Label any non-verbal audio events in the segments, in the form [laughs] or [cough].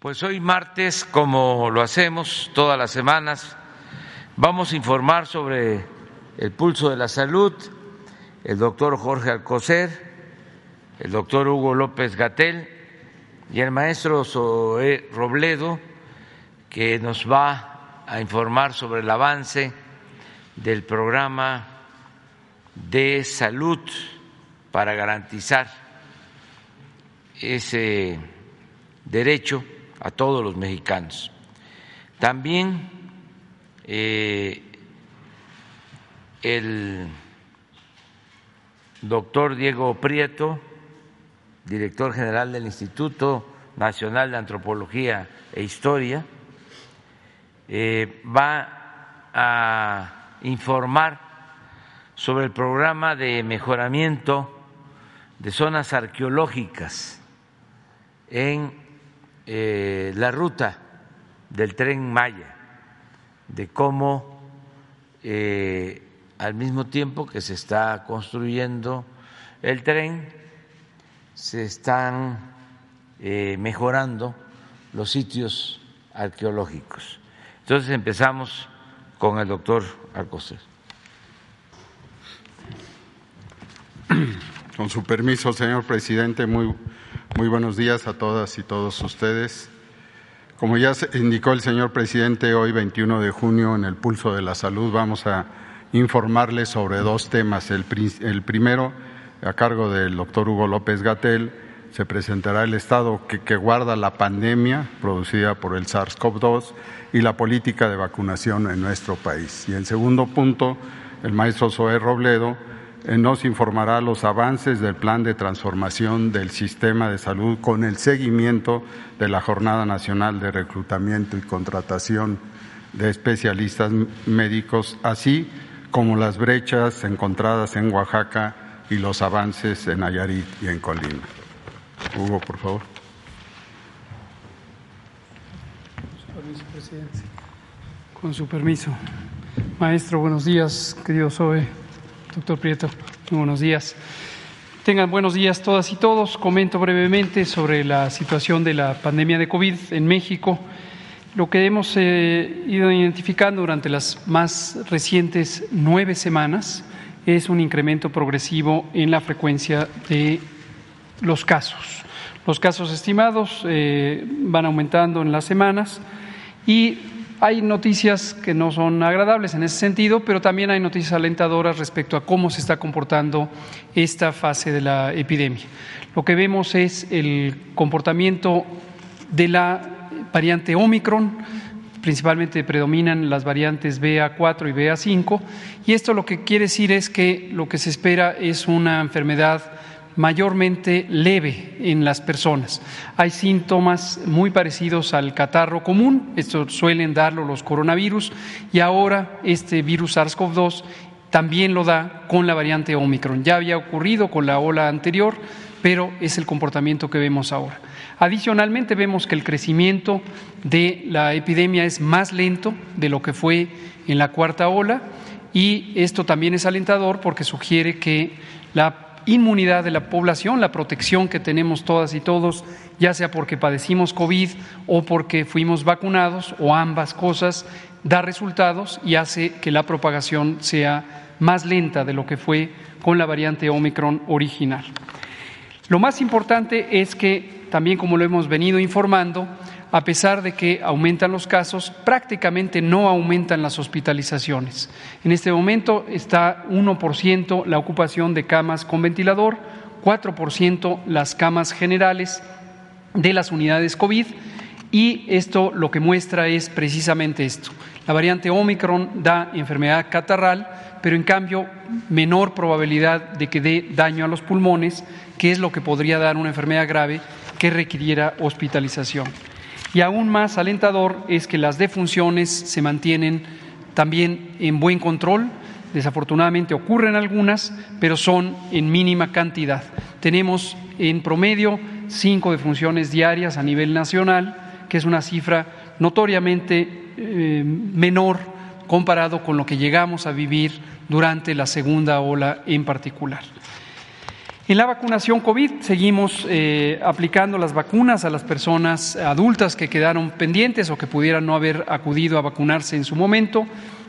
Pues hoy martes, como lo hacemos todas las semanas, vamos a informar sobre el pulso de la salud, el doctor Jorge Alcocer, el doctor Hugo López Gatel y el maestro Zoé Robledo, que nos va a informar sobre el avance del programa de salud para garantizar ese derecho a todos los mexicanos. También eh, el doctor Diego Prieto, director general del Instituto Nacional de Antropología e Historia, eh, va a informar sobre el programa de mejoramiento de zonas arqueológicas en eh, la ruta del tren Maya, de cómo eh, al mismo tiempo que se está construyendo el tren, se están eh, mejorando los sitios arqueológicos. Entonces empezamos con el doctor Alcocer. Con su permiso, señor presidente, muy muy buenos días a todas y todos ustedes. Como ya indicó el señor presidente, hoy 21 de junio en el Pulso de la Salud vamos a informarles sobre dos temas. El, primero, a cargo del doctor Hugo López Gatel, se presentará el estado que, que guarda la pandemia producida por el SARS-CoV-2 y la política de vacunación en nuestro país. Y en segundo punto, el maestro Zoé Robledo nos informará los avances del plan de transformación del sistema de salud con el seguimiento de la Jornada Nacional de Reclutamiento y Contratación de Especialistas Médicos, así como las brechas encontradas en Oaxaca y los avances en Nayarit y en Colima. Hugo, por favor. Con su permiso. Maestro, buenos días, querido Zoe. Doctor Prieto, muy buenos días. Tengan buenos días todas y todos. Comento brevemente sobre la situación de la pandemia de COVID en México. Lo que hemos eh, ido identificando durante las más recientes nueve semanas es un incremento progresivo en la frecuencia de los casos. Los casos estimados eh, van aumentando en las semanas y hay noticias que no son agradables en ese sentido, pero también hay noticias alentadoras respecto a cómo se está comportando esta fase de la epidemia. Lo que vemos es el comportamiento de la variante Omicron, principalmente predominan las variantes BA4 y BA5, y esto lo que quiere decir es que lo que se espera es una enfermedad mayormente leve en las personas. Hay síntomas muy parecidos al catarro común, esto suelen darlo los coronavirus, y ahora este virus SARS-CoV-2 también lo da con la variante Omicron. Ya había ocurrido con la ola anterior, pero es el comportamiento que vemos ahora. Adicionalmente vemos que el crecimiento de la epidemia es más lento de lo que fue en la cuarta ola y esto también es alentador porque sugiere que la inmunidad de la población, la protección que tenemos todas y todos, ya sea porque padecimos COVID o porque fuimos vacunados o ambas cosas, da resultados y hace que la propagación sea más lenta de lo que fue con la variante Omicron original. Lo más importante es que, también como lo hemos venido informando, a pesar de que aumentan los casos, prácticamente no aumentan las hospitalizaciones. En este momento está 1% la ocupación de camas con ventilador, 4% las camas generales de las unidades COVID y esto lo que muestra es precisamente esto. La variante Omicron da enfermedad catarral, pero en cambio menor probabilidad de que dé daño a los pulmones, que es lo que podría dar una enfermedad grave que requiriera hospitalización. Y aún más alentador es que las defunciones se mantienen también en buen control. Desafortunadamente ocurren algunas, pero son en mínima cantidad. Tenemos en promedio cinco defunciones diarias a nivel nacional, que es una cifra notoriamente eh, menor comparado con lo que llegamos a vivir durante la segunda ola en particular. En la vacunación COVID seguimos eh, aplicando las vacunas a las personas adultas que quedaron pendientes o que pudieran no haber acudido a vacunarse en su momento,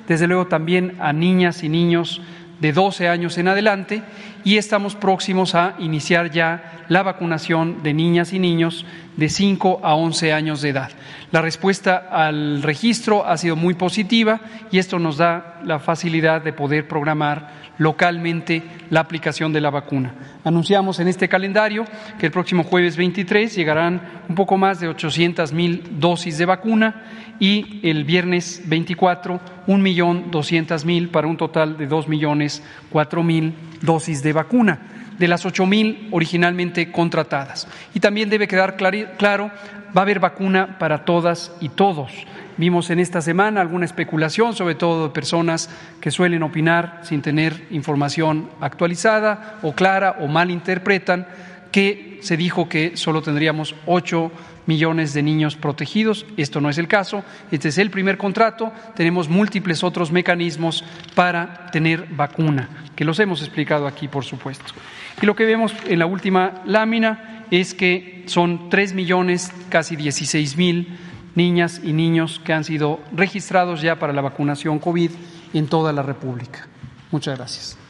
desde luego también a niñas y niños de 12 años en adelante y estamos próximos a iniciar ya la vacunación de niñas y niños de 5 a 11 años de edad. La respuesta al registro ha sido muy positiva y esto nos da la facilidad de poder programar localmente la aplicación de la vacuna. Anunciamos en este calendario que el próximo jueves 23 llegarán un poco más de 800 mil dosis de vacuna y el viernes 24 un millón doscientas mil para un total de dos millones cuatro mil dosis de vacuna de las ocho mil originalmente contratadas. Y también debe quedar claro, va a haber vacuna para todas y todos. Vimos en esta semana alguna especulación, sobre todo de personas que suelen opinar sin tener información actualizada o clara o malinterpretan, que se dijo que solo tendríamos ocho millones de niños protegidos. Esto no es el caso. Este es el primer contrato. Tenemos múltiples otros mecanismos para tener vacuna, que los hemos explicado aquí, por supuesto. Y lo que vemos en la última lámina es que son tres millones, casi dieciséis mil niñas y niños que han sido registrados ya para la vacunación COVID en toda la República. Muchas gracias.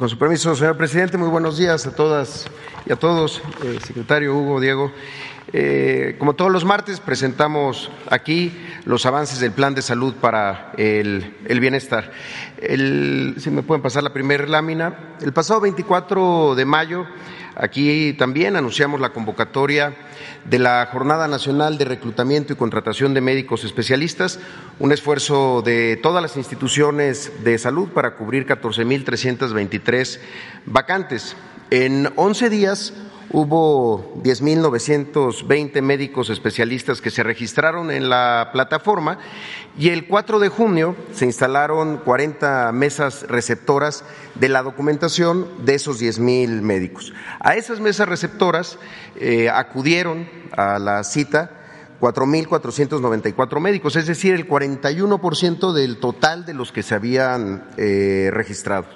Con su permiso, señor presidente, muy buenos días a todas y a todos, eh, secretario Hugo, Diego. Eh, como todos los martes, presentamos aquí los avances del Plan de Salud para el, bienestar. si me pueden pasar la primera lámina. El pasado 24 de mayo, aquí también anunciamos la convocatoria de la Jornada Nacional de Reclutamiento y Contratación de Médicos Especialistas, un esfuerzo de todas las instituciones de salud para cubrir 14.323 vacantes. En 11 días, Hubo 10.920 médicos especialistas que se registraron en la plataforma y el 4 de junio se instalaron 40 mesas receptoras de la documentación de esos 10.000 médicos. A esas mesas receptoras eh, acudieron a la cita 4.494 médicos, es decir, el 41% del total de los que se habían eh, registrado.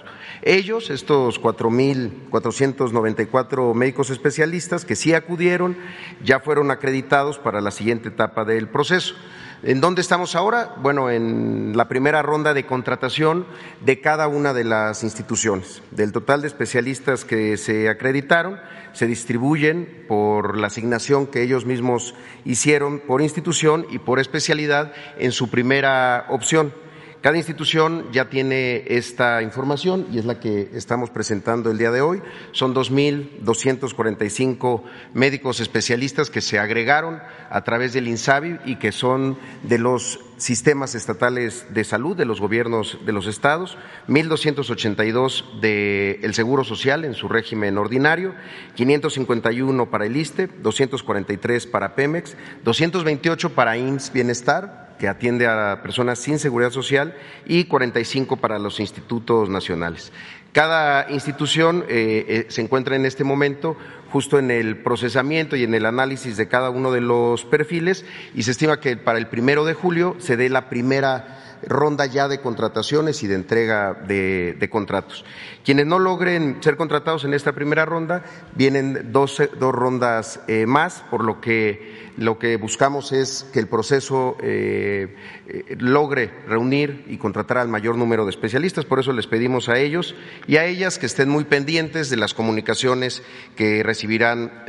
Ellos, estos 4.494 médicos especialistas que sí acudieron, ya fueron acreditados para la siguiente etapa del proceso. ¿En dónde estamos ahora? Bueno, en la primera ronda de contratación de cada una de las instituciones. Del total de especialistas que se acreditaron, se distribuyen por la asignación que ellos mismos hicieron por institución y por especialidad en su primera opción. Cada institución ya tiene esta información y es la que estamos presentando el día de hoy. Son 2.245 médicos especialistas que se agregaron a través del INSABI y que son de los sistemas estatales de salud de los gobiernos de los estados, 1.282 del Seguro Social en su régimen ordinario, 551 para el ISTE, 243 para Pemex, 228 para IMSS Bienestar, que atiende a personas sin seguridad social y 45 para los institutos nacionales. Cada institución eh, eh, se encuentra en este momento justo en el procesamiento y en el análisis de cada uno de los perfiles y se estima que para el primero de julio se dé la primera ronda ya de contrataciones y de entrega de, contratos. Quienes no logren ser contratados en esta primera ronda, vienen dos, dos rondas eh, más, por lo que lo que buscamos es que el proceso eh, eh, logre reunir y contratar al mayor número de especialistas. Por eso les pedimos a ellos y a ellas que estén muy pendientes de las comunicaciones que recibirán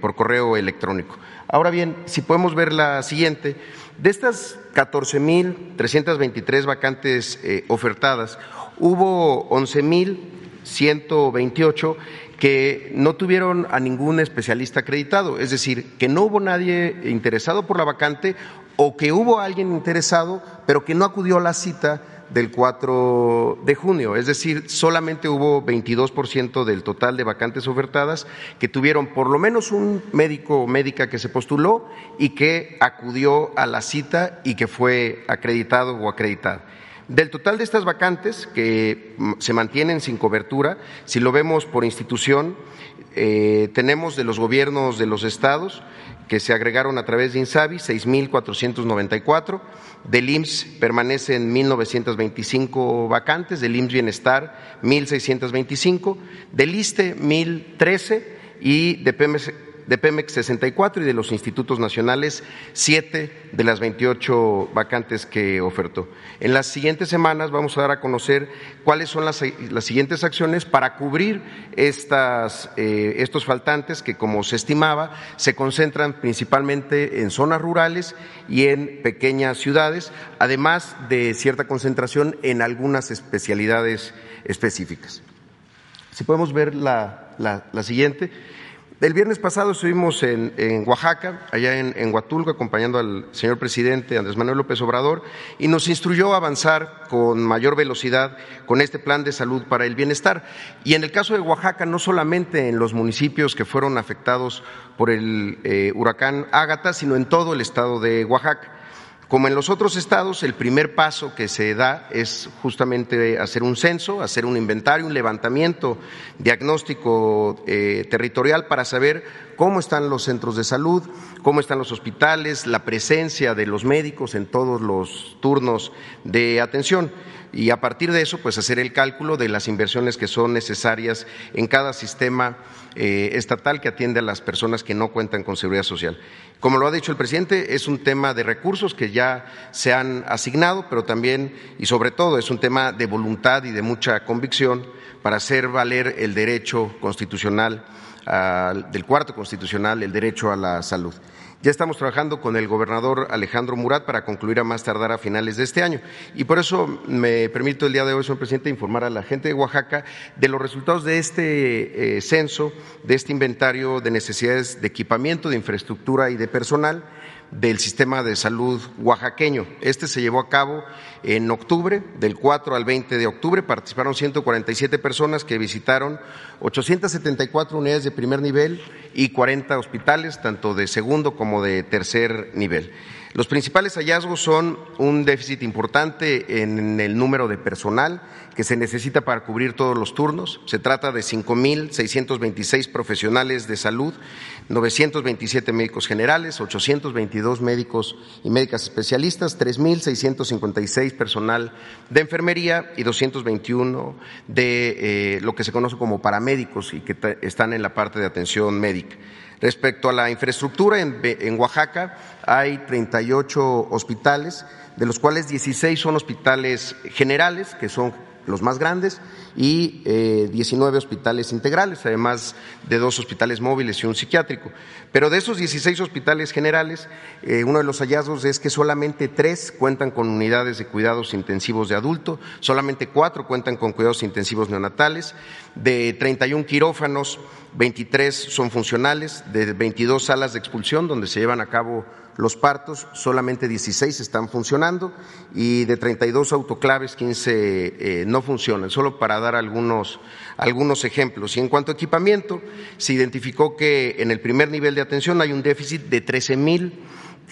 por correo electrónico. Ahora bien, si podemos ver la siguiente. De estas 14.323 vacantes eh, ofertadas, hubo 11.128 que no tuvieron a ningún especialista acreditado, es decir, que no hubo nadie interesado por la vacante o que hubo alguien interesado, pero que no acudió a la cita del 4 de junio, es decir, solamente hubo 22% del total de vacantes ofertadas que tuvieron por lo menos un médico o médica que se postuló y que acudió a la cita y que fue acreditado o acreditada. Del total de estas vacantes que mm, se mantienen sin cobertura, si lo vemos por institución, eh, tenemos de los gobiernos de los estados que se agregaron a través de INSABI 6.494, del IMSS permanecen 1.925 vacantes, del IMSS Bienestar 1.625, del ISTE 1.013 y de de Pemex 64 y de los institutos nacionales 7 de las 28 vacantes que ofertó. En las siguientes semanas vamos a dar a conocer cuáles son las, siguientes acciones para cubrir estas, eh, estos faltantes que, como se estimaba, se concentran principalmente en zonas rurales y en pequeñas ciudades, además de cierta concentración en algunas especialidades específicas. Si podemos ver la, la siguiente. El viernes pasado estuvimos en, Oaxaca, allá en, Huatulco, acompañando al señor presidente Andrés Manuel López Obrador, y nos instruyó a avanzar con mayor velocidad con este plan de salud para el bienestar. Y en el caso de Oaxaca, no solamente en los municipios que fueron afectados por el eh, huracán Ágata, sino en todo el estado de Oaxaca. Como en los otros estados, el primer paso que se da es justamente hacer un censo, hacer un inventario, un levantamiento diagnóstico eh, territorial para saber cómo están los centros de salud, cómo están los hospitales, la presencia de los médicos en todos los turnos de atención y a partir de eso, pues hacer el cálculo de las inversiones que son necesarias en cada sistema eh, estatal que atiende a las personas que no cuentan con seguridad social. Como lo ha dicho el presidente, es un tema de recursos que ya se han asignado, pero también y sobre todo es un tema de voluntad y de mucha convicción para hacer valer el derecho constitucional, del cuarto constitucional, el derecho a la salud. Ya estamos trabajando con el gobernador Alejandro Murat para concluir a más tardar a finales de este año. Y por eso me permito el día de hoy, señor presidente, informar a la gente de Oaxaca de los resultados de este eh, censo, de este inventario de necesidades de equipamiento, de infraestructura y de personal del sistema de salud oaxaqueño. Este se llevó a cabo en octubre, del 4 al 20 de octubre. Participaron 147 personas que visitaron 874 unidades de primer nivel y 40 hospitales, tanto de segundo como de tercer nivel. Los principales hallazgos son un déficit importante en el número de personal que se necesita para cubrir todos los turnos. Se trata de 5.626 profesionales de salud, 927 médicos generales, 822 médicos y médicas especialistas, 3.656 personal de enfermería y 221 de eh, lo que se conoce como paramédicos y que están en la parte de atención médica. Respecto a la infraestructura, en, Oaxaca hay 38 hospitales, de los cuales 16 son hospitales generales, que son los más grandes, y 19 eh, hospitales integrales, además de dos hospitales móviles y un psiquiátrico. Pero de esos 16 hospitales generales, eh, uno de los hallazgos es que solamente tres cuentan con unidades de cuidados intensivos de adulto, solamente cuatro cuentan con cuidados intensivos neonatales, de 31 quirófanos, 23 son funcionales, de 22 salas de expulsión donde se llevan a cabo los partos, solamente 16 están funcionando y de 32 autoclaves, 15 eh, no funcionan, solo para dar algunos, algunos ejemplos. Y en cuanto a equipamiento, se identificó que en el primer nivel de atención hay un déficit de 13 mil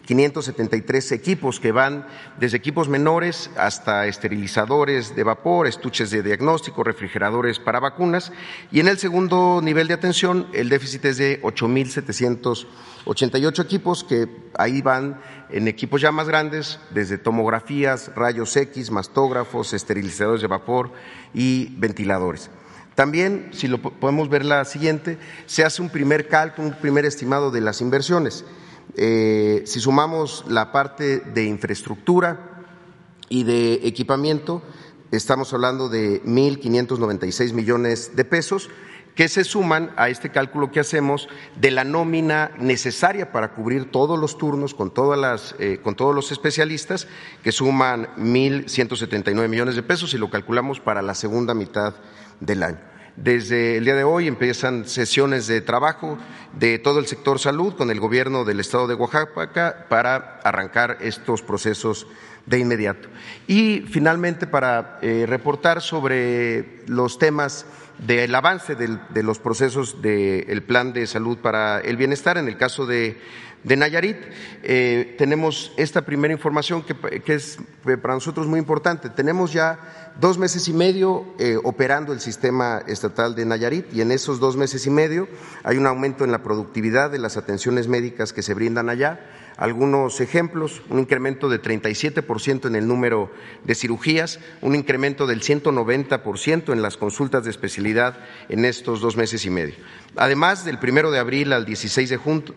573 equipos que van desde equipos menores hasta esterilizadores de vapor, estuches de diagnóstico, refrigeradores para vacunas. Y en el segundo nivel de atención, el déficit es de 8.788 equipos que ahí van en equipos ya más grandes, desde tomografías, rayos X, mastógrafos, esterilizadores de vapor y ventiladores. También, si lo podemos ver la siguiente, se hace un primer cálculo, un primer estimado de las inversiones. Eh, si sumamos la parte de infraestructura y de equipamiento, estamos hablando de 1.596 millones de pesos que se suman a este cálculo que hacemos de la nómina necesaria para cubrir todos los turnos con, todas las, eh, con todos los especialistas, que suman 1.179 millones de pesos y lo calculamos para la segunda mitad del año. Desde el día de hoy empiezan sesiones de trabajo de todo el sector salud con el gobierno del estado de Oaxaca para arrancar estos procesos de inmediato. Y finalmente, para eh, reportar sobre los temas del avance de los procesos del plan de salud para el bienestar. En el caso de, Nayarit, eh, tenemos esta primera información que, es para nosotros muy importante. Tenemos ya dos meses y medio eh, operando el sistema estatal de Nayarit y en esos dos meses y medio hay un aumento en la productividad de las atenciones médicas que se brindan allá algunos ejemplos, un incremento de 37% en el número de cirugías, un incremento del 190% en las consultas de especialidad en estos dos meses y medio. Además, del primero de abril al 16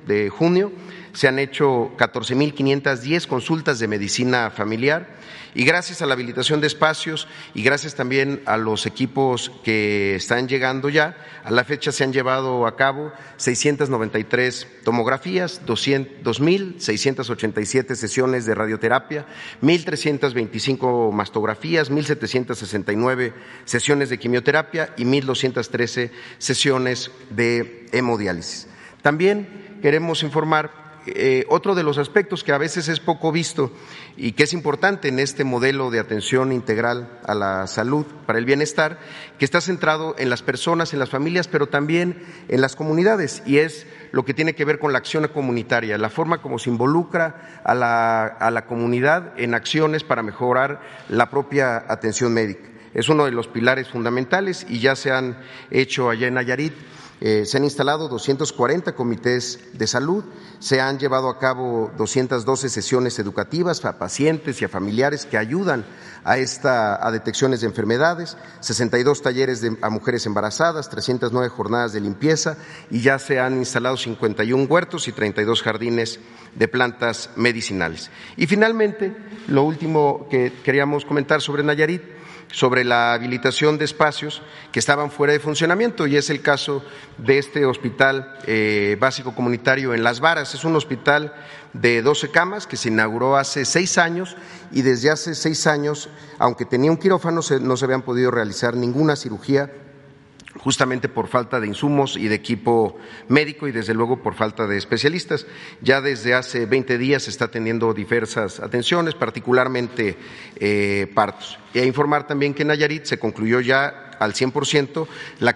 de junio se han hecho 14.510 consultas de medicina familiar y gracias a la habilitación de espacios y gracias también a los equipos que están llegando ya, a la fecha se han llevado a cabo 693 tomografías, 2.687 sesiones de radioterapia, 1.325 mastografías, 1.769 sesiones de quimioterapia y 1.213 sesiones de hemodiálisis. También queremos informar eh, otro de los aspectos que a veces es poco visto y que es importante en este modelo de atención integral a la salud para el bienestar, que está centrado en las personas, en las familias, pero también en las comunidades, y es lo que tiene que ver con la acción comunitaria, la forma como se involucra a la, a la comunidad en acciones para mejorar la propia atención médica. Es uno de los pilares fundamentales y ya se han hecho allá en Nayarit eh, se han instalado 240 comités de salud, se han llevado a cabo 212 sesiones educativas a pacientes y a familiares que ayudan a, esta, a detecciones de enfermedades, 62 talleres a mujeres embarazadas, 309 jornadas de limpieza y ya se han instalado 51 huertos y 32 jardines de plantas medicinales. Y finalmente, lo último que queríamos comentar sobre Nayarit sobre la habilitación de espacios que estaban fuera de funcionamiento y es el caso de este hospital eh, básico comunitario en Las Varas. Es un hospital de 12 camas que se inauguró hace seis años y desde hace seis años, aunque tenía un quirófano, no se habían podido realizar ninguna cirugía justamente por falta de insumos y de equipo médico y desde luego por falta de especialistas. Ya desde hace 20 días se está teniendo diversas atenciones, particularmente eh, partos. Y a informar también que en Nayarit se concluyó ya al 100% la,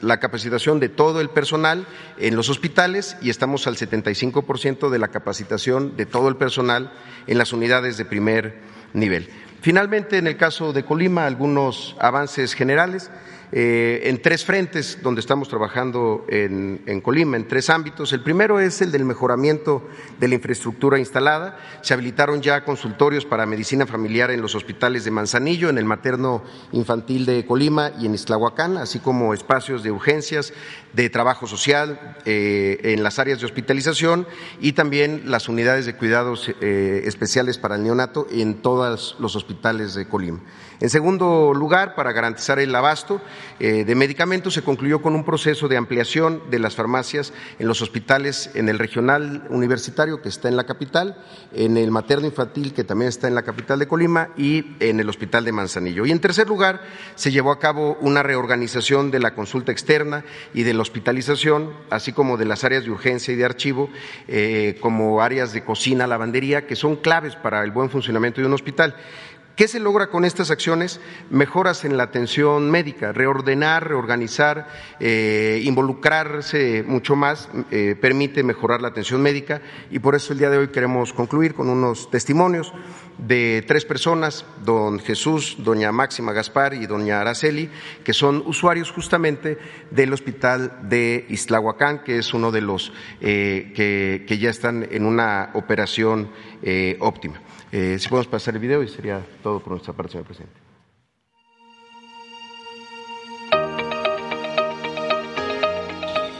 la capacitación de todo el personal en los hospitales y estamos al 75% de la capacitación de todo el personal en las unidades de primer nivel. Finalmente, en el caso de Colima, algunos avances generales. Eh, en tres frentes donde estamos trabajando en, Colima, en tres ámbitos. El primero es el del mejoramiento de la infraestructura instalada. Se habilitaron ya consultorios para medicina familiar en los hospitales de Manzanillo, en el materno infantil de Colima y en Islahuacán, así como espacios de urgencias, de trabajo social eh, en las áreas de hospitalización y también las unidades de cuidados eh, especiales para el neonato en todos los hospitales de Colima. En segundo lugar, para garantizar el abasto eh, de medicamentos, se concluyó con un proceso de ampliación de las farmacias en los hospitales, en el regional universitario, que está en la capital, en el materno infantil, que también está en la capital de Colima, y en el hospital de Manzanillo. Y en tercer lugar, se llevó a cabo una reorganización de la consulta externa y de la hospitalización, así como de las áreas de urgencia y de archivo, eh, como áreas de cocina, lavandería, que son claves para el buen funcionamiento de un hospital. ¿Qué se logra con estas acciones? Mejoras en la atención médica, reordenar, reorganizar, eh, involucrarse mucho más, eh, permite mejorar la atención médica y por eso el día de hoy queremos concluir con unos testimonios de tres personas, don Jesús, doña Máxima Gaspar y doña Araceli, que son usuarios justamente del hospital de Islahuacán, que es uno de los eh, que, ya están en una operación óptima. Eh, si podemos pasar el video y sería todo por nuestra parte, señor presidente.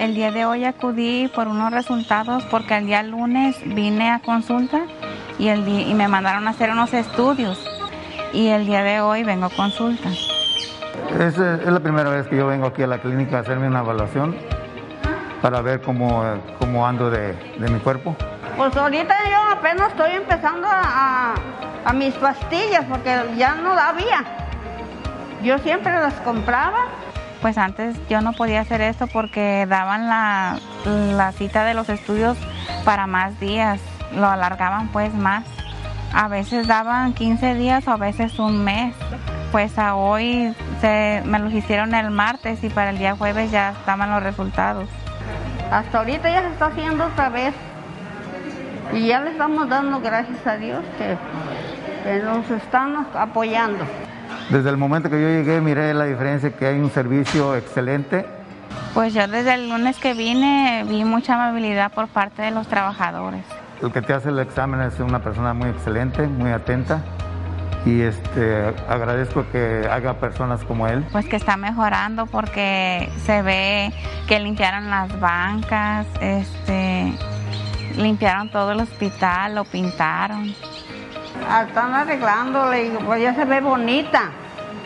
El día de hoy acudí por unos resultados porque el día lunes vine a consulta y, el y me mandaron a hacer unos estudios y el día de hoy vengo a consulta. Es, es la primera vez que yo vengo aquí a la clínica a hacerme una evaluación para ver cómo, cómo ando de, de mi cuerpo. Pues ahorita yo apenas estoy empezando a, mis pastillas porque ya no había. Yo siempre las compraba. Pues antes yo no podía hacer esto porque daban la, la cita de los estudios para más días, lo alargaban pues más. A veces daban 15 días o a veces un mes. Pues a hoy se, me los hicieron el martes y para el día jueves ya estaban los resultados. Hasta ahorita ya se está haciendo otra vez. Y ya le estamos dando gracias a Dios que, que nos están apoyando. Desde el momento que yo llegué miré la diferencia que hay un servicio excelente. Pues yo desde el lunes que vine vi mucha amabilidad por parte de los trabajadores. El que te hace el examen es una persona muy excelente, muy atenta y este agradezco que haga personas como él. Pues que está mejorando porque se ve que limpiaron las bancas, este limpiaron todo el hospital, lo pintaron. Ah, Están arreglándole y pues ya se ve bonita.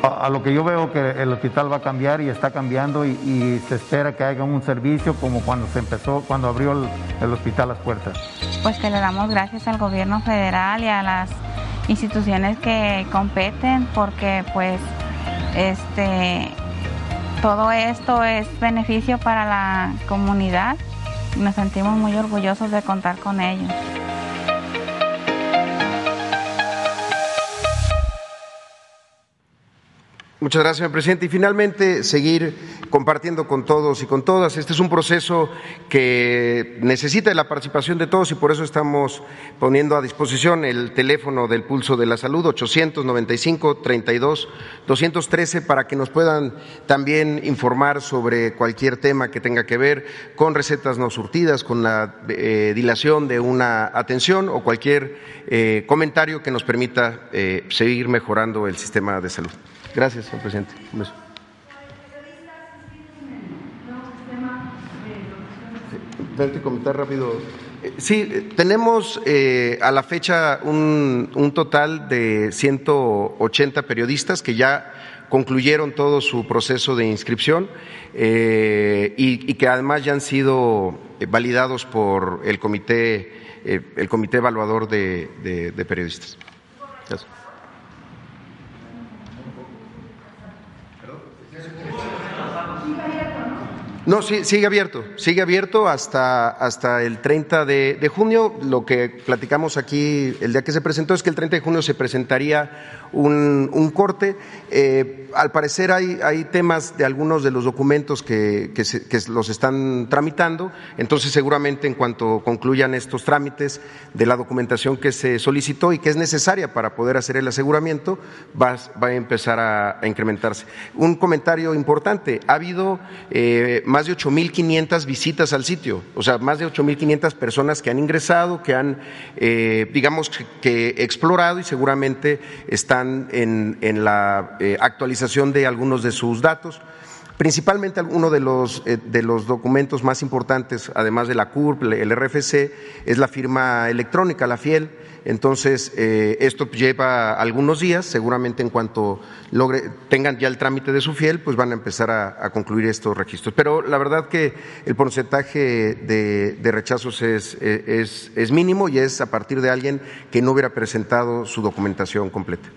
A, a lo que yo veo que el hospital va a cambiar y está cambiando y, y se espera que haga un servicio como cuando se empezó, cuando abrió el, el hospital las puertas. Pues que le damos gracias al gobierno federal y a las instituciones que competen porque pues este todo esto es beneficio para la comunidad nos sentimos muy orgullosos de contar con ellos. Muchas gracias, señor presidente. Y finalmente, seguir compartiendo con todos y con todas. Este es un proceso que necesita la participación de todos y por eso estamos poniendo a disposición el teléfono del Pulso de la Salud, 895-32-213, para que nos puedan también informar sobre cualquier tema que tenga que ver con recetas no surtidas, con la eh, dilación de una atención o cualquier eh, comentario que nos permita eh, seguir mejorando el sistema de salud. Gracias, señor presidente. Un beso. Comentar rápido. Eh, Sí, eh, tenemos eh, a la fecha un, un total de 180 periodistas que ya concluyeron todo su proceso de inscripción eh, y, y que además ya han sido validados por el comité, eh, el comité evaluador de, de- de periodistas. Gracias. No, sí, sigue abierto, sigue abierto hasta, hasta el 30 de, de junio. Lo que platicamos aquí el día que se presentó es que el 30 de junio se presentaría un, corte. Eh, al parecer hay, hay temas de algunos de los documentos que, que los están tramitando, entonces seguramente en cuanto concluyan estos trámites de la documentación que se solicitó y que es necesaria para poder hacer el aseguramiento, va, va a empezar a, incrementarse. Un comentario importante, ha habido eh, más de 8.500 visitas al sitio, o sea, más de 8.500 personas que han ingresado, que han, eh, digamos, que explorado y seguramente están en, la eh, actualización de algunos de sus datos. Principalmente uno de los, eh, de los documentos más importantes, además de la CURP, el RFC, es la firma electrónica, la FIEL. Entonces, eh, esto lleva algunos días, seguramente en cuanto logre, tengan ya el trámite de su FIEL, pues van a empezar a, concluir estos registros. Pero la verdad que el porcentaje de, rechazos es, es mínimo y es a partir de alguien que no hubiera presentado su documentación completa.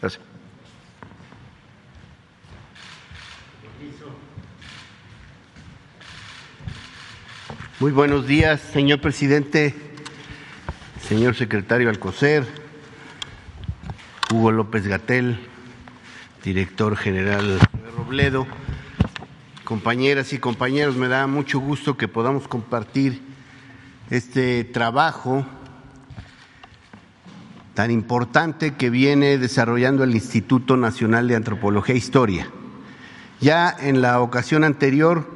Gracias. Muy buenos días, señor presidente, señor secretario Alcocer, Hugo López Gatel, director general Robledo, compañeras y compañeros, me da mucho gusto que podamos compartir este trabajo tan importante que viene desarrollando el Instituto Nacional de Antropología e Historia. Ya en la ocasión anterior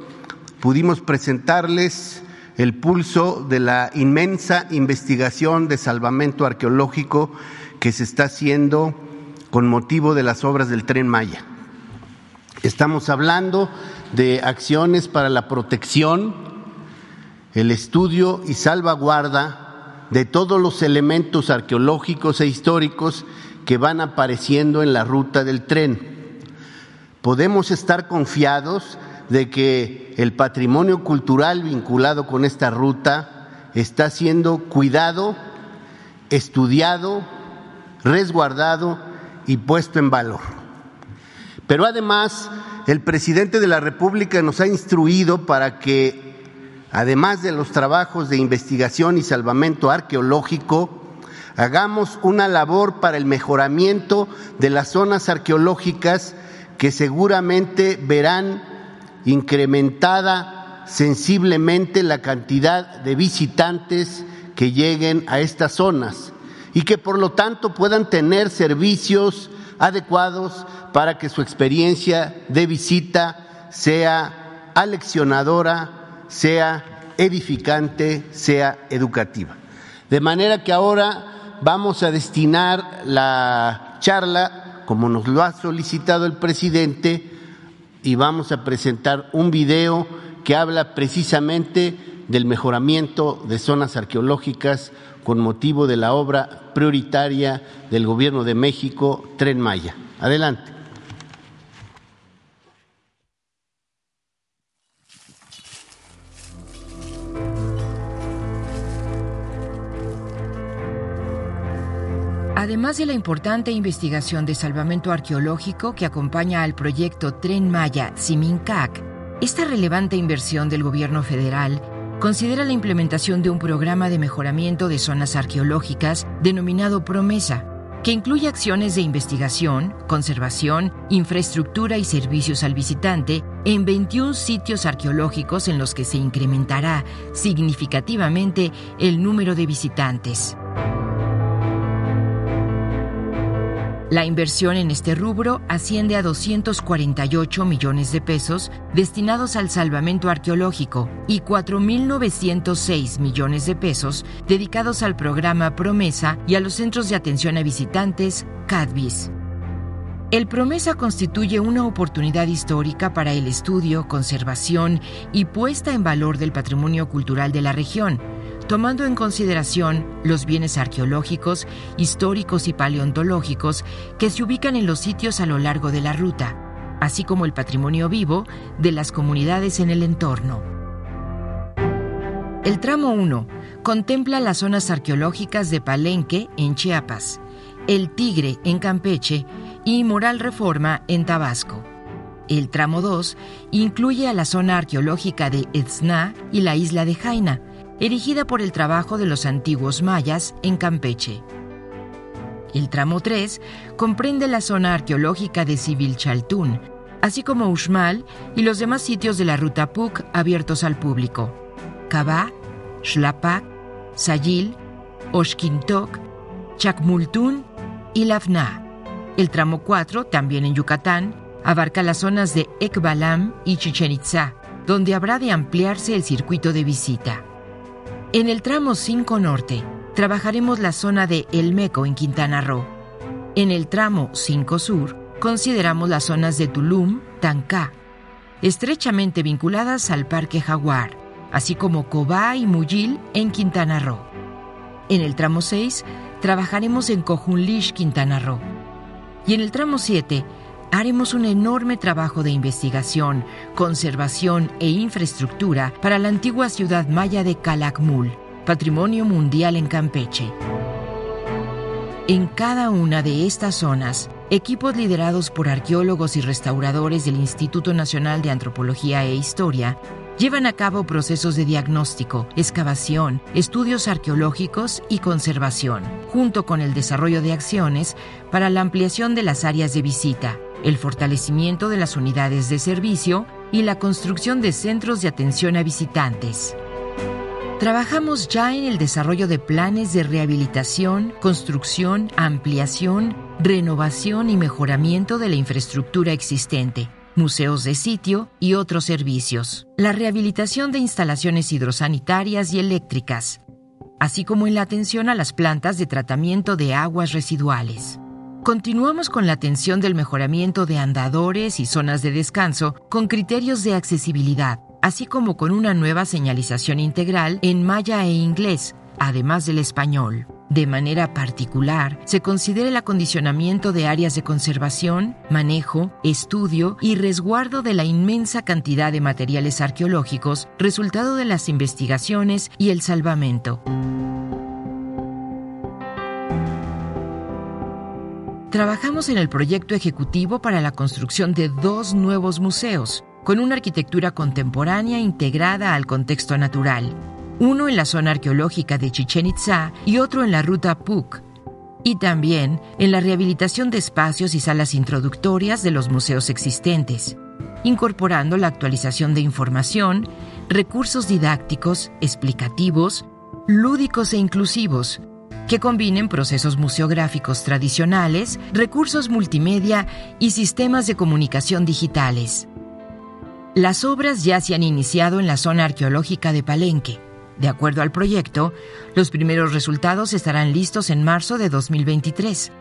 pudimos presentarles el pulso de la inmensa investigación de salvamento arqueológico que se está haciendo con motivo de las obras del tren Maya. Estamos hablando de acciones para la protección, el estudio y salvaguarda de todos los elementos arqueológicos e históricos que van apareciendo en la ruta del tren. Podemos estar confiados de que el patrimonio cultural vinculado con esta ruta está siendo cuidado, estudiado, resguardado y puesto en valor. Pero además, el presidente de la República nos ha instruido para que, además de los trabajos de investigación y salvamento arqueológico, hagamos una labor para el mejoramiento de las zonas arqueológicas que seguramente verán incrementada sensiblemente la cantidad de visitantes que lleguen a estas zonas y que por lo tanto puedan tener servicios adecuados para que su experiencia de visita sea aleccionadora, sea edificante, sea educativa. De manera que ahora vamos a destinar la charla, como nos lo ha solicitado el presidente, y vamos a presentar un video que habla precisamente del mejoramiento de zonas arqueológicas con motivo de la obra prioritaria del Gobierno de México, Tren Maya. Adelante. Además de la importante investigación de salvamento arqueológico que acompaña al proyecto Tren Maya Simincac, esta relevante inversión del gobierno federal considera la implementación de un programa de mejoramiento de zonas arqueológicas denominado Promesa, que incluye acciones de investigación, conservación, infraestructura y servicios al visitante en 21 sitios arqueológicos en los que se incrementará significativamente el número de visitantes. La inversión en este rubro asciende a 248 millones de pesos destinados al salvamento arqueológico y 4.906 millones de pesos dedicados al programa Promesa y a los centros de atención a visitantes CADVIS. El Promesa constituye una oportunidad histórica para el estudio, conservación y puesta en valor del patrimonio cultural de la región tomando en consideración los bienes arqueológicos, históricos y paleontológicos que se ubican en los sitios a lo largo de la ruta, así como el patrimonio vivo de las comunidades en el entorno. El tramo 1 contempla las zonas arqueológicas de Palenque, en Chiapas, El Tigre, en Campeche, y Moral Reforma, en Tabasco. El tramo 2 incluye a la zona arqueológica de Etzna y la isla de Jaina, erigida por el trabajo de los antiguos mayas en Campeche. El tramo 3 comprende la zona arqueológica de Chaltún, así como Uxmal y los demás sitios de la ruta PUC abiertos al público. Cabá, Xlapac, Sayil, Oshkintok, Chacmultún y Lavna. El tramo 4, también en Yucatán, abarca las zonas de Ekbalam y Chichen Itza, donde habrá de ampliarse el circuito de visita. En el tramo 5 Norte, trabajaremos la zona de El Meco en Quintana Roo. En el tramo 5 Sur, consideramos las zonas de Tulum, Tancá, estrechamente vinculadas al Parque Jaguar, así como Cobá y Muyil en Quintana Roo. En el tramo 6, trabajaremos en Cojunlish, Quintana Roo. Y en el tramo 7, haremos un enorme trabajo de investigación, conservación e infraestructura para la antigua ciudad maya de Calakmul, patrimonio mundial en Campeche. En cada una de estas zonas, equipos liderados por arqueólogos y restauradores del Instituto Nacional de Antropología e Historia llevan a cabo procesos de diagnóstico, excavación, estudios arqueológicos y conservación, junto con el desarrollo de acciones para la ampliación de las áreas de visita, el fortalecimiento de las unidades de servicio y la construcción de centros de atención a visitantes. Trabajamos ya en el desarrollo de planes de rehabilitación, construcción, ampliación, renovación y mejoramiento de la infraestructura existente, museos de sitio y otros servicios, la rehabilitación de instalaciones hidrosanitarias y eléctricas, así como en la atención a las plantas de tratamiento de aguas residuales. Continuamos con la atención del mejoramiento de andadores y zonas de descanso con criterios de accesibilidad, así como con una nueva señalización integral en maya e inglés, además del español. De manera particular, se considera el acondicionamiento de áreas de conservación, manejo, estudio y resguardo de la inmensa cantidad de materiales arqueológicos resultado de las investigaciones y el salvamento. Trabajamos en el proyecto ejecutivo para la construcción de dos nuevos museos, con una arquitectura contemporánea integrada al contexto natural, uno en la zona arqueológica de Chichen Itza y otro en la ruta PUC. y también en la rehabilitación de espacios y salas introductorias de los museos existentes, incorporando la actualización de información, recursos didácticos, explicativos, lúdicos e inclusivos, que combinen procesos museográficos tradicionales, recursos multimedia y sistemas de comunicación digitales. Las obras ya se han iniciado en la zona arqueológica de Palenque. De acuerdo al proyecto, los primeros resultados estarán listos en marzo de 2023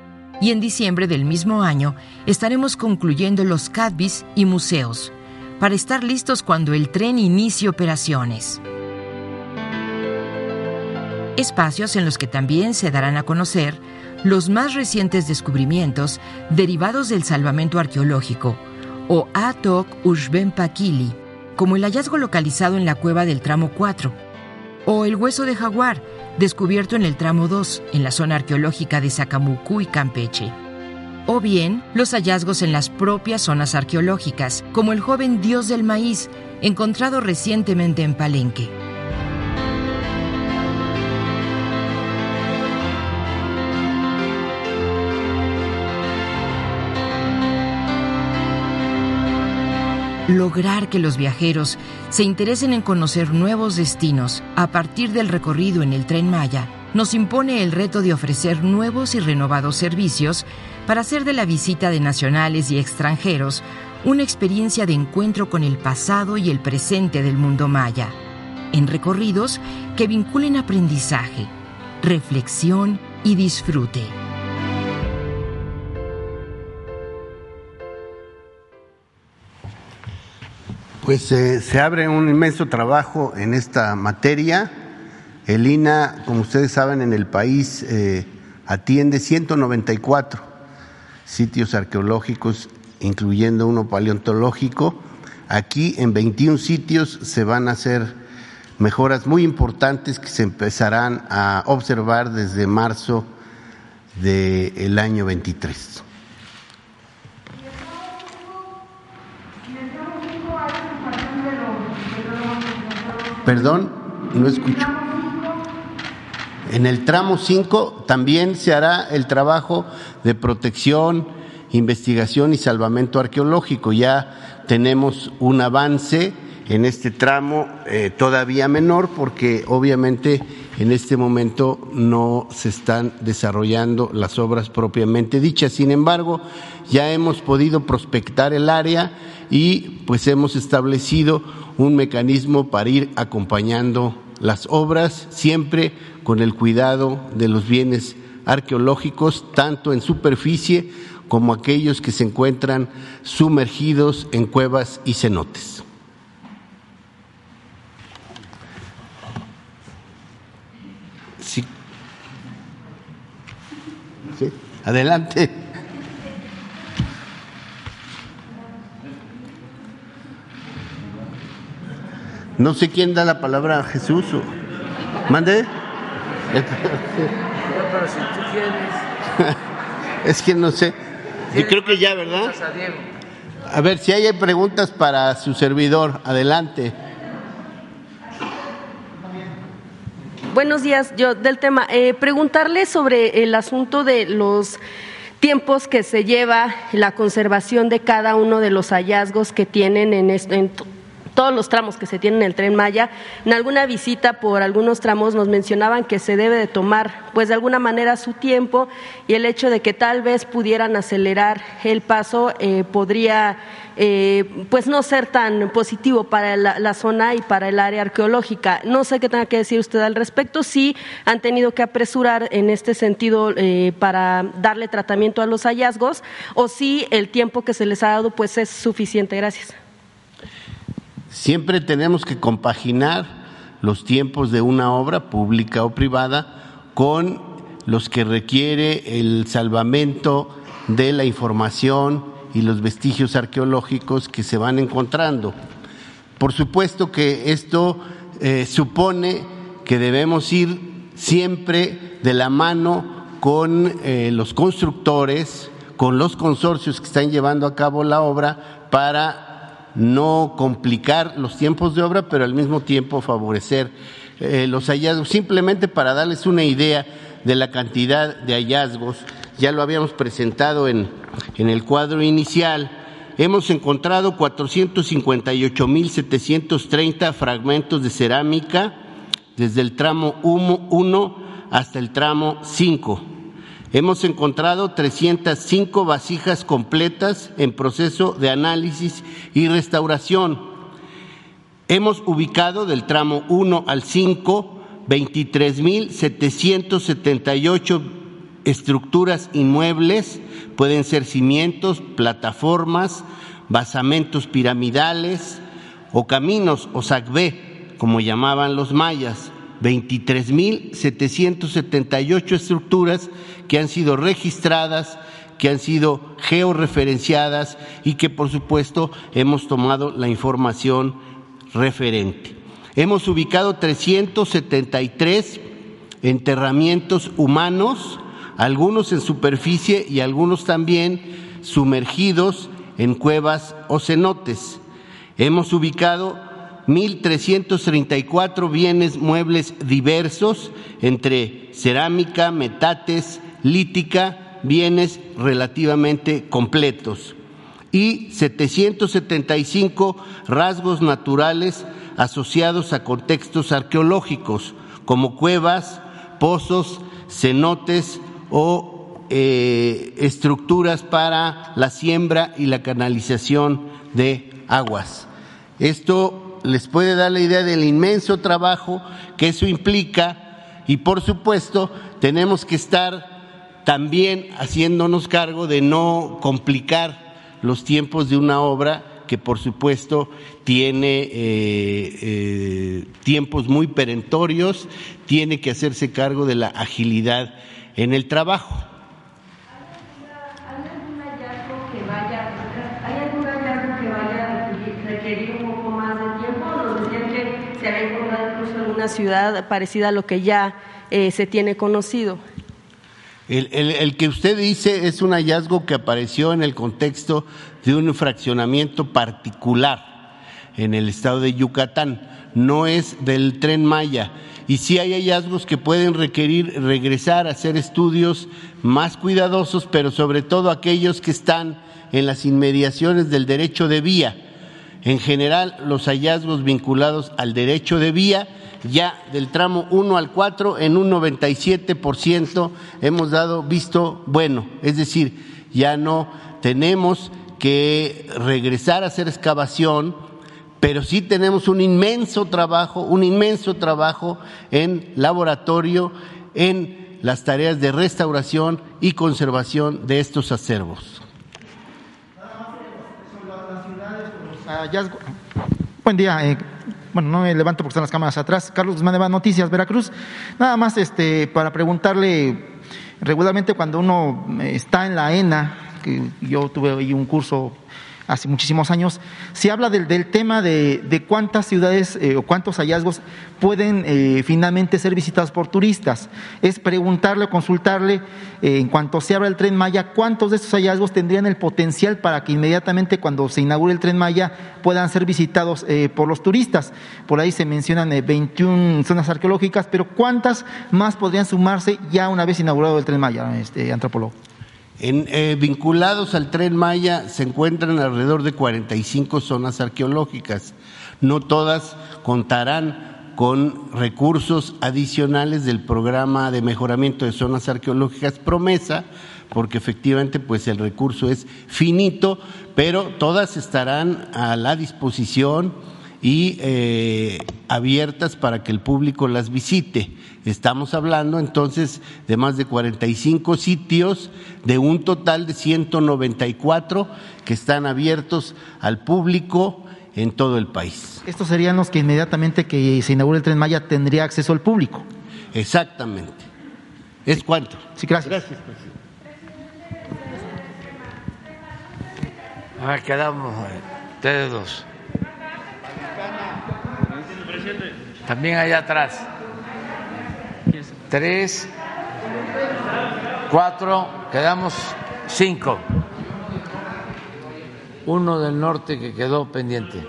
y en diciembre del mismo año estaremos concluyendo los CADBIS y museos para estar listos cuando el tren inicie operaciones. Espacios en los que también se darán a conocer los más recientes descubrimientos derivados del salvamento arqueológico o Atok Ushben Pakili, como el hallazgo localizado en la cueva del tramo 4 o el hueso de jaguar, descubierto en el tramo 2, en la zona arqueológica de Sacamucú y Campeche. O bien los hallazgos en las propias zonas arqueológicas, como el joven dios del maíz, encontrado recientemente en Palenque. Lograr que los viajeros se interesen en conocer nuevos destinos a partir del recorrido en el tren Maya nos impone el reto de ofrecer nuevos y renovados servicios para hacer de la visita de nacionales y extranjeros una experiencia de encuentro con el pasado y el presente del mundo maya, en recorridos que vinculen aprendizaje, reflexión y disfrute. Pues eh, se abre un inmenso trabajo en esta materia. El INA, como ustedes saben, en el país eh, atiende 194 sitios arqueológicos, incluyendo uno paleontológico. Aquí en 21 sitios se van a hacer mejoras muy importantes que se empezarán a observar desde marzo del año 23. Perdón, no escucho. En el tramo 5 también se hará el trabajo de protección, investigación y salvamento arqueológico. Ya tenemos un avance en este tramo eh, todavía menor porque obviamente en este momento no se están desarrollando las obras propiamente dichas. Sin embargo, ya hemos podido prospectar el área y pues hemos establecido un mecanismo para ir acompañando las obras, siempre con el cuidado de los bienes arqueológicos, tanto en superficie como aquellos que se encuentran sumergidos en cuevas y cenotes. Adelante. No sé quién da la palabra a Jesús. O... ¿Mande? Pero si tú quieres. es que no sé. Yo creo que ya, ¿verdad? A ver, si hay preguntas para su servidor, adelante. Buenos días, yo del tema. Eh, preguntarle sobre el asunto de los tiempos que se lleva la conservación de cada uno de los hallazgos que tienen en, en todos los tramos que se tienen en el tren Maya. En alguna visita por algunos tramos nos mencionaban que se debe de tomar, pues de alguna manera, su tiempo y el hecho de que tal vez pudieran acelerar el paso eh, podría, eh, pues no ser tan positivo para la, zona y para el área arqueológica. No sé qué tenga que decir usted al respecto. Si han tenido que apresurar en este sentido eh, para darle tratamiento a los hallazgos o si el tiempo que se les ha dado, pues es suficiente. Gracias. Siempre tenemos que compaginar los tiempos de una obra pública o privada con los que requiere el salvamento de la información y los vestigios arqueológicos que se van encontrando. Por supuesto que esto eh, supone que debemos ir siempre de la mano con eh, los constructores, con los consorcios que están llevando a cabo la obra para no complicar los tiempos de obra, pero al mismo tiempo favorecer eh, los hallazgos. Simplemente para darles una idea de la cantidad de hallazgos, ya lo habíamos presentado en, en el cuadro inicial, hemos encontrado 458.730 fragmentos de cerámica desde el tramo 1 hasta el tramo 5. Hemos encontrado 305 vasijas completas en proceso de análisis y restauración. Hemos ubicado del tramo 1 al 5 23.778 estructuras inmuebles, pueden ser cimientos, plataformas, basamentos piramidales o caminos o sacbé, como llamaban los mayas. 23.778 estructuras que han sido registradas, que han sido georreferenciadas y que por supuesto hemos tomado la información referente. Hemos ubicado 373 enterramientos humanos, algunos en superficie y algunos también sumergidos en cuevas o cenotes. Hemos ubicado 1.334 bienes muebles diversos entre cerámica, metates, lítica, bienes relativamente completos y 775 rasgos naturales asociados a contextos arqueológicos como cuevas, pozos, cenotes o eh, estructuras para la siembra y la canalización de aguas. Esto les puede dar la idea del inmenso trabajo que eso implica y por supuesto tenemos que estar también haciéndonos cargo de no complicar los tiempos de una obra que por supuesto tiene eh, eh, tiempos muy perentorios, tiene que hacerse cargo de la agilidad en el trabajo. ¿Hay algún hallazgo que vaya a requerir un poco más de tiempo? Nos decían que se había encontrado incluso en ciudad parecida a lo que ya eh, se tiene conocido. El, el, el, que usted dice es un hallazgo que apareció en el contexto de un fraccionamiento particular en el estado de Yucatán, no es del tren Maya. Y sí hay hallazgos que pueden requerir regresar a hacer estudios más cuidadosos, pero sobre todo aquellos que están en las inmediaciones del derecho de vía. En general, los hallazgos vinculados al derecho de vía ya del tramo 1 al 4 en un 97% hemos dado visto bueno, es decir, ya no tenemos que regresar a hacer excavación, pero sí tenemos un inmenso trabajo, un inmenso trabajo en laboratorio, en las tareas de restauración y conservación de estos acervos. Buen día, eh, bueno, no me levanto porque están las cámaras atrás. Carlos Guzmán Noticias, Veracruz. Nada más este, para preguntarle, regularmente cuando uno está en la ENA, que yo tuve ahí un curso hace muchísimos años, se habla del, del tema de, cuántas ciudades eh, o cuántos hallazgos pueden eh, finalmente ser visitados por turistas. Es preguntarle o consultarle, eh, en cuanto se abra el tren Maya, cuántos de estos hallazgos tendrían el potencial para que inmediatamente cuando se inaugure el tren Maya puedan ser visitados eh, por los turistas. Por ahí se mencionan 21 zonas arqueológicas, pero ¿cuántas más podrían sumarse ya una vez inaugurado el tren Maya, este antropólogo? En, eh, vinculados al tren Maya se encuentran alrededor de 45 zonas arqueológicas. No todas contarán con recursos adicionales del programa de mejoramiento de zonas arqueológicas Promesa, porque efectivamente pues el recurso es finito, pero todas estarán a la disposición y eh, abiertas para que el público las visite. Estamos hablando entonces de más de 45 sitios, de un total de 194 que están abiertos al público en todo el país. Estos serían los que inmediatamente que se inaugure el tren Maya tendría acceso al público. Exactamente. ¿Es cuánto? Sí, gracias. Gracias, presidente. A ver, quedamos ustedes dos. También allá atrás. Tres, cuatro, quedamos cinco. Uno del norte que quedó pendiente.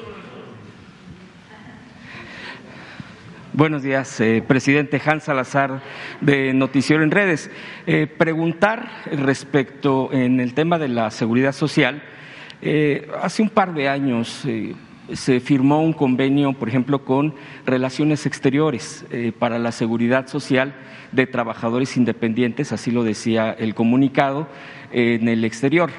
Buenos días, eh, presidente Hans Salazar de Noticiero en Redes. Eh, preguntar respecto en el tema de la seguridad social. Eh, hace un par de años se firmó un convenio, por ejemplo, con Relaciones Exteriores para la seguridad social de trabajadores independientes, así lo decía el comunicado, en el exterior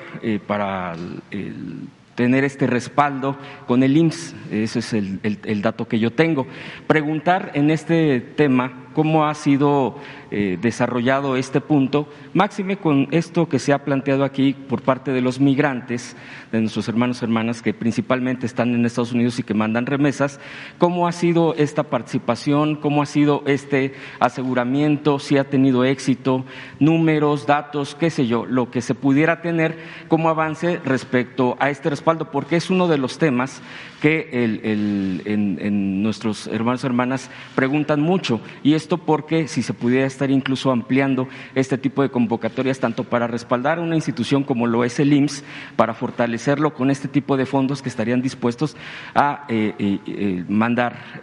para el tener este respaldo con el IMSS. Ese es el, dato que yo tengo. Preguntar en este tema cómo ha sido eh, desarrollado este punto, máxime con esto que se ha planteado aquí por parte de los migrantes, de nuestros hermanos y hermanas que principalmente están en Estados Unidos y que mandan remesas, cómo ha sido esta participación, cómo ha sido este aseguramiento, si ha tenido éxito, números, datos, qué sé yo, lo que se pudiera tener como avance respecto a este respaldo, porque es uno de los temas que nuestros hermanos y hermanas preguntan mucho. Y esto porque si se pudiera estar incluso ampliando este tipo de convocatorias, tanto para respaldar una institución como lo es el IMSS, para fortalecerlo con este tipo de fondos que estarían dispuestos a eh, eh, eh, mandar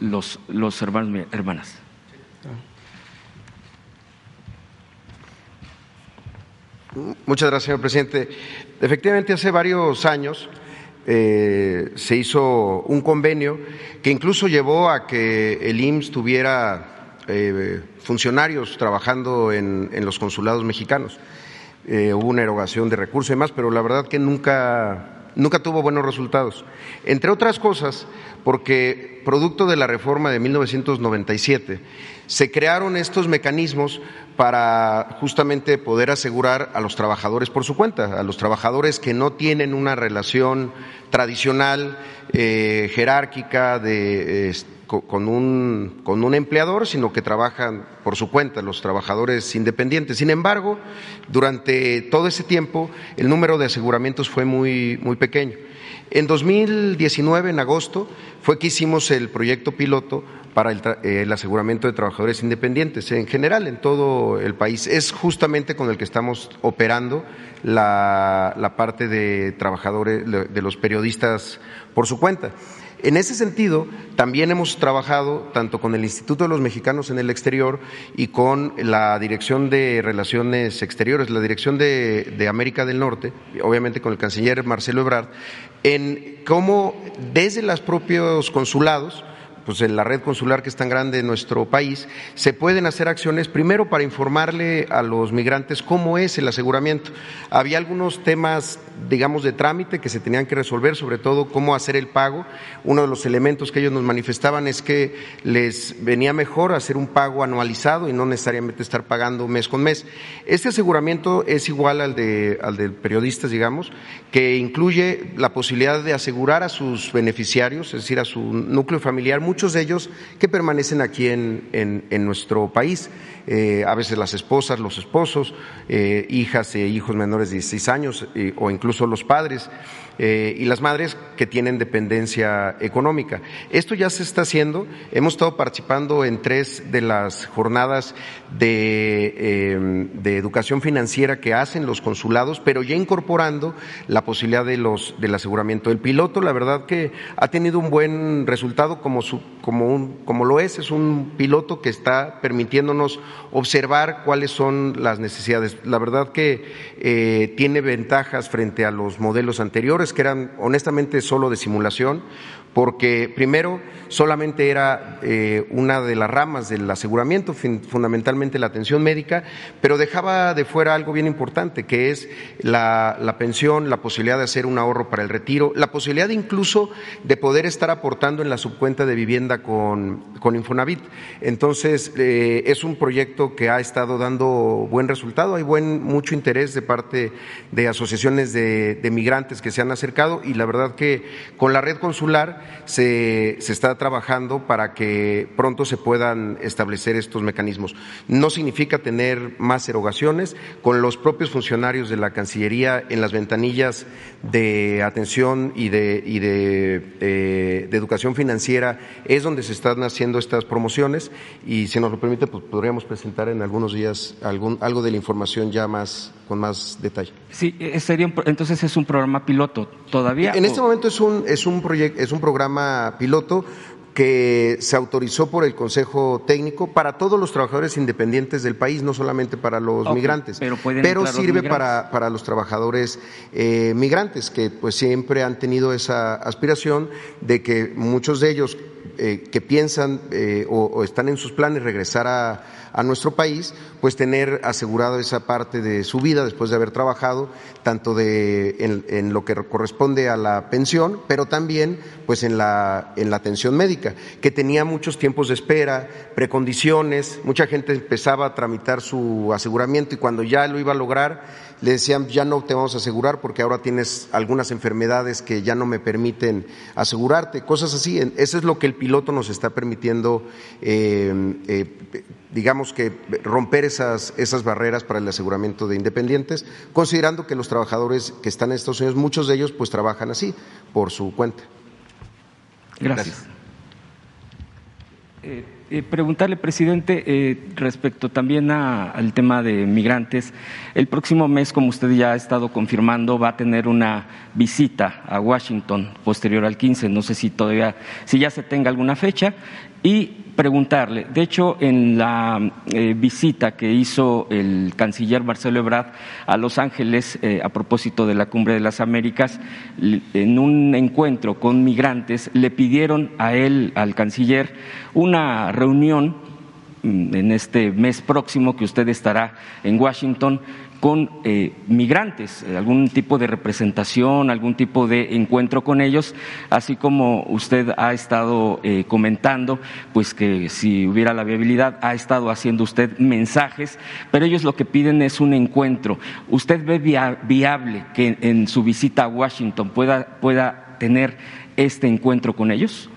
los, los hermanos y hermanas. Muchas gracias, señor presidente. Efectivamente, hace varios años eh, se hizo un convenio que incluso llevó a que el IMSS tuviera eh, funcionarios trabajando en, los consulados mexicanos. Eh, hubo una erogación de recursos y demás, pero la verdad que nunca, nunca tuvo buenos resultados. Entre otras cosas, porque producto de la reforma de 1997 se crearon estos mecanismos para justamente poder asegurar a los trabajadores por su cuenta, a los trabajadores que no tienen una relación tradicional, eh, jerárquica de, con, un, con un empleador, sino que trabajan por su cuenta, los trabajadores independientes. Sin embargo, durante todo ese tiempo el número de aseguramientos fue muy, muy pequeño. En 2019, en agosto, fue que hicimos el proyecto piloto para el, aseguramiento de trabajadores independientes en general en todo el país. Es justamente con el que estamos operando la, parte de trabajadores, de los periodistas por su cuenta. En ese sentido, también hemos trabajado tanto con el Instituto de los Mexicanos en el Exterior y con la Dirección de Relaciones Exteriores, la Dirección de, América del Norte, obviamente con el canciller Marcelo Ebrard, en cómo desde los propios consulados, pues en la red consular que es tan grande en nuestro país, se pueden hacer acciones primero para informarle a los migrantes cómo es el aseguramiento. Había algunos temas, digamos, de trámite que se tenían que resolver, sobre todo cómo hacer el pago. Uno de los elementos que ellos nos manifestaban es que les venía mejor hacer un pago anualizado y no necesariamente estar pagando mes con mes. Este aseguramiento es igual al de, al de periodistas, digamos, que incluye la posibilidad de asegurar a sus beneficiarios, es decir, a su núcleo familiar, muchos de ellos que permanecen aquí en, en, nuestro país, eh, a veces las esposas, los esposos, eh, hijas e hijos menores de 16 años eh, o incluso los padres. Eh, y las madres que tienen dependencia económica. Esto ya se está haciendo. Hemos estado participando en tres de las jornadas de, em, de educación financiera que hacen los consulados, pero ya incorporando la posibilidad de los, del aseguramiento. El piloto, la verdad que ha tenido un buen resultado como, su, como, un, como lo es. Es un piloto que está permitiéndonos observar cuáles son las necesidades. La verdad que eh, tiene ventajas frente a los modelos anteriores que eran honestamente solo de simulación, porque primero solamente era eh, una de las ramas del aseguramiento, fundamentalmente la atención médica, pero dejaba de fuera algo bien importante, que es la, pensión, la posibilidad de hacer un ahorro para el retiro, la posibilidad incluso de poder estar aportando en la subcuenta de vivienda con, con Infonavit. Entonces, eh, es un proyecto que ha estado dando buen resultado, hay buen, mucho interés de parte de asociaciones de, de migrantes que se han acercado y la verdad que con la red consular se, se está trabajando para que pronto se puedan establecer estos mecanismos. No significa tener más erogaciones. Con los propios funcionarios de la Cancillería en las ventanillas de atención y de, y de, eh, educación financiera es donde se están haciendo estas promociones y si nos lo permite pues podríamos presentar en algunos días algún, algo de la información ya más con más detalle. Sí, eh, sería entonces es un programa piloto todavía. En este momento es un es un proyecto es un programa piloto que se autorizó por el Consejo Técnico para todos los trabajadores independientes del país, no solamente para los migrantes, pero los sirve para, para los trabajadores eh, migrantes que pues siempre han tenido esa aspiración de que muchos de ellos eh, que piensan eh, o, o están en sus planes regresar a, a nuestro país, pues tener asegurado esa parte de su vida después de haber trabajado, tanto de, en, lo que corresponde a la pensión, pero también pues en la, en la atención médica, que tenía muchos tiempos de espera, precondiciones, mucha gente empezaba a tramitar su aseguramiento y cuando ya lo iba a lograr, le decían ya no te vamos a asegurar porque ahora tienes algunas enfermedades que ya no me permiten asegurarte, cosas así. Eso es lo que el piloto nos está permitiendo, eh, eh, digamos que romper esas, esas barreras para el aseguramiento de independientes, considerando que los trabajadores que están en Estados Unidos, muchos de ellos pues trabajan así, por su cuenta. Gracias. Eh, eh, preguntarle, presidente, eh, respecto también a- al tema de migrantes, el próximo mes, como usted ya ha estado confirmando, va a tener una visita a Washington posterior al 15. No sé si todavía, si ya se tenga alguna fecha. Y preguntarle, de hecho, en la eh, visita que hizo el canciller Marcelo Ebrard a Los Ángeles eh, a propósito de la Cumbre de las Américas, en un encuentro con migrantes, le pidieron a él, al canciller, una reunión mm, en este mes próximo que usted estará en Washington con eh, migrantes, eh, algún tipo de representación, algún tipo de encuentro con ellos, así como usted ha estado eh, comentando, pues que si hubiera la viabilidad, ha estado haciendo usted mensajes, pero ellos lo que piden es un encuentro. ¿Usted ve via- viable que en su visita a Washington pueda, pueda tener este encuentro con ellos?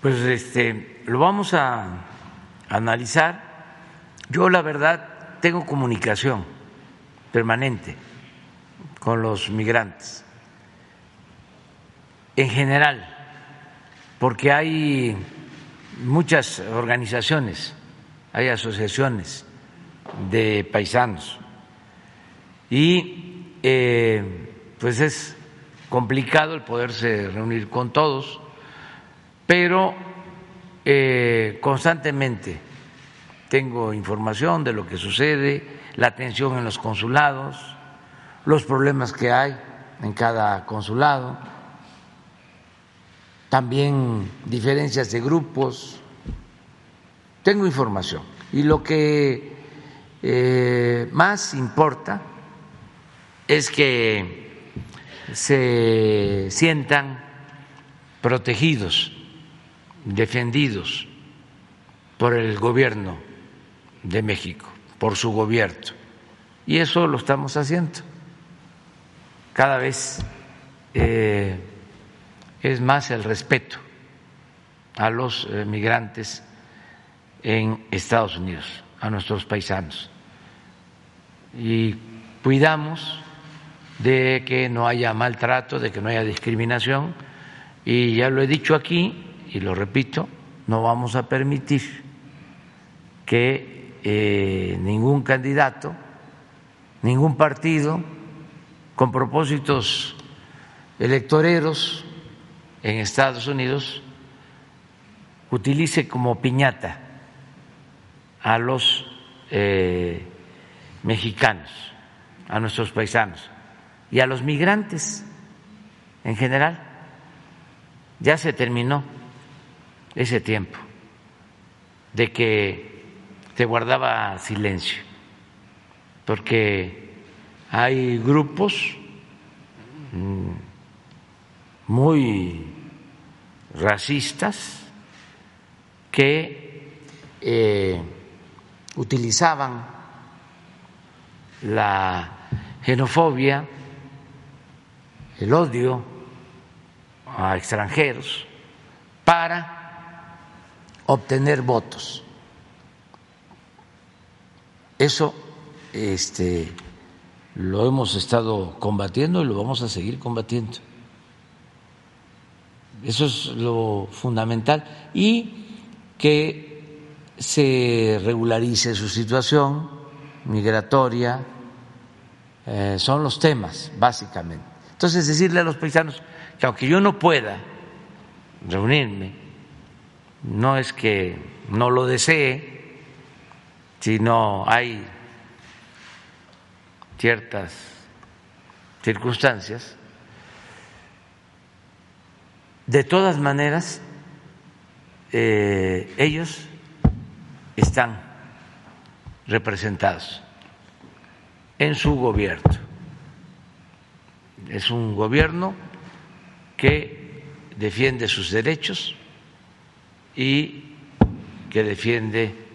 Pues este, lo vamos a analizar. Yo la verdad tengo comunicación permanente con los migrantes, en general, porque hay muchas organizaciones, hay asociaciones de paisanos y eh, pues es complicado el poderse reunir con todos pero eh, constantemente tengo información de lo que sucede, la atención en los consulados, los problemas que hay en cada consulado, también diferencias de grupos. Tengo información y lo que eh, más importa es que se sientan protegidos defendidos por el gobierno de México, por su gobierno. Y eso lo estamos haciendo. Cada vez eh, es más el respeto a los eh, migrantes en Estados Unidos, a nuestros paisanos. Y cuidamos de que no haya maltrato, de que no haya discriminación. Y ya lo he dicho aquí, y lo repito, no vamos a permitir que eh, ningún candidato, ningún partido, con propósitos electoreros en Estados Unidos, utilice como piñata a los eh, mexicanos, a nuestros paisanos y a los migrantes en general. Ya se terminó ese tiempo de que se guardaba silencio, porque hay grupos mm, muy racistas que eh, utilizaban la xenofobia, el odio a extranjeros para obtener votos. Eso este, lo hemos estado combatiendo y lo vamos a seguir combatiendo. Eso es lo fundamental. Y que se regularice su situación migratoria, eh, son los temas, básicamente. Entonces, decirle a los paisanos que aunque yo no pueda reunirme no es que no lo desee, sino hay ciertas circunstancias. De todas maneras, eh, ellos están representados en su gobierno. Es un gobierno que defiende sus derechos y que defiende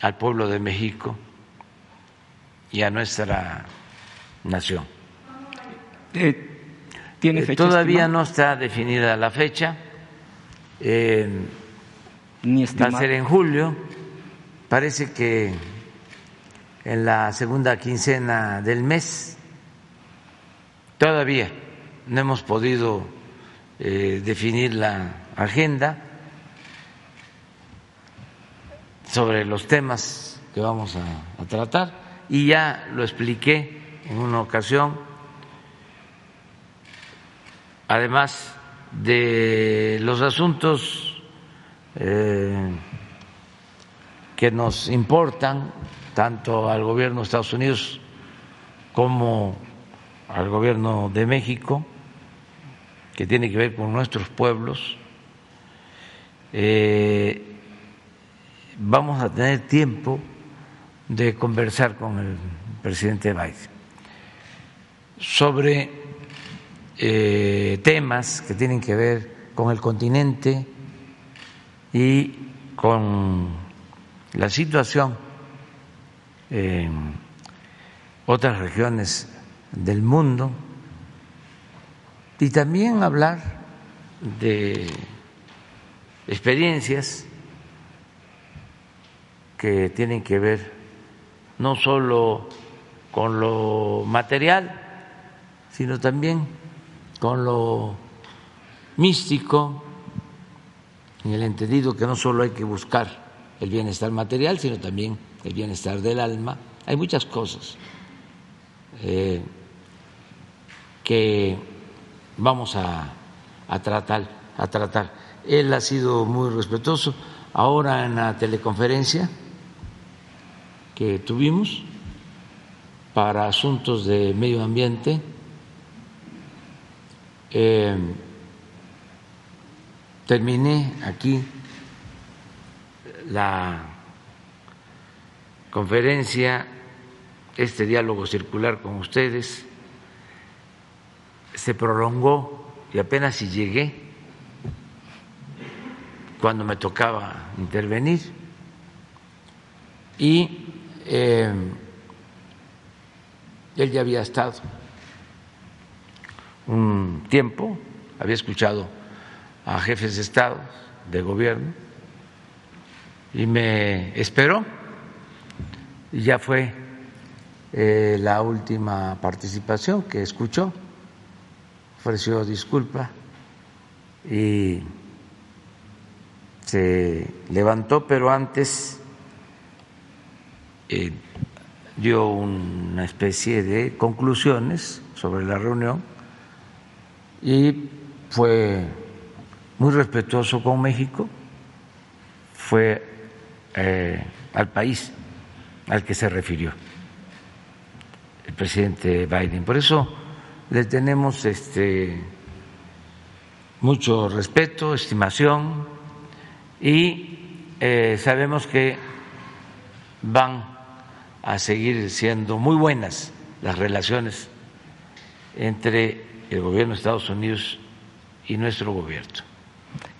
al pueblo de México y a nuestra nación. Eh, ¿Tiene fecha Todavía no está definida la fecha. Eh, Ni va a ser en julio. Parece que en la segunda quincena del mes. Todavía no hemos podido eh, definir la agenda sobre los temas que vamos a, tratar y ya lo expliqué en una ocasión, además de los asuntos eh, que nos importan tanto al gobierno de Estados Unidos como al gobierno de México, que tiene que ver con nuestros pueblos. Eh, vamos a tener tiempo de conversar con el presidente Biden sobre eh, temas que tienen que ver con el continente y con la situación en otras regiones del mundo y también hablar de experiencias que tienen que ver no solo con lo material, sino también con lo místico, en el entendido que no solo hay que buscar el bienestar material, sino también el bienestar del alma, hay muchas cosas eh, que vamos a, tratar, a tratar. Él ha sido muy respetuoso. Ahora en la teleconferencia que tuvimos para asuntos de medio ambiente, eh, terminé aquí la conferencia, este diálogo circular con ustedes, se prolongó y apenas si llegué cuando me tocaba intervenir. Y eh, él ya había estado un tiempo, había escuchado a jefes de Estado, de gobierno, y me esperó. Ya fue eh, la última participación que escuchó, ofreció disculpa y se levantó, pero antes eh, dio una especie de conclusiones sobre la reunión y fue muy respetuoso con México, fue eh, al país al que se refirió el presidente Biden. Por eso le tenemos este mucho respeto, estimación y eh, sabemos que van a seguir siendo muy buenas las relaciones entre el gobierno de Estados Unidos y nuestro gobierno.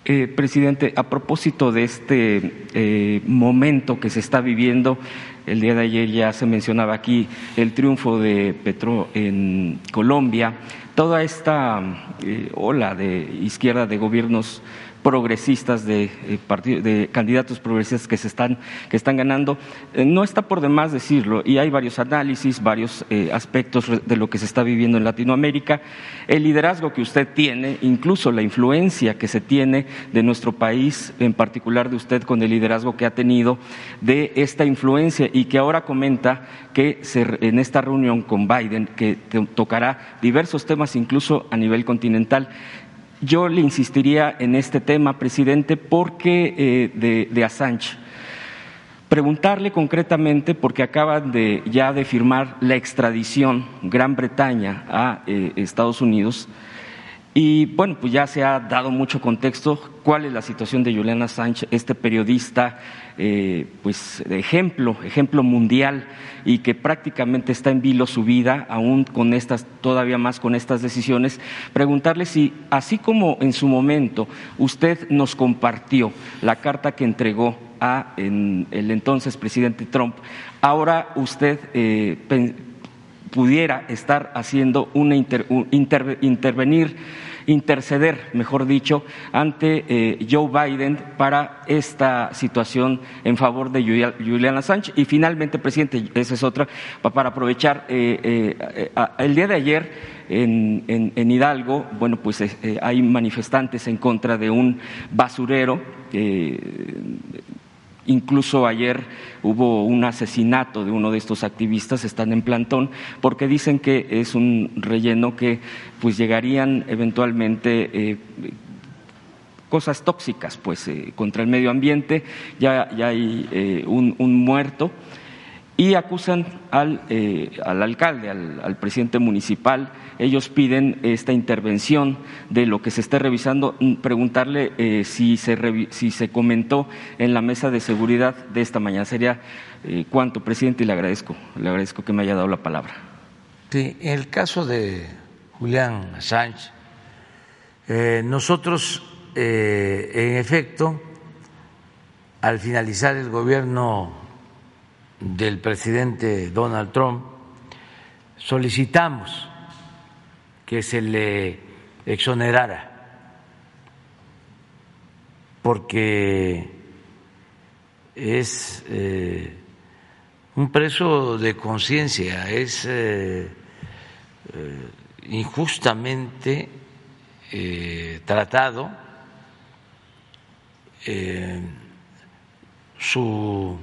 Eh, presidente, a propósito de este eh, momento que se está viviendo, el día de ayer ya se mencionaba aquí el triunfo de Petro en Colombia, toda esta eh, ola de izquierda de gobiernos progresistas de, eh, de candidatos progresistas que se están que están ganando. Eh, no está por demás decirlo y hay varios análisis varios eh, aspectos de lo que se está viviendo en Latinoamérica. El liderazgo que usted tiene incluso la influencia que se tiene de nuestro país en particular de usted con el liderazgo que ha tenido de esta influencia y que ahora comenta que en esta reunión con Biden que tocará diversos temas incluso a nivel continental yo le insistiría en este tema, presidente, porque eh, de, Assange. Preguntarle concretamente, porque acaban de ya de firmar la extradición Gran Bretaña a eh, Estados Unidos, y bueno, pues ya se ha dado mucho contexto cuál es la situación de Julian Assange, este periodista, eh, pues ejemplo, ejemplo mundial y que prácticamente está en vilo su vida, aún con estas, todavía más con estas decisiones. Preguntarle si, así como en su momento usted nos compartió la carta que entregó a el entonces presidente Trump, ahora usted eh, pudiera estar haciendo una intervenir, interceder, mejor dicho, ante eh, Joe Biden para esta situación en favor de Julian Assange. Y finalmente, presidente, esa es otra, para aprovechar, eh, eh, el día de ayer en, en, Hidalgo, bueno, pues hay manifestantes en contra de un basurero Incluso ayer hubo un asesinato de uno de estos activistas, están en plantón, porque dicen que es un relleno que pues llegarían eventualmente eh, cosas tóxicas pues eh, contra el medio ambiente, ya, ya hay eh, un, muerto y acusan al, al alcalde, al, presidente municipal. Ellos piden esta intervención de lo que se esté revisando, mm, preguntarle eh, si, se si se comentó en la mesa de seguridad de esta mañana. Sería eh, cuánto, presidente, y le agradezco, le agradezco que me haya dado la palabra. Sí, en el caso de Julián Sánchez, eh, nosotros, en efecto, al finalizar el gobierno del presidente Donald Trump, solicitamos que se le exonerara, porque es eh, un preso de conciencia, es eh, eh, injustamente tratado, su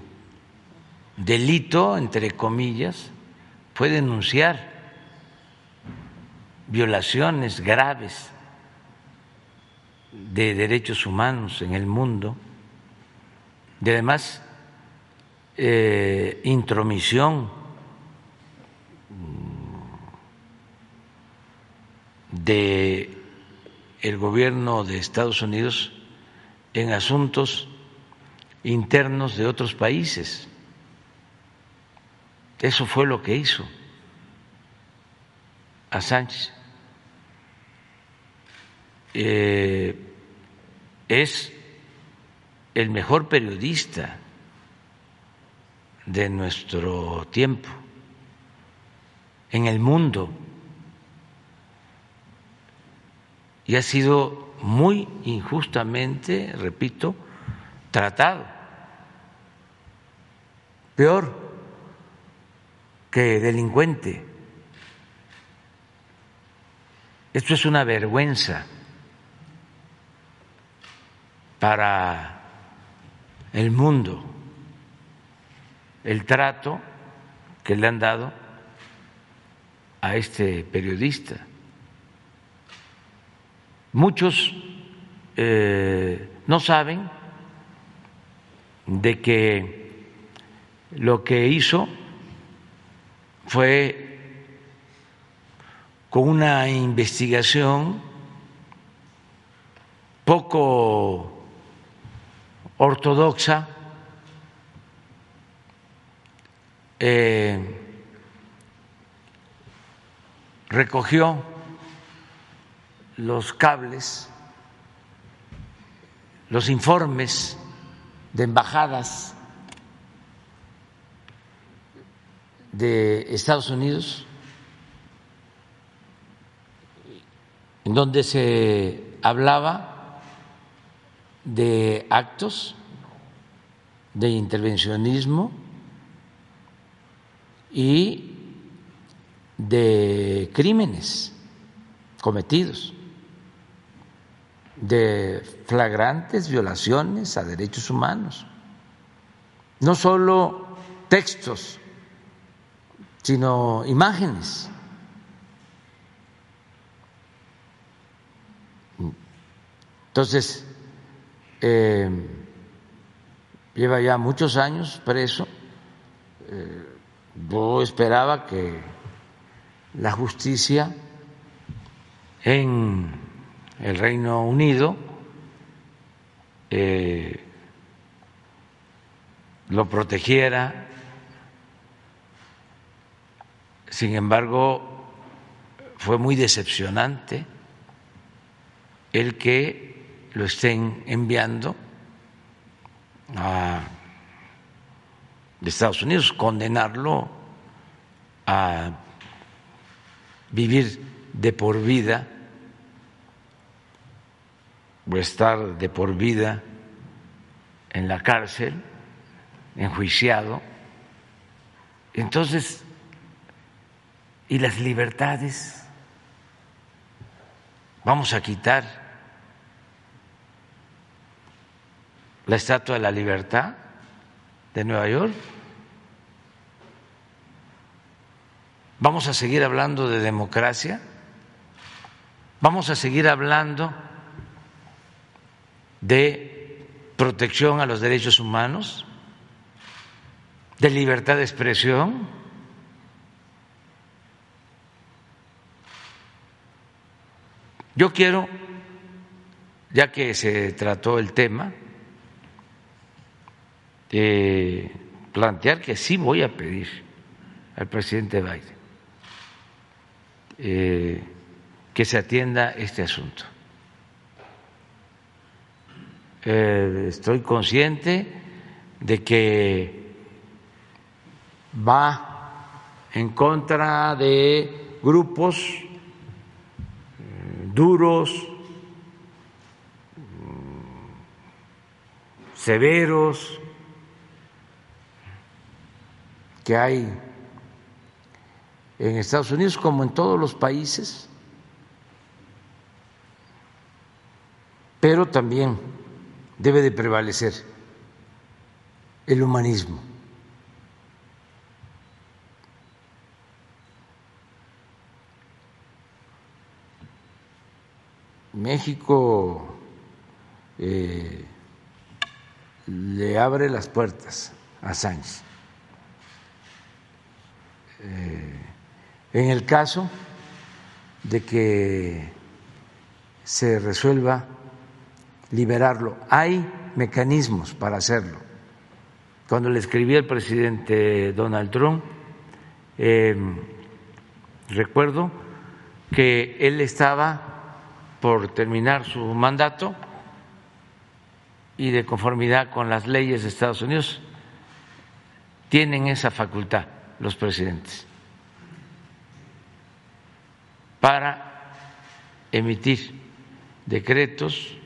delito, entre comillas, fue denunciar violaciones graves de derechos humanos en el mundo y además eh, intromisión de el gobierno de Estados Unidos en asuntos internos de otros países. Eso fue lo que hizo a Sánchez. Eh, es el mejor periodista de nuestro tiempo en el mundo y ha sido muy injustamente, repito, tratado. Peor delincuente. Esto es una vergüenza para el mundo, el trato que le han dado a este periodista. Muchos eh, no saben de que lo que hizo fue con una investigación poco ortodoxa, eh, recogió los cables, los informes de embajadas de Estados Unidos, en donde se hablaba de actos de intervencionismo y de crímenes cometidos, de flagrantes violaciones a derechos humanos, no solo textos sino imágenes. Entonces, eh, lleva ya muchos años preso. Eh, yo esperaba que la justicia en el Reino Unido eh, lo protegiera. Sin embargo, fue muy decepcionante el que lo estén enviando a Estados Unidos, condenarlo a vivir de por vida o estar de por vida en la cárcel, enjuiciado. Entonces, ¿y las libertades? Vamos a quitar la Estatua de la Libertad de Nueva York. Vamos a seguir hablando de democracia. Vamos a seguir hablando de protección a los derechos humanos, de libertad de expresión. Yo quiero, ya que se trató el tema, de plantear que sí voy a pedir al presidente Biden eh, que se atienda este asunto. Eh, estoy consciente de que va en contra de grupos eh, duros, severos, que hay en Estados Unidos como en todos los países, pero también debe de prevalecer el humanismo. México eh, le abre las puertas a Sánchez. Eh, en el caso de que se resuelva liberarlo, hay mecanismos para hacerlo. Cuando le escribí al presidente Donald Trump, em, recuerdo que él estaba por terminar su mandato y de conformidad con las leyes de Estados Unidos tienen esa facultad los presidentes para emitir decretos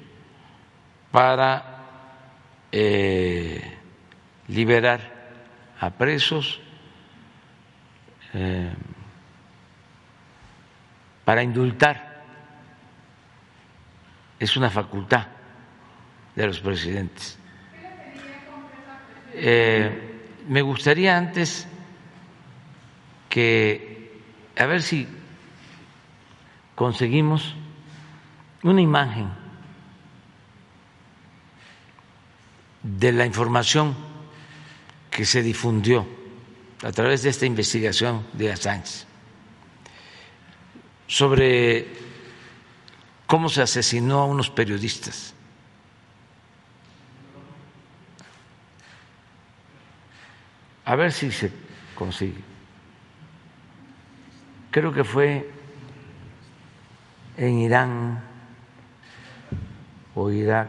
para eh, liberar a presos, eh, para indultar. Es una facultad de los presidentes. Eh, me gustaría antes que, a ver si conseguimos una imagen de la información que se difundió a través de esta investigación de Assange sobre cómo se asesinó a unos periodistas. A ver si se consigue. Creo que fue en Irán o Irak.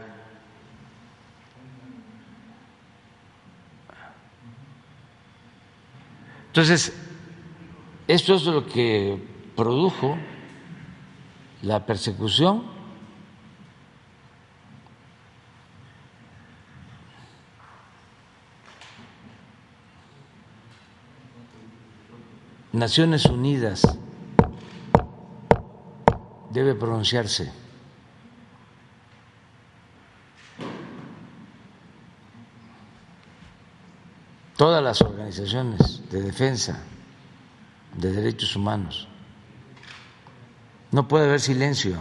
Entonces, esto es lo que produjo la persecución. Naciones Unidas debe pronunciarse. Todas las organizaciones de defensa de derechos humanos. No puede haber silencio.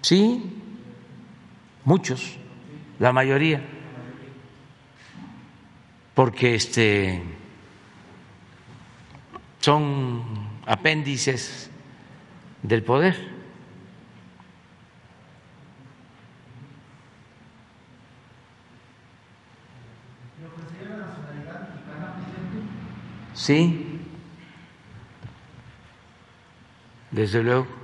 Sí, muchos, la mayoría, porque este son apéndices del poder. Sí, luego.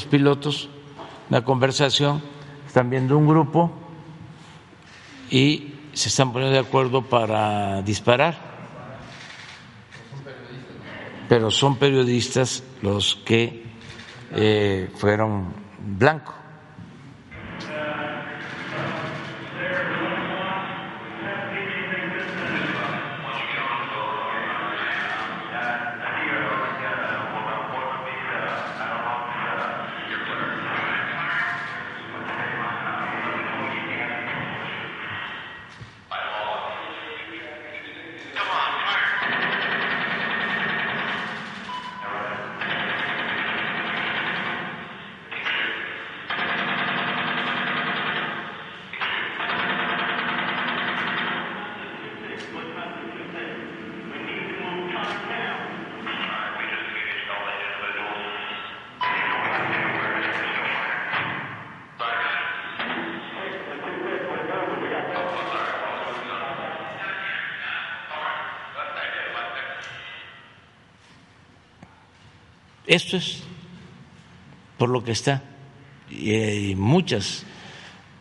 Unos pilotos, la conversación, están viendo un grupo y se están poniendo de acuerdo para disparar. Pero son periodistas los que eh, fueron blancos. Esto es por lo que está y hay muchas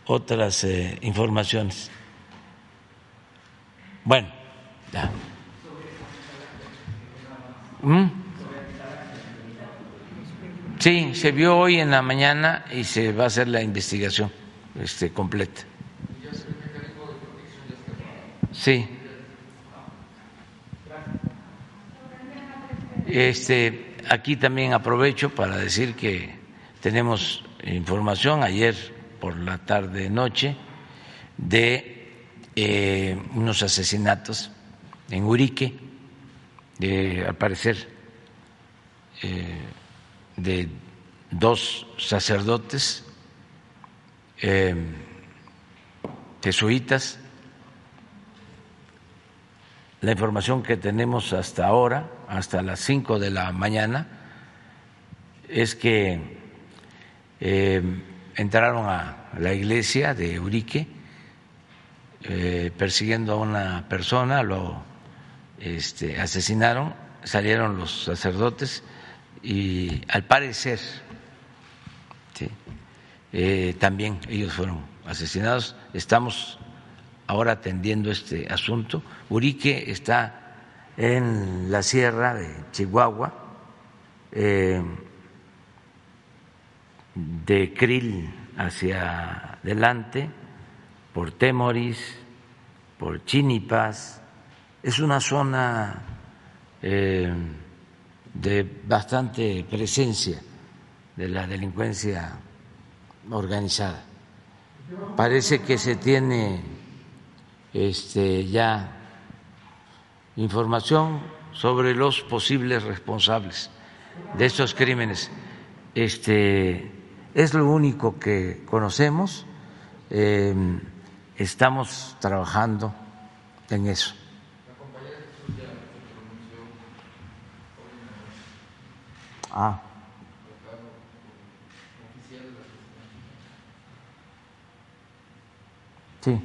otras eh, informaciones. Bueno, ya. ¿Mm? Sí, se vio hoy en la mañana y se va a hacer la investigación este, completa. Sí. Este, aquí también aprovecho para decir que tenemos información ayer por la tarde noche de eh, unos asesinatos en Urique, de, al parecer eh, de dos sacerdotes eh, jesuitas. La información que tenemos hasta ahora hasta las cinco de la mañana es que eh, entraron a la iglesia de Urique eh, persiguiendo a una persona, lo este, asesinaron, salieron los sacerdotes y al parecer eh, también ellos fueron asesinados. Estamos ahora atendiendo este asunto. Urique está en la sierra de Chihuahua, eh, de Krill hacia adelante, por Temoris, por Chinipas, es una zona eh, de bastante presencia de la delincuencia organizada. Parece que se tiene este, ya información sobre los posibles responsables de estos crímenes. Este es lo único que conocemos. Eh, estamos trabajando en eso. Ah. Sí.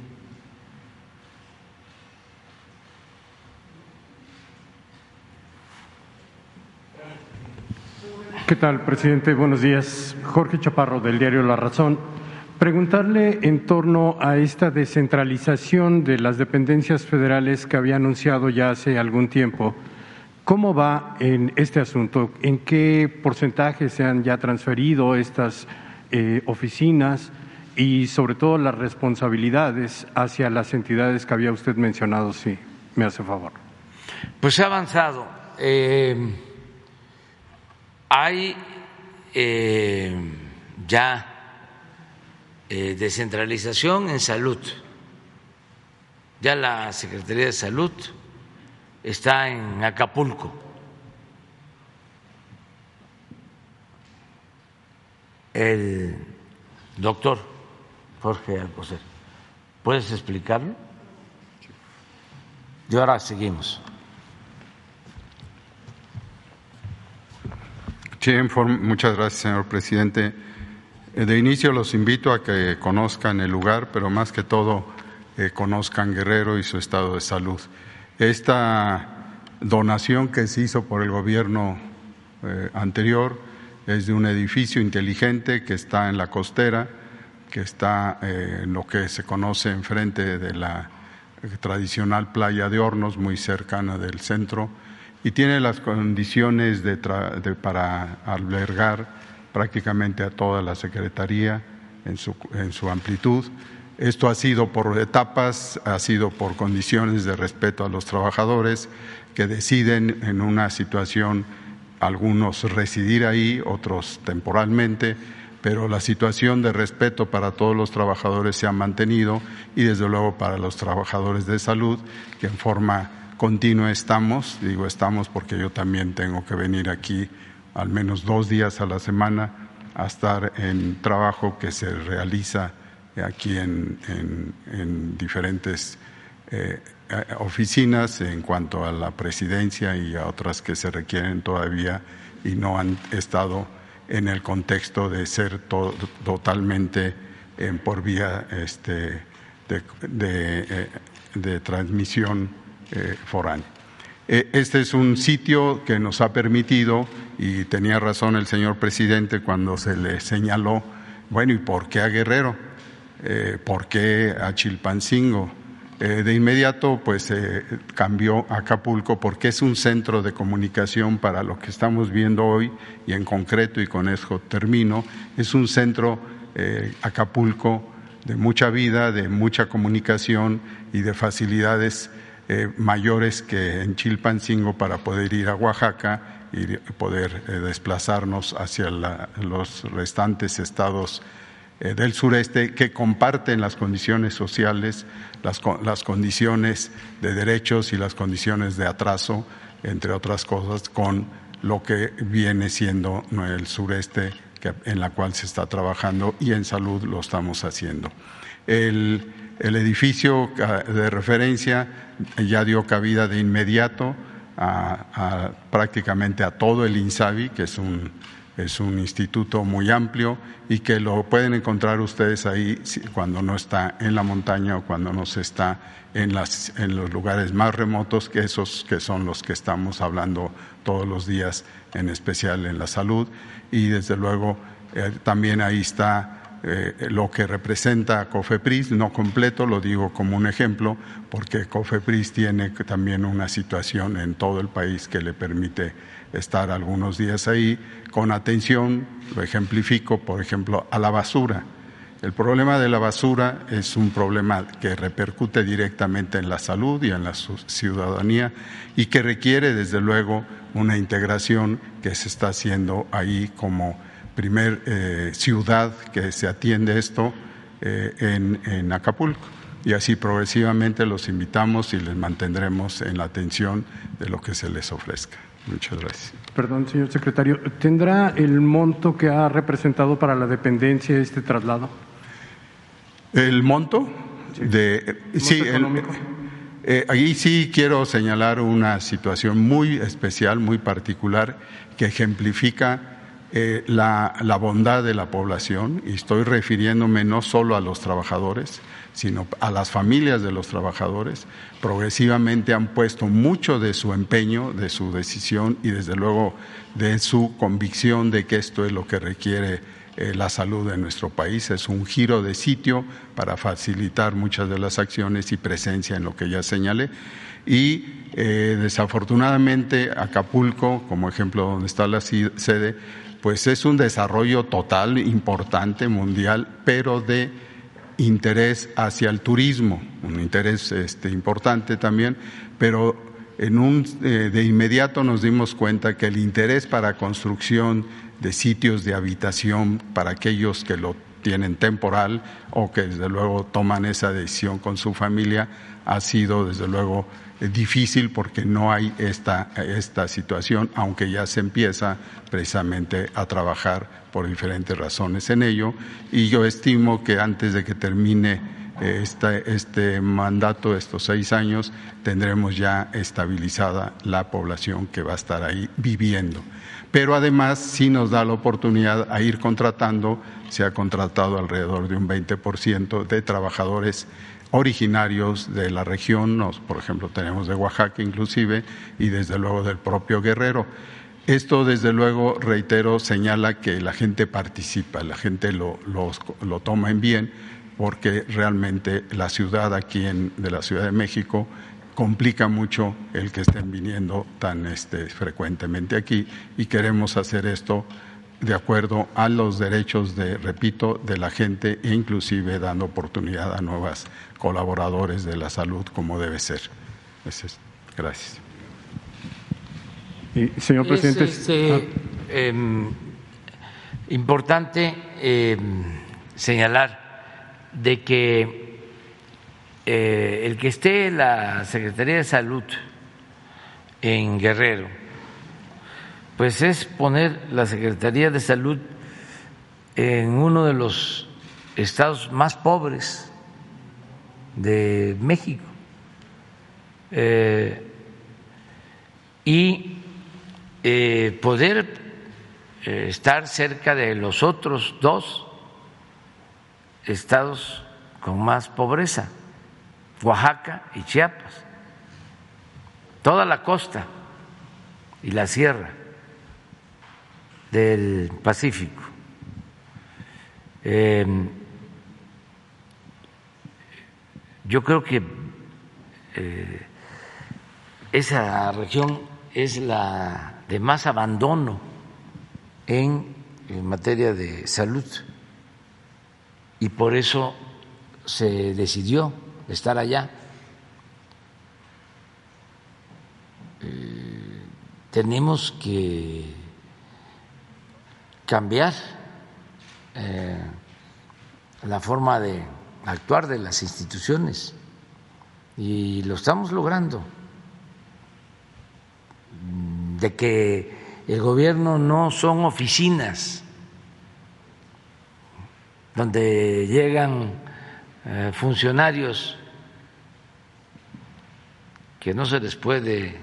¿Qué tal, presidente? Buenos días. Jorge Chaparro, del diario La Razón. Preguntarle en torno a esta descentralización de las dependencias federales que había anunciado ya hace algún tiempo ¿Cómo va en este asunto? ¿En qué porcentaje se han ya transferido estas eh, oficinas y sobre todo las responsabilidades hacia las entidades que había usted mencionado, si me hace favor? Pues se ha avanzado. Eh, hay eh, ya descentralización en salud. Ya la Secretaría de Salud está en Acapulco. El doctor Jorge Alcocer, ¿puedes explicarlo? Y ahora seguimos. Sí, muchas gracias, señor presidente. Eh, de inicio los invito a que conozcan el lugar, pero más que todo eh, conozcan Guerrero y su estado de salud. Esta donación que se hizo por el gobierno eh, anterior es de un edificio inteligente que está en la costera, que está en lo que se conoce enfrente de la tradicional playa de Hornos, muy cercana del centro, y tiene las condiciones para albergar prácticamente a toda la Secretaría en su amplitud. Esto ha sido por etapas, ha sido por condiciones de respeto a los trabajadores que deciden en una situación algunos residir ahí, otros temporalmente, pero la situación de respeto para todos los trabajadores se ha mantenido y desde luego para los trabajadores de salud, que en forma continua estamos, digo estamos porque yo también tengo que venir aquí al menos dos días a la semana a estar en trabajo que se realiza aquí en, diferentes eh, oficinas en cuanto a la presidencia y a otras que se requieren todavía y no han estado en el contexto de ser totalmente por vía este, de, eh, transmisión eh, foránea. Este es un sitio que nos ha permitido, y tenía razón el señor presidente cuando se le señaló, bueno, ¿y por qué a Guerrero? eh, por qué a Chilpancingo. Eh, de inmediato, pues cambió a Acapulco porque es un centro de comunicación para lo que estamos viendo hoy y en concreto, y con eso termino, es un centro eh, Acapulco de mucha vida, de mucha comunicación y de facilidades eh, mayores que en Chilpancingo para poder ir a Oaxaca y poder desplazarnos hacia los restantes estados eh, del sureste que comparten las condiciones sociales, las, condiciones de derechos y las condiciones de atraso, entre otras cosas, con lo que viene siendo el sureste en la cual se está trabajando y en salud lo estamos haciendo. El, el edificio ah, de referencia ya dio cabida de inmediato a, prácticamente a todo el INSABI, que es un es un instituto muy amplio y que lo pueden encontrar ustedes ahí cuando no está en la montaña o cuando no se está en, las, en los lugares más remotos que esos que son los que estamos hablando todos los días, en especial en la salud. Y desde luego eh, también ahí está eh, lo que representa COFEPRIS, no completo, lo digo como un ejemplo, porque COFEPRIS tiene también una situación en todo el país que le permite estar algunos días ahí con atención, lo ejemplifico, por ejemplo, a la basura. El problema de la basura es un problema que repercute directamente en la salud y en la ciudadanía y que requiere, desde luego, una integración que se está haciendo ahí como primer eh, ciudad que se atiende esto eh, en, en Acapulco. Y así progresivamente los invitamos y les mantendremos en la atención de lo que se les ofrezca. Muchas gracias. Perdón, señor secretario, ¿tendrá el monto que ha representado para la dependencia este traslado? ¿El monto? Sí. De, sí, eh, ahí sí quiero señalar una situación muy especial, muy particular, que ejemplifica eh, la, bondad de la población, y estoy refiriéndome no solo a los trabajadores, sino a las familias de los trabajadores, progresivamente han puesto mucho de su empeño, de su decisión y desde luego de su convicción de que esto es lo que requiere eh, la salud de nuestro país. Es un giro de sitio para facilitar muchas de las acciones y presencia en lo que ya señalé. Y eh, desafortunadamente Acapulco, como ejemplo donde está la sede, pues es un desarrollo total, importante, mundial, pero de interés hacia el turismo, un interés este, importante también, pero en un, eh, de inmediato nos dimos cuenta que el interés para construcción de sitios de habitación para aquellos que lo tienen temporal o que desde luego toman esa decisión con su familia ha sido desde luego difícil porque no hay esta, esta situación, aunque ya se empieza precisamente a trabajar por diferentes razones en ello. Y yo estimo que antes de que termine este, este mandato, estos seis años, tendremos ya estabilizada la población que va a estar ahí viviendo. Pero además sí nos da la oportunidad a ir contratando, se ha contratado alrededor de un 20% de trabajadores originarios de la región, por ejemplo tenemos de Oaxaca inclusive, y desde luego del propio Guerrero. Esto, desde luego, reitero, señala que la gente participa, la gente lo, lo, toma en bien, porque realmente la ciudad aquí en, de la Ciudad de México complica mucho el que estén viniendo tan este, frecuentemente aquí y queremos hacer esto de acuerdo a los derechos de, repito, de la gente e inclusive dando oportunidad a nuevas colaboradores de la salud como debe ser. Gracias. señor presidente. Es, este, ah. em, importante em, señalar de que eh, el que esté la Secretaría de Salud en Guerrero, pues es poner la Secretaría de Salud en uno de los estados más pobres de México. Eh, y eh, poder estar cerca de los otros dos estados con más pobreza, Oaxaca y Chiapas, toda la costa y la sierra del Pacífico. Yo creo que eh, esa región es la de más abandono en, materia de salud y por eso se decidió estar allá. Eh, tenemos que cambiar eh, la forma de actuar de las instituciones y lo estamos logrando, de que el gobierno no son oficinas donde llegan eh, funcionarios que no se les puede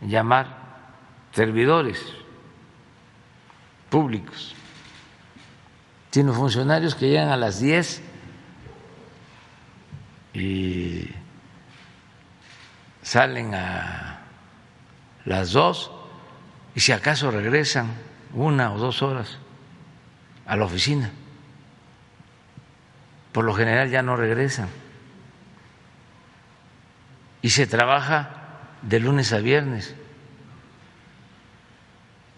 llamar servidores públicos, sino funcionarios que llegan a las 10 y salen a las dos y si acaso regresan una o dos horas a la oficina. Por lo general ya no regresan. Y se trabaja de lunes a viernes.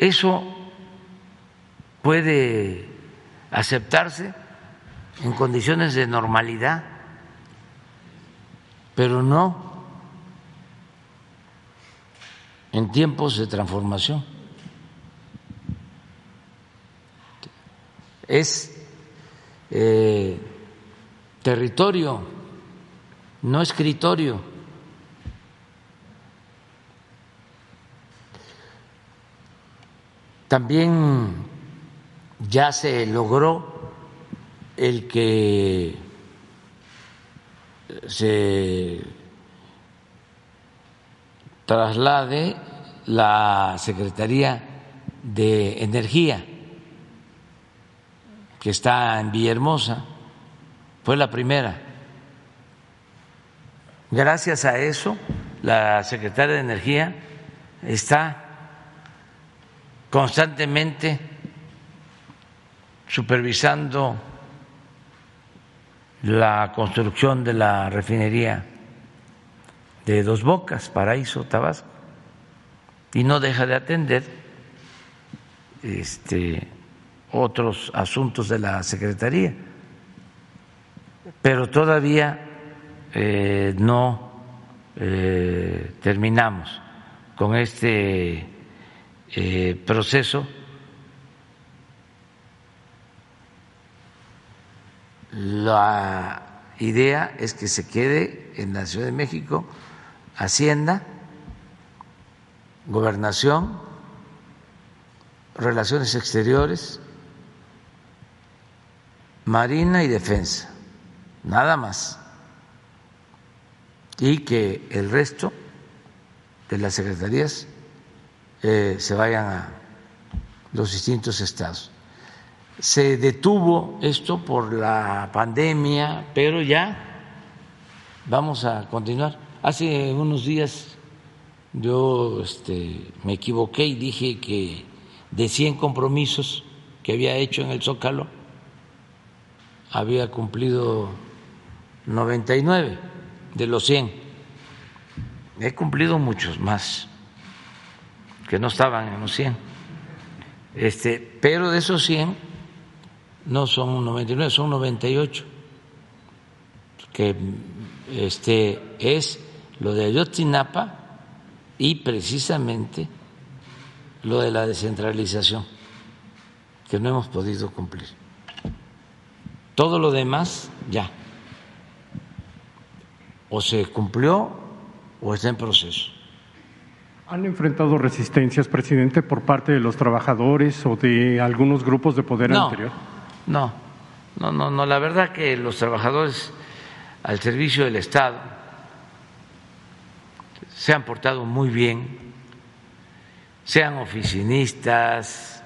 Eso puede aceptarse en condiciones de normalidad pero no en tiempos de transformación. Es eh, territorio, no escritorio. También ya se logró el que se traslade la Secretaría de Energía, que está en Villahermosa, fue la primera. Gracias a eso, la Secretaría de Energía está constantemente supervisando la construcción de la refinería de Dos Bocas, Paraíso, Tabasco, y no deja de atender este, otros asuntos de la Secretaría. Pero todavía eh, no eh, terminamos con este eh, proceso. La idea es que se quede en la Ciudad de México Hacienda, Gobernación, Relaciones Exteriores, Marina y Defensa, nada más. Y que el resto de las secretarías eh, se vayan a los distintos estados. Se detuvo esto por la pandemia, pero ya vamos a continuar. Hace unos días yo este, me equivoqué y dije que de 100 compromisos que había hecho en el Zócalo, había cumplido 99 de los 100. He cumplido muchos más que no estaban en los 100. Este, pero de esos 100 no son 99, son 98. Que este es lo de Ayotzinapa y precisamente lo de la descentralización que no hemos podido cumplir. Todo lo demás ya. O se cumplió o está en proceso. ¿Han enfrentado resistencias, presidente, por parte de los trabajadores o de algunos grupos de poder no, anterior? No, no, no, no. La verdad que los trabajadores al servicio del Estado se han portado muy bien, sean oficinistas,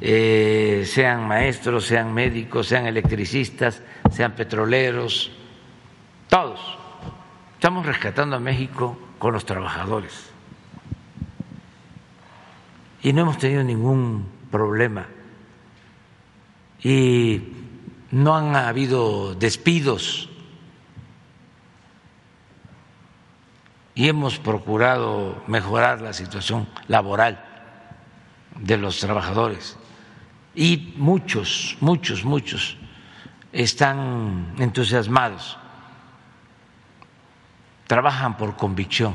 eh, sean maestros, sean médicos, sean electricistas, sean petroleros, todos. Estamos rescatando a México con los trabajadores. Y no hemos tenido ningún problema. Y no han habido despidos. Y hemos procurado mejorar la situación laboral de los trabajadores y muchos, muchos, muchos están entusiasmados, trabajan por convicción.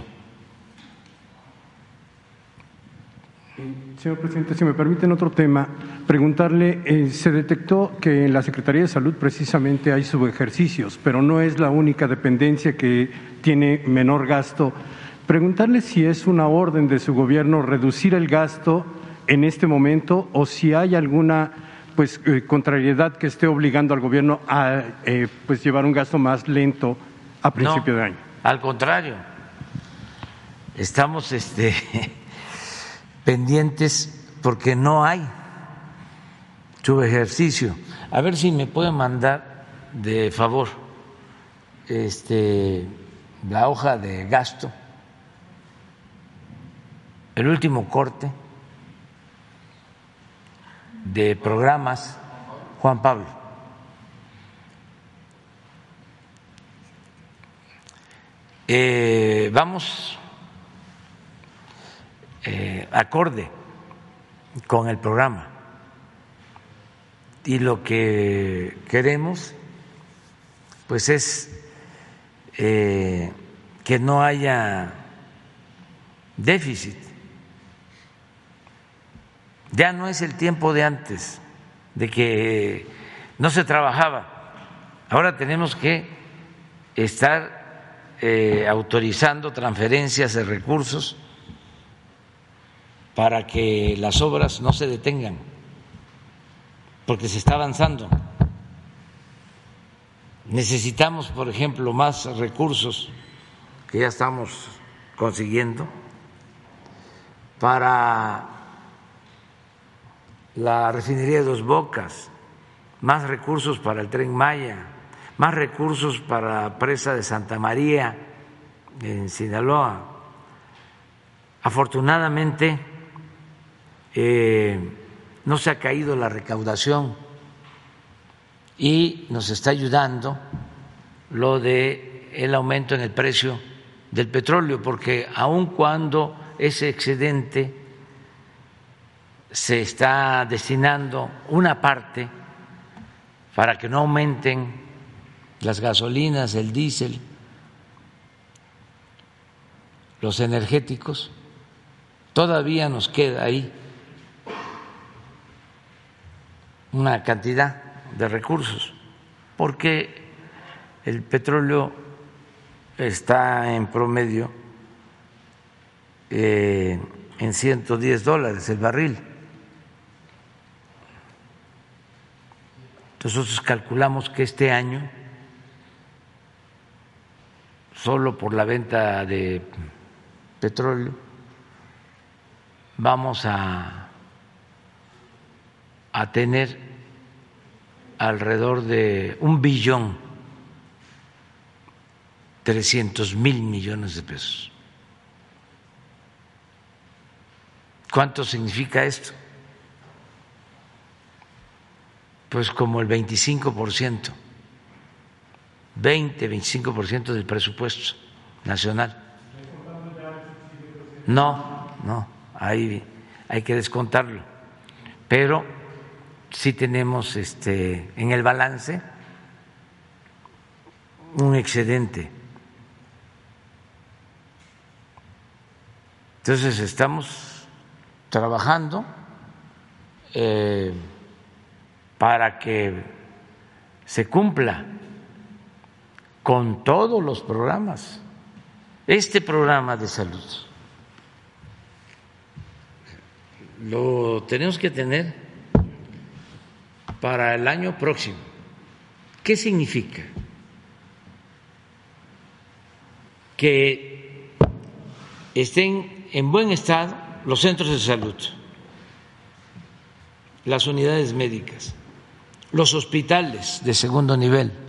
Señor presidente, si me permiten otro tema, preguntarle, eh, se detectó que en la Secretaría de Salud precisamente hay subejercicios, pero no es la única dependencia que tiene menor gasto. Preguntarle si es una orden de su gobierno reducir el gasto en este momento o si hay alguna pues eh, contrariedad que esté obligando al gobierno a eh, pues llevar un gasto más lento a principio de año. Al contrario, estamos este, [laughs] pendientes porque no hay su ejercicio. A ver si me pueden mandar de favor este, la hoja de gasto, el último corte de programas, Juan Pablo. Eh, vamos eh, acorde con el programa y lo que queremos pues es eh, que no haya déficit ya no es el tiempo de antes, de que no se trabajaba. Ahora tenemos que estar eh, autorizando transferencias de recursos para que las obras no se detengan, porque se está avanzando. Necesitamos, por ejemplo, más recursos que ya estamos consiguiendo para la refinería de Dos Bocas, más recursos para el tren Maya, más recursos para la presa de Santa María en Sinaloa. Afortunadamente eh, no se ha caído la recaudación y nos está ayudando lo de el aumento en el precio del petróleo, porque aun cuando ese excedente se está destinando una parte para que no aumenten las gasolinas, el diésel, los energéticos, todavía nos queda ahí una cantidad de recursos, porque el petróleo está en promedio eh, en 110 dólares el barril. Nosotros calculamos que este año, solo por la venta de petróleo, vamos a, a tener alrededor de un billón trescientos mil millones de pesos. ¿Cuánto significa esto? Pues como el 25%, 20, 25% del presupuesto nacional. No, no, hay, hay que descontarlo. Pero sí tenemos este, en el balance un excedente. Entonces estamos trabajando eh, para que se cumpla con todos los programas. Este programa de salud lo tenemos que tener para el año próximo. ¿Qué significa? Que estén en buen estado los centros de salud, las unidades médicas, los hospitales de segundo nivel,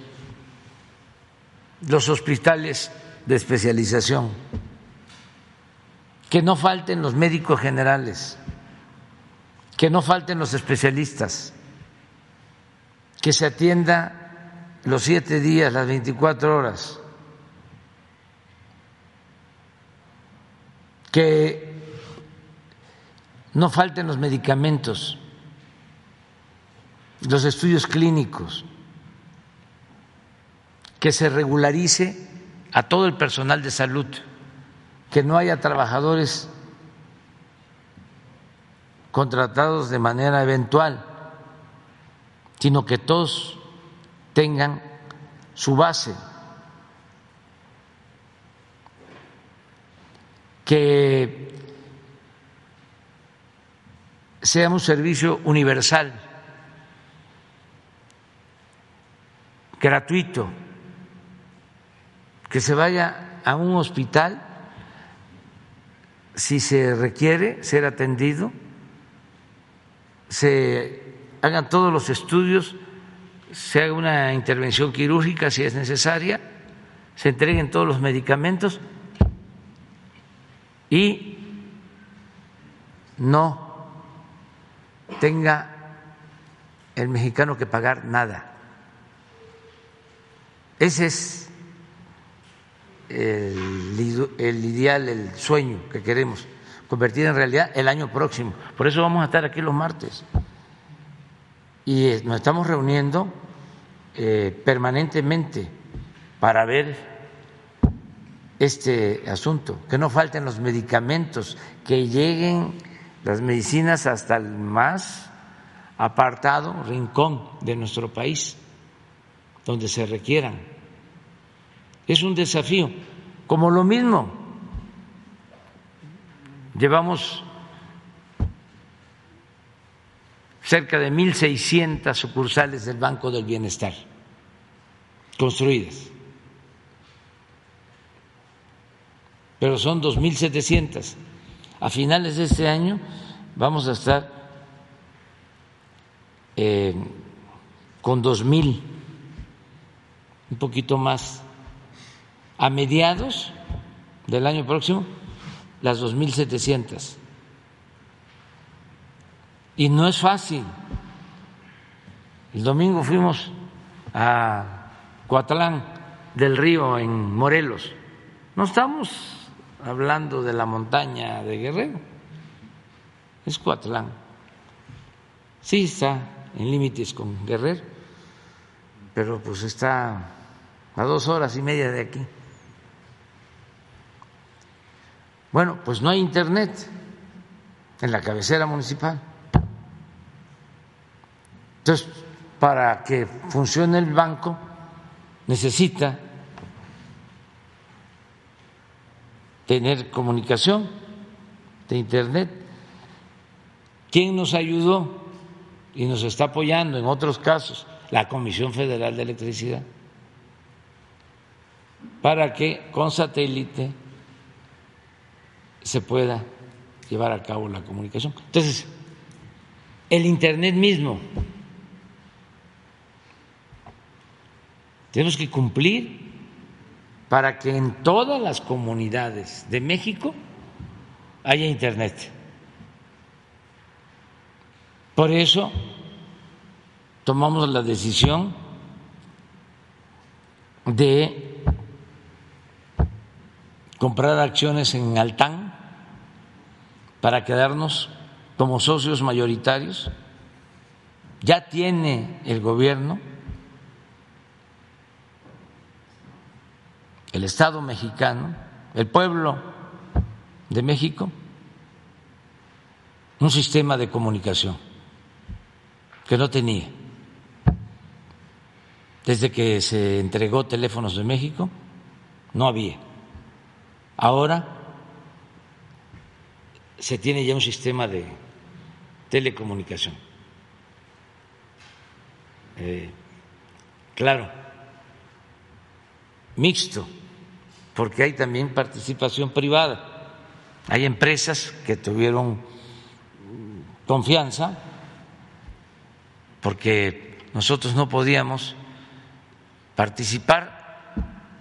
los hospitales de especialización, que no falten los médicos generales. Que no falten los especialistas, que se atienda los siete días, las 24 horas, que no falten los medicamentos, los estudios clínicos, que se regularice a todo el personal de salud, que no haya trabajadores contratados de manera eventual, sino que todos tengan su base, que sea un servicio universal, gratuito, que se vaya a un hospital si se requiere ser atendido se hagan todos los estudios, se haga una intervención quirúrgica si es necesaria, se entreguen todos los medicamentos y no tenga el mexicano que pagar nada. Ese es el, ideal, el sueño que queremos convertir en realidad el año próximo. Por eso vamos a estar aquí los martes. Y eh, nos estamos reuniendo eh, permanentemente para ver este asunto, que no falten los medicamentos, que lleguen las medicinas hasta el más apartado rincón de nuestro país, donde se requieran. Es un desafío, como lo mismo Llevamos cerca de 1.600 sucursales del Banco del Bienestar construidas, pero son 2.700. A finales de este año vamos a estar eh, con 2.000, un poquito más. A mediados del año próximo las 2.700. Y no es fácil. El domingo fuimos a Coatlán del Río en Morelos. No estamos hablando de la montaña de Guerrero, es Coatlán. Sí está en límites con Guerrero, pero pues está a dos horas y media de aquí. Bueno, pues no hay internet en la cabecera municipal. Entonces, para que funcione el banco, necesita tener comunicación de Internet. ¿Quién nos ayudó y nos está apoyando en otros casos? La Comisión Federal de Electricidad, para que con satélite se pueda llevar a cabo la comunicación. Entonces, el Internet mismo, tenemos que cumplir para que en todas las comunidades de México haya Internet. Por eso tomamos la decisión de comprar acciones en Altán para quedarnos como socios mayoritarios. Ya tiene el gobierno el Estado mexicano, el pueblo de México, un sistema de comunicación que no tenía. Desde que se entregó Teléfonos de México, no había. Ahora se tiene ya un sistema de telecomunicación. Eh, claro, mixto porque hay también participación privada. Hay empresas que tuvieron confianza porque nosotros no podíamos participar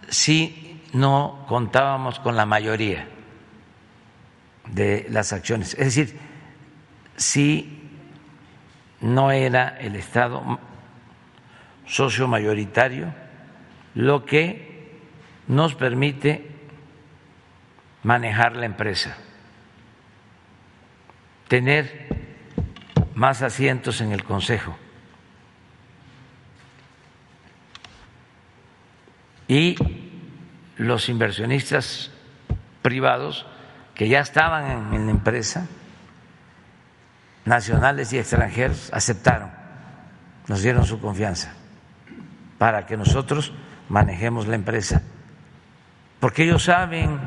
si no contábamos con la mayoría de las acciones. Es decir, si no era el Estado socio mayoritario lo que nos permite manejar la empresa, tener más asientos en el Consejo y los inversionistas privados que ya estaban en la empresa, nacionales y extranjeros, aceptaron, nos dieron su confianza para que nosotros manejemos la empresa porque ellos saben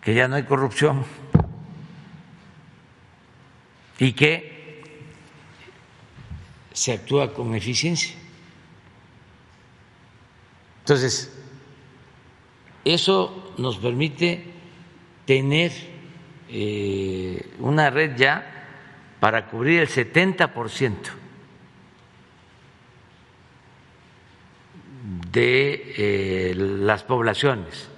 que ya no hay corrupción y que se actúa con eficiencia. Entonces, eso nos permite tener eh, una red ya para cubrir el 70 por ciento de eh, las poblaciones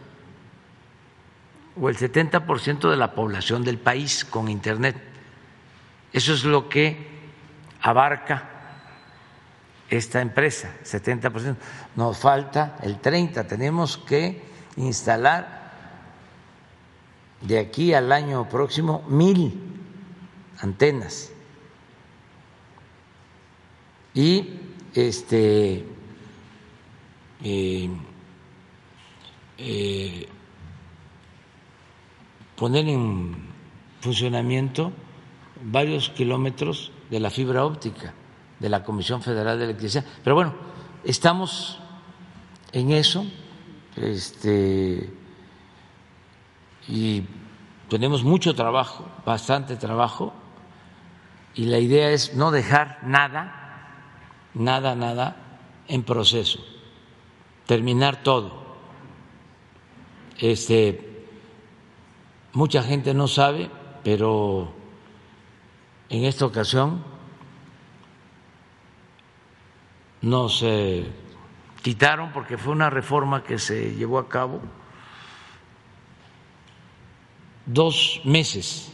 o el 70% de la población del país con Internet. Eso es lo que abarca esta empresa, 70%. Nos falta el 30%. Tenemos que instalar de aquí al año próximo mil antenas. Y este eh, eh, poner en funcionamiento varios kilómetros de la fibra óptica de la Comisión Federal de Electricidad. Pero bueno, estamos en eso este, y tenemos mucho trabajo, bastante trabajo, y la idea es no dejar nada, nada, nada en proceso terminar todo. Este, mucha gente no sabe, pero en esta ocasión nos eh, quitaron, porque fue una reforma que se llevó a cabo, dos meses,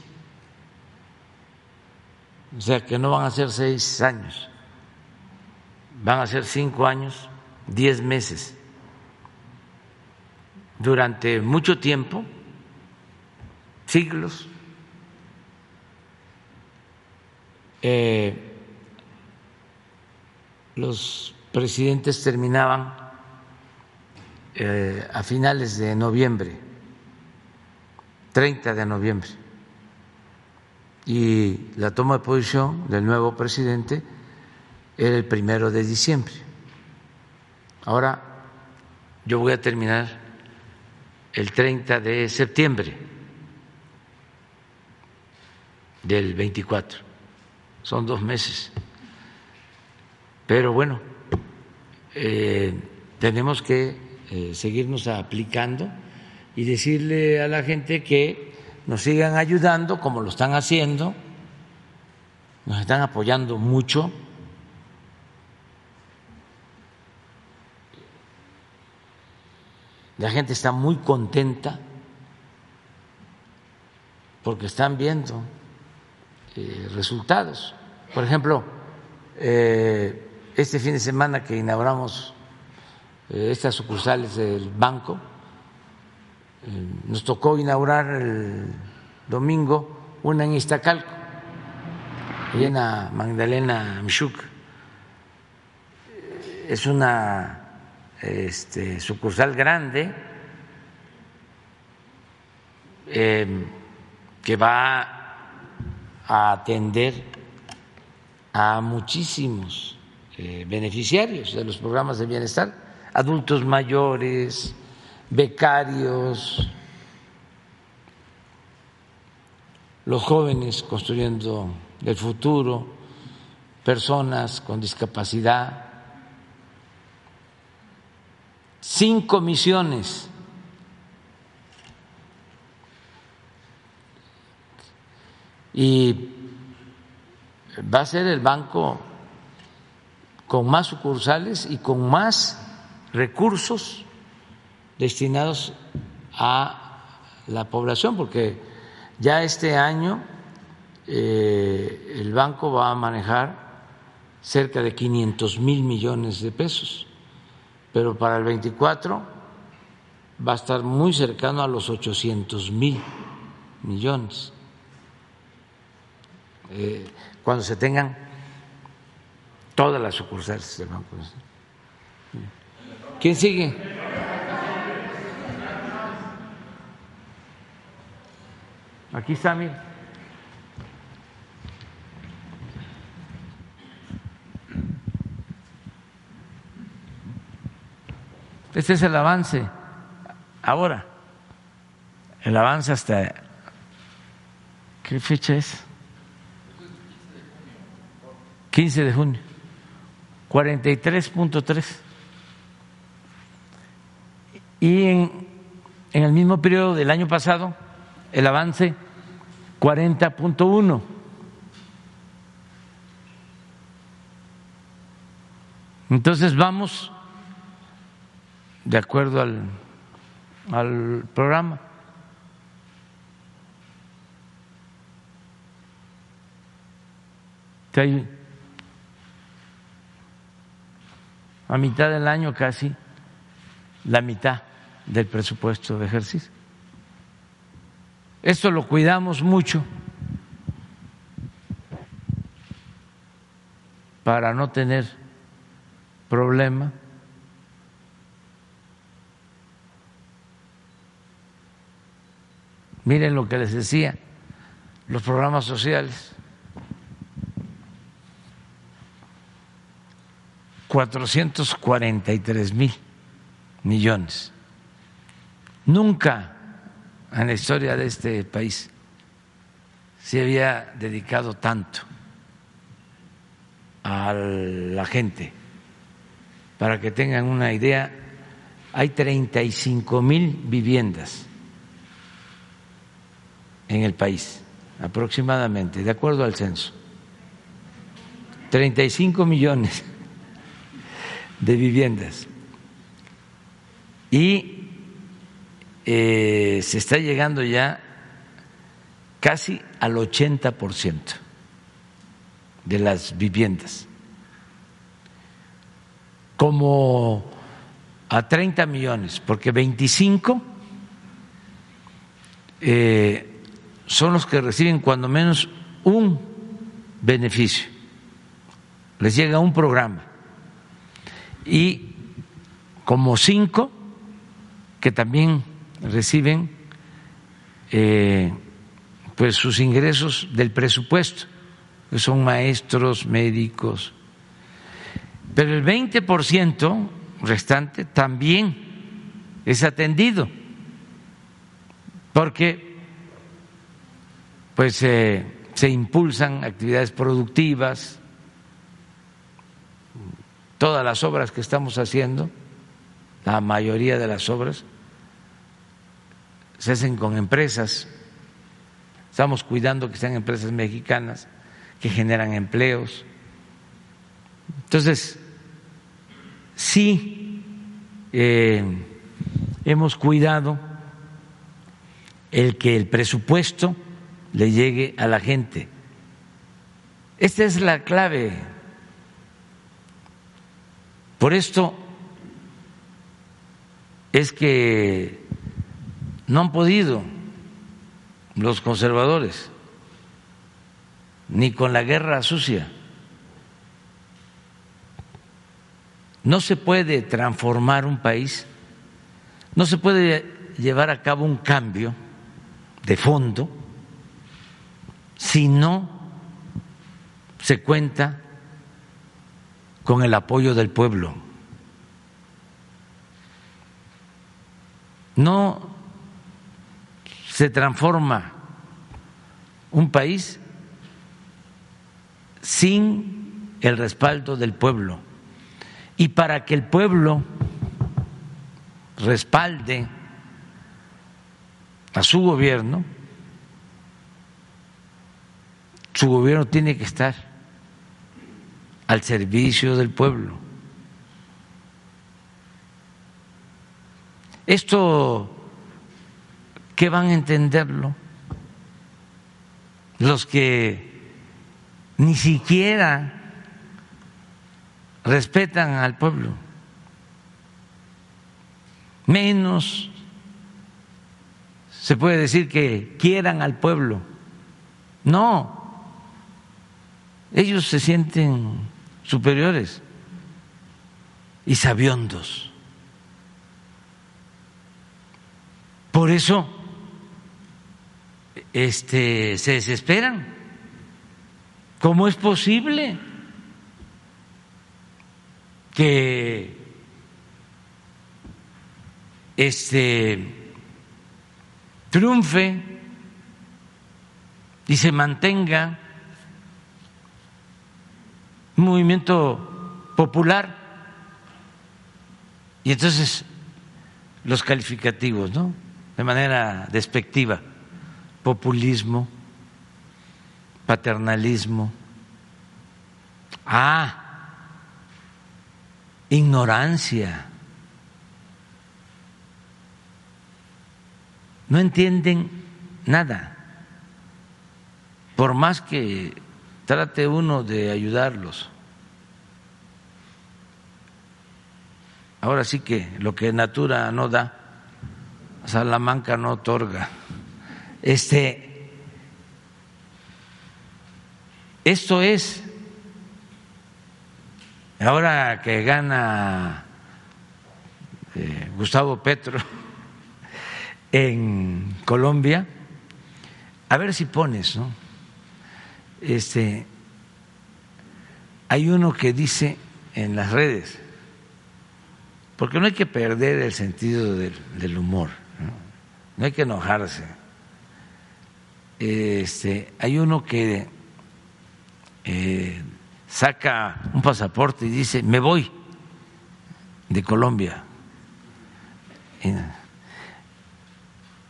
o sea que no van a ser seis años. Van a ser cinco años, diez meses. Durante mucho tiempo, siglos, eh, los presidentes terminaban eh, a finales de noviembre, 30 de noviembre, y la toma de posición del nuevo presidente era el primero de diciembre. Ahora yo voy a terminar el 30 de septiembre del 24. Son dos meses. Pero bueno, eh, tenemos que eh, seguirnos aplicando y decirle a la gente que nos sigan ayudando como lo están haciendo, nos están apoyando mucho. La gente está muy contenta porque están viendo eh, resultados. Por ejemplo, eh, este fin de semana que inauguramos eh, estas sucursales del banco, nos tocó inaugurar el domingo una en Iztacalco, llena Magdalena Mishuk. Es una este, sucursal grande eh, que va a atender a muchísimos eh, beneficiarios de los programas de bienestar, adultos mayores, becarios, los jóvenes construyendo el futuro, personas con discapacidad, cinco misiones. Y va a ser el banco con más sucursales y con más recursos destinados a la población, porque ya este año eh, el banco va a manejar cerca de 500 mil millones de pesos, pero para el 24 va a estar muy cercano a los 800 mil millones. Eh, cuando se tengan todas las sucursales del Banco. ¿Quién sigue? Aquí está, mira. Este es el avance. Ahora, el avance hasta... ¿Qué fecha es? 15 de junio. 43.3. Y en, en el mismo periodo del año pasado, el avance 40.1. Entonces vamos de acuerdo al, al programa. Hay a mitad del año casi la mitad del presupuesto de ejercicio. Esto lo cuidamos mucho para no tener problema. Miren lo que les decía, los programas sociales. 443 mil millones. Nunca en la historia de este país se había dedicado tanto a la gente. Para que tengan una idea, hay 35 mil viviendas en el país, aproximadamente, de acuerdo al censo. 35 millones [laughs] de viviendas. Y eh, se está llegando ya casi al 80% de las viviendas. como a 30 millones, porque 25 eh, son los que reciben cuando menos un beneficio, les llega un programa, y como cinco que también reciben eh, pues sus ingresos del presupuesto, que son maestros, médicos, pero el 20% restante también es atendido, porque pues eh, se impulsan actividades productivas, todas las obras que estamos haciendo, la mayoría de las obras se hacen con empresas, estamos cuidando que sean empresas mexicanas que generan empleos. Entonces, sí eh, hemos cuidado el que el presupuesto le llegue a la gente. Esta es la clave. Por esto es que no han podido los conservadores ni con la guerra sucia. No se puede transformar un país, no se puede llevar a cabo un cambio de fondo si no se cuenta con el apoyo del pueblo. No se transforma un país sin el respaldo del pueblo. Y para que el pueblo respalde a su gobierno, su gobierno tiene que estar al servicio del pueblo. Esto, ¿qué van a entenderlo? Los que ni siquiera respetan al pueblo, menos se puede decir que quieran al pueblo. No, ellos se sienten superiores y sabiondos. Por eso este, se desesperan. ¿Cómo es posible que este triunfe y se mantenga un movimiento popular. Y entonces los calificativos, ¿no? De manera despectiva, populismo, paternalismo, ah, ignorancia. No entienden nada. Por más que trate uno de ayudarlos. Ahora sí que lo que Natura no da, Salamanca no otorga. Este, esto es, ahora que gana eh, Gustavo Petro [laughs] en Colombia, a ver si pones, ¿no? este, hay uno que dice en las redes, porque no hay que perder el sentido del, humor, ¿no? hay que enojarse. Este, hay uno que eh, saca un pasaporte y dice, me voy de Colombia.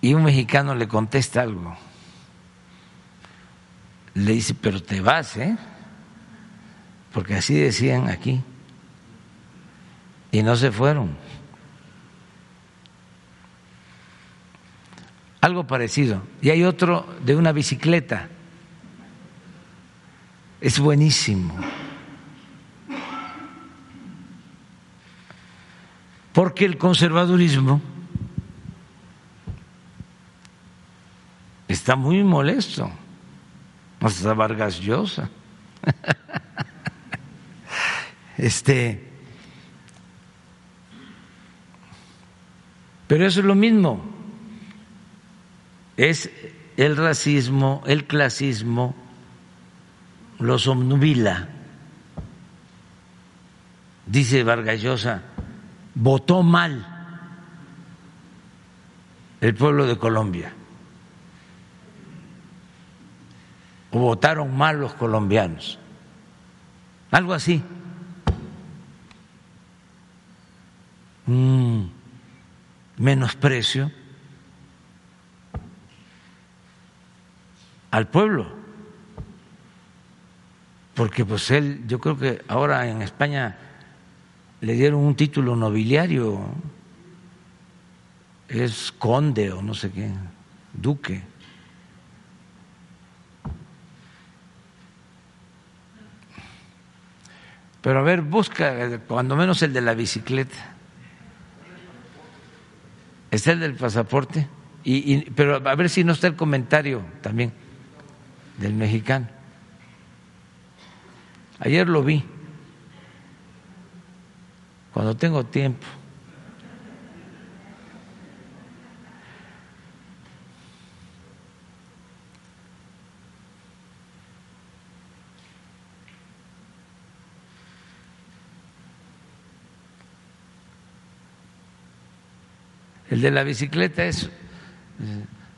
Y un mexicano le contesta algo le dice, pero te vas, ¿eh? Porque así decían aquí. Y no se fueron. Algo parecido. Y hay otro de una bicicleta. Es buenísimo. Porque el conservadurismo está muy molesto, hasta Vargas Llosa. [laughs] Este, pero eso es lo mismo, es el racismo, el clasismo, los obnubila. Dice Vargas Llosa, votó mal el pueblo de Colombia. O votaron mal los colombianos. Algo así. Un menosprecio al pueblo. Porque pues él, yo creo que ahora en España le dieron un título nobiliario, es conde o no sé qué, duque. Pero a ver, busca cuando menos el de la bicicleta. Está el del pasaporte, y, pero a ver si no está el comentario también del mexicano. Ayer lo vi, cuando tengo tiempo. El de la bicicleta es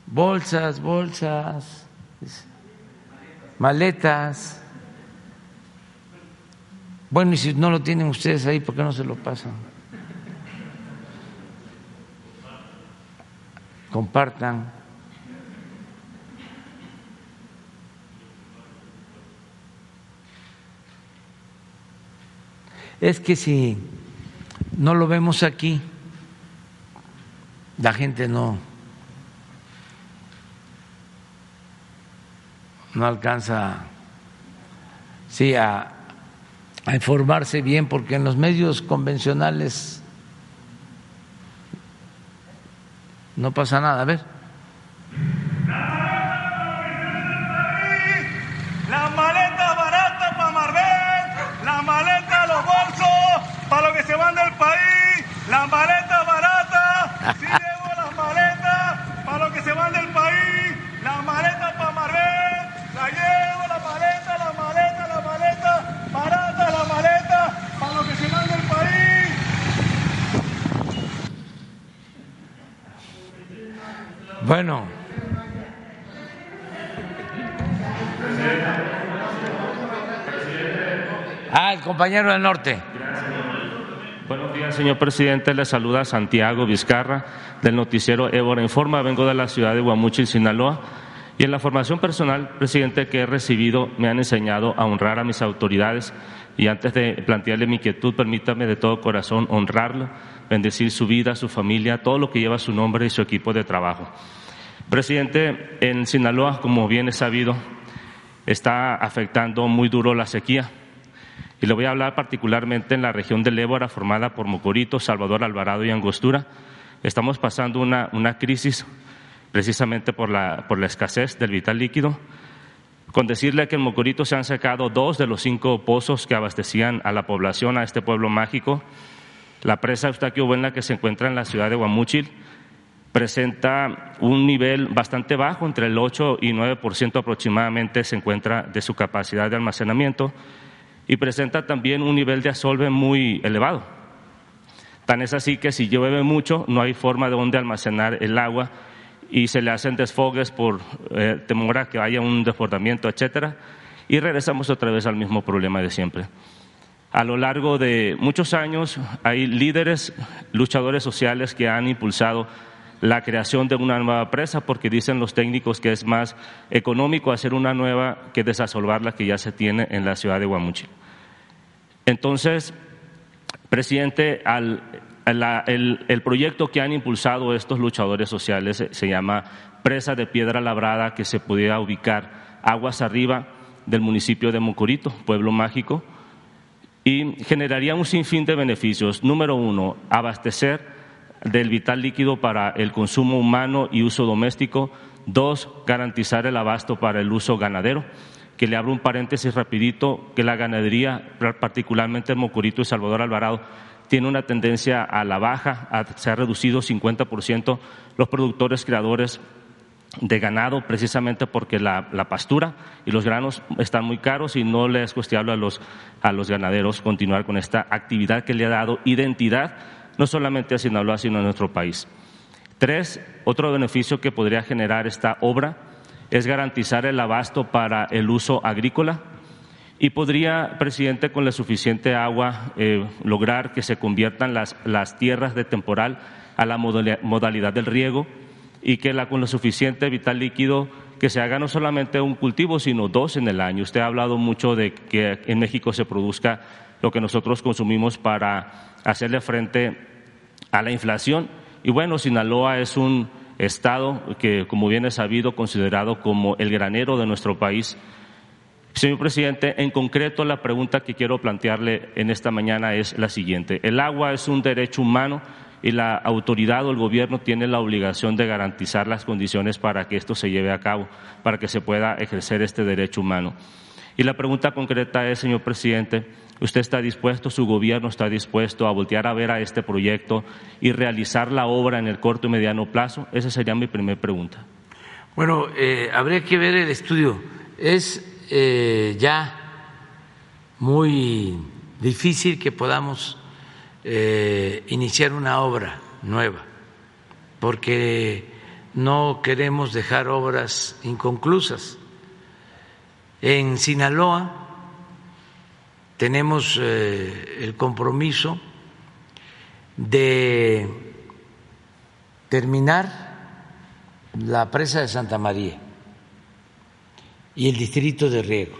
bolsas, bolsas, maletas. Bueno, y si no lo tienen ustedes ahí, ¿por qué no se lo pasan? Compartan. Es que si no lo vemos aquí, la gente no, no alcanza sí, a, a informarse bien, porque en los medios convencionales no pasa nada. A ver. La maleta barata para Marbel, la maleta los bolsos para los que se van del país, la maleta barata, sí llevo las maletas para los que se van del país, la maleta para Marbel, la llevo la maleta, la maleta, la maleta, barata la maleta para los que se van del país. Bueno. Ah, el compañero del norte. Buenos días, señor presidente. Le saluda Santiago Vizcarra del noticiero Évora Informa. Vengo de la ciudad de Guamuchil, Sinaloa. Y en la formación personal, presidente, que he recibido, me han enseñado a honrar a mis autoridades. Y antes de plantearle mi inquietud, permítame de todo corazón honrarlo, bendecir su vida, su familia, todo lo que lleva su nombre y su equipo de trabajo. Presidente, en Sinaloa, como bien es sabido, está afectando muy duro la sequía. Y le voy a hablar particularmente en la región del Ébora, formada por Mocorito, Salvador Alvarado y Angostura. Estamos pasando una, una crisis precisamente por la, por la escasez del vital líquido. Con decirle que en Mocorito se han secado dos de los cinco pozos que abastecían a la población, a este pueblo mágico. La presa Eustaquio Buena, que se encuentra en la ciudad de Guamúchil, presenta un nivel bastante bajo, entre el 8 y 9% aproximadamente se encuentra de su capacidad de almacenamiento y presenta también un nivel de asolve muy elevado. Tan es así que si llueve mucho no hay forma de donde almacenar el agua y se le hacen desfogues por eh, temor a que haya un desbordamiento, etcétera, y regresamos otra vez al mismo problema de siempre. A lo largo de muchos años hay líderes, luchadores sociales que han impulsado la creación de una nueva presa porque dicen los técnicos que es más económico hacer una nueva que desasolvar la que ya se tiene en la ciudad de Guamuchil. Entonces, presidente, el, proyecto que han impulsado estos luchadores sociales se, se llama Presa de Piedra Labrada, que se pudiera ubicar aguas arriba del municipio de Mocorito, pueblo mágico. y generaría un sinfín de beneficios. Número uno, abastecer del vital líquido para el consumo humano y uso doméstico. Dos, garantizar el abasto para el uso ganadero. Que le abro un paréntesis rapidito, que la ganadería, particularmente en Mocorito y Salvador Alvarado, tiene una tendencia a la baja, se ha reducido 50% los productores creadores de ganado precisamente porque la, pastura y los granos están muy caros y no les es cuestionable a los, a los ganaderos continuar con esta actividad que le ha dado identidad no solamente a Sinaloa sino a nuestro país. Tres, otro beneficio que podría generar esta obra es garantizar el abasto para el uso agrícola y podría, presidente, con la suficiente agua eh, lograr que se conviertan las, las tierras de temporal a la modalidad del riego y que la, con lo suficiente vital líquido que se haga no solamente un cultivo, sino dos en el año. Usted ha hablado mucho de que en México se produzca lo que nosotros consumimos para hacerle frente a la inflación. Y bueno, Sinaloa es un estado que, como bien es sabido, considerado como el granero de nuestro país. Señor presidente, en concreto la pregunta que quiero plantearle en esta mañana es la siguiente. El agua es un derecho humano y la autoridad o el gobierno tiene la obligación de garantizar las condiciones para que esto se lleve a cabo, para que se pueda ejercer este derecho humano. Y la pregunta concreta es, señor presidente, ¿usted está dispuesto, su gobierno está dispuesto a voltear a ver a este proyecto y realizar la obra en el corto y mediano plazo? Esa sería mi primera pregunta. Bueno, eh, habría que ver el estudio. Es eh, ya muy difícil que podamos eh, iniciar una obra nueva, porque no queremos dejar obras inconclusas. En Sinaloa tenemos eh, el compromiso de terminar la presa de Santa María y el distrito de riego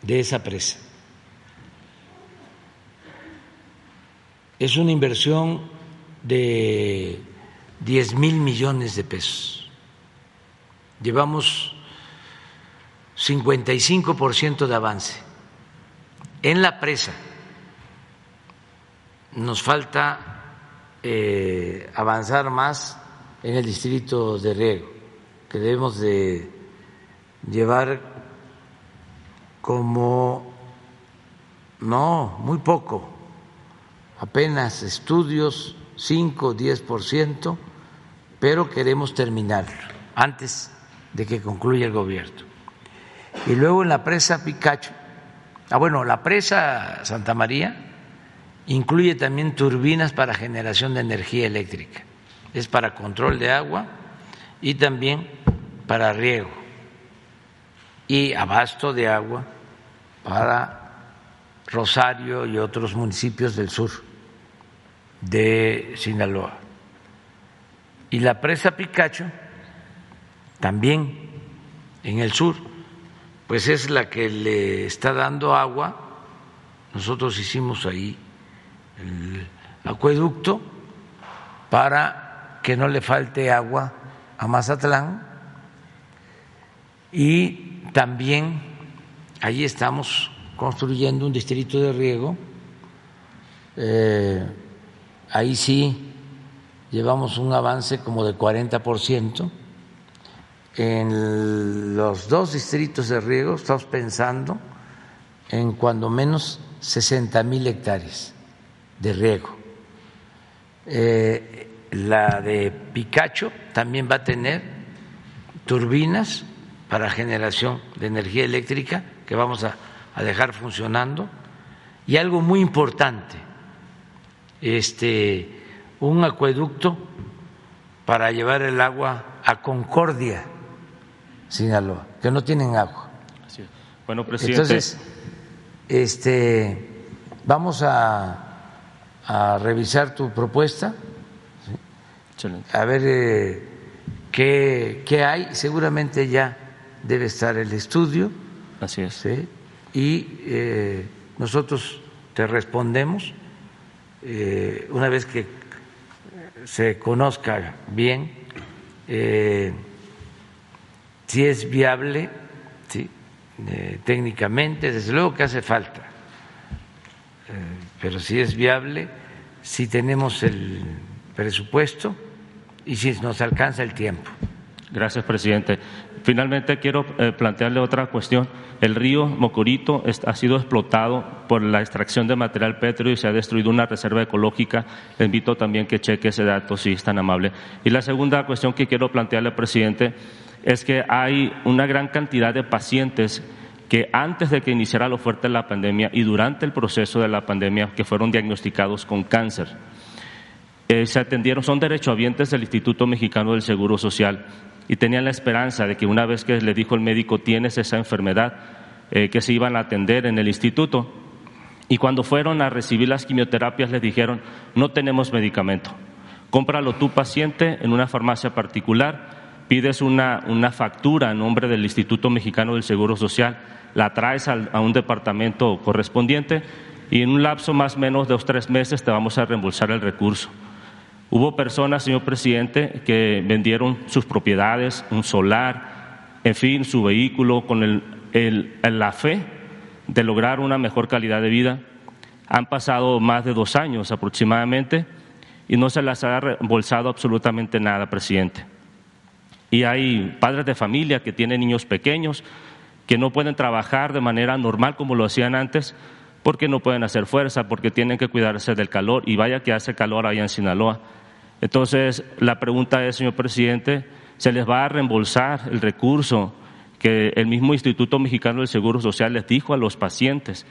de esa presa. es una inversión de 10 mil millones de pesos. Llevamos 55% de avance. En la presa nos falta eh, avanzar más en el distrito de riego, que debemos de llevar como, no, muy poco, apenas estudios, 5, 10%, pero queremos terminar antes de que concluya el gobierno. Y luego en la presa Picacho, ah bueno, la presa Santa María incluye también turbinas para generación de energía eléctrica, es para control de agua y también para riego y abasto de agua para Rosario y otros municipios del sur de Sinaloa. Y la presa Picacho, también en el sur, pues es la que le está dando agua. Nosotros hicimos ahí el acueducto para que no le falte agua a Mazatlán y también ahí estamos construyendo un distrito de riego. Eh, ahí sí llevamos un avance como de 40%. En los dos distritos de riego estamos pensando en cuando menos 60 mil hectáreas de riego. Eh, la de Picacho también va a tener turbinas para generación de energía eléctrica que vamos a a dejar funcionando. Y algo muy importante, este, un acueducto para llevar el agua a Concordia, Sinaloa, que no tienen agua. Bueno, presidente. Entonces, este, vamos a, a revisar tu propuesta, a ver eh, qué, qué, hay. Seguramente ya debe estar el estudio. Así es. ¿sí? y eh, nosotros te respondemos eh, una vez que se conozca bien eh, si es viable ¿sí? técnicamente, desde luego que hace falta pero si es viable, si tenemos el presupuesto y si nos alcanza el tiempo. Gracias, presidente. Finalmente, quiero eh, plantearle otra cuestión. El río Mocorito ha sido explotado por la extracción de material pétreo y se ha destruido una reserva ecológica. Le invito también que cheque ese dato, si es tan amable. Y la segunda cuestión que quiero plantearle, presidente, es que hay una gran cantidad de pacientes que antes de que iniciara lo fuerte de la pandemia y durante el proceso de la pandemia que fueron diagnosticados con cáncer. Eh, se atendieron, son derechohabientes del Instituto Mexicano del Seguro Social y tenían la esperanza de que una vez que le dijo el médico tienes esa enfermedad, eh, que se iban a atender en el instituto. Y cuando fueron a recibir las quimioterapias les dijeron, no tenemos medicamento, cómpralo tú paciente en una farmacia particular, pides una, una factura a nombre del Instituto Mexicano del Seguro Social, la traes a un departamento correspondiente y en un lapso más o menos de dos tres meses te vamos a reembolsar el recurso. Hubo personas, señor presidente, que vendieron sus propiedades, un solar, en fin, su vehículo, con la fe de lograr una mejor calidad de vida. Han pasado más de dos años aproximadamente y no se les ha reembolsado absolutamente nada, presidente. Y hay padres de familia que tienen niños pequeños que no pueden trabajar de manera normal como lo hacían antes porque no pueden hacer fuerza, porque tienen que cuidarse del calor y vaya que hace calor allá en Sinaloa. Entonces, la pregunta es, señor presidente, ¿se les va a reembolsar el recurso que el mismo Instituto Mexicano del Seguro Social les dijo a los pacientes?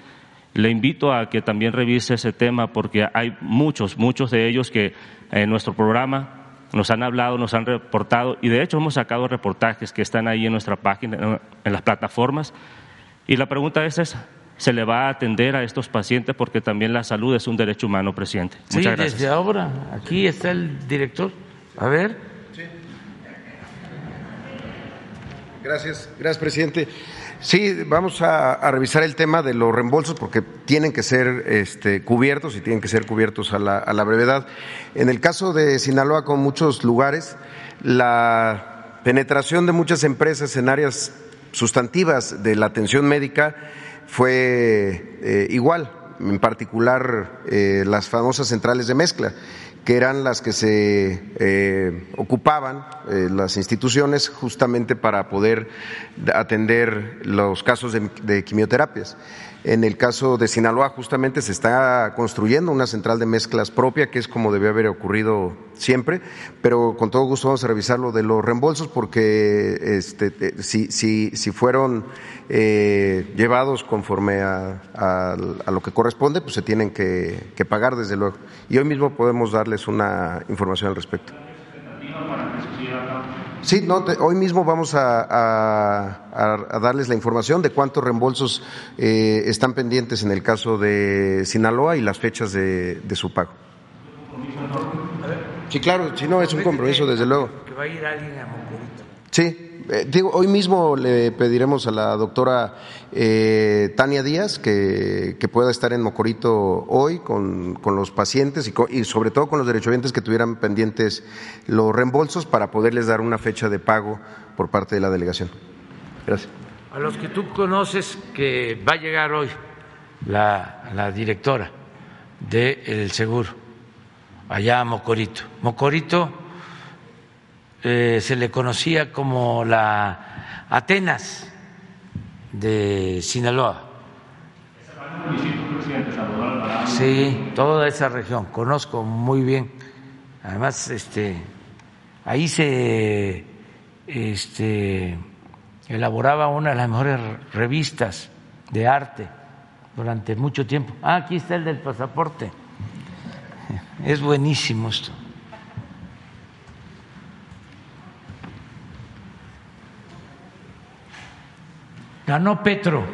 Le invito a que también revise ese tema porque hay muchos, muchos de ellos que en nuestro programa nos han hablado, nos han reportado y de hecho hemos sacado reportajes que están ahí en nuestra página, en las plataformas. Y la pregunta es esa, se le va a atender a estos pacientes porque también la salud es un derecho humano, presidente. sí, desde ahora. Aquí está el director. A ver. Gracias, gracias, presidente. Sí, vamos a, revisar el tema de los reembolsos porque tienen que ser este, cubiertos y tienen que ser cubiertos a la, a la brevedad. En el caso de Sinaloa, con muchos lugares, la penetración de muchas empresas en áreas sustantivas de la atención médica fue eh, igual, en particular eh, las famosas centrales de mezcla, que eran las que se eh, ocupaban las instituciones justamente para poder atender los casos de quimioterapias. En el caso de Sinaloa, justamente se está construyendo una central de mezclas propia, que es como debe haber ocurrido siempre, pero con todo gusto vamos a revisar lo de los reembolsos, porque este, si, si, si fueron eh, llevados conforme a, lo que corresponde, pues se tienen que pagar, desde luego. Y hoy mismo podemos darles una información al respecto. Sí, no, hoy mismo vamos a, darles la información de cuántos reembolsos eh, están pendientes en el caso de Sinaloa y las fechas de, su pago. Sí, claro, si no, es un compromiso, desde luego. Que va a ir alguien a Sí, eh, digo, hoy mismo le pediremos a la doctora eh, Tania Díaz que, pueda estar en Mocorito hoy con, los pacientes y, sobre todo con los derechohabientes que tuvieran pendientes los reembolsos para poderles dar una fecha de pago por parte de la delegación. Gracias. A los que tú conoces que va a llegar hoy la, directora del seguro allá a Mocorito. Mocorito eh, se le conocía como la Atenas de Sinaloa. Sí, toda esa región, conozco muy bien. Además, este, ahí se este, elaboraba una de las mejores revistas de arte durante mucho tiempo. Ah, aquí está el del pasaporte. [laughs] Es buenísimo esto. Ganó Petro.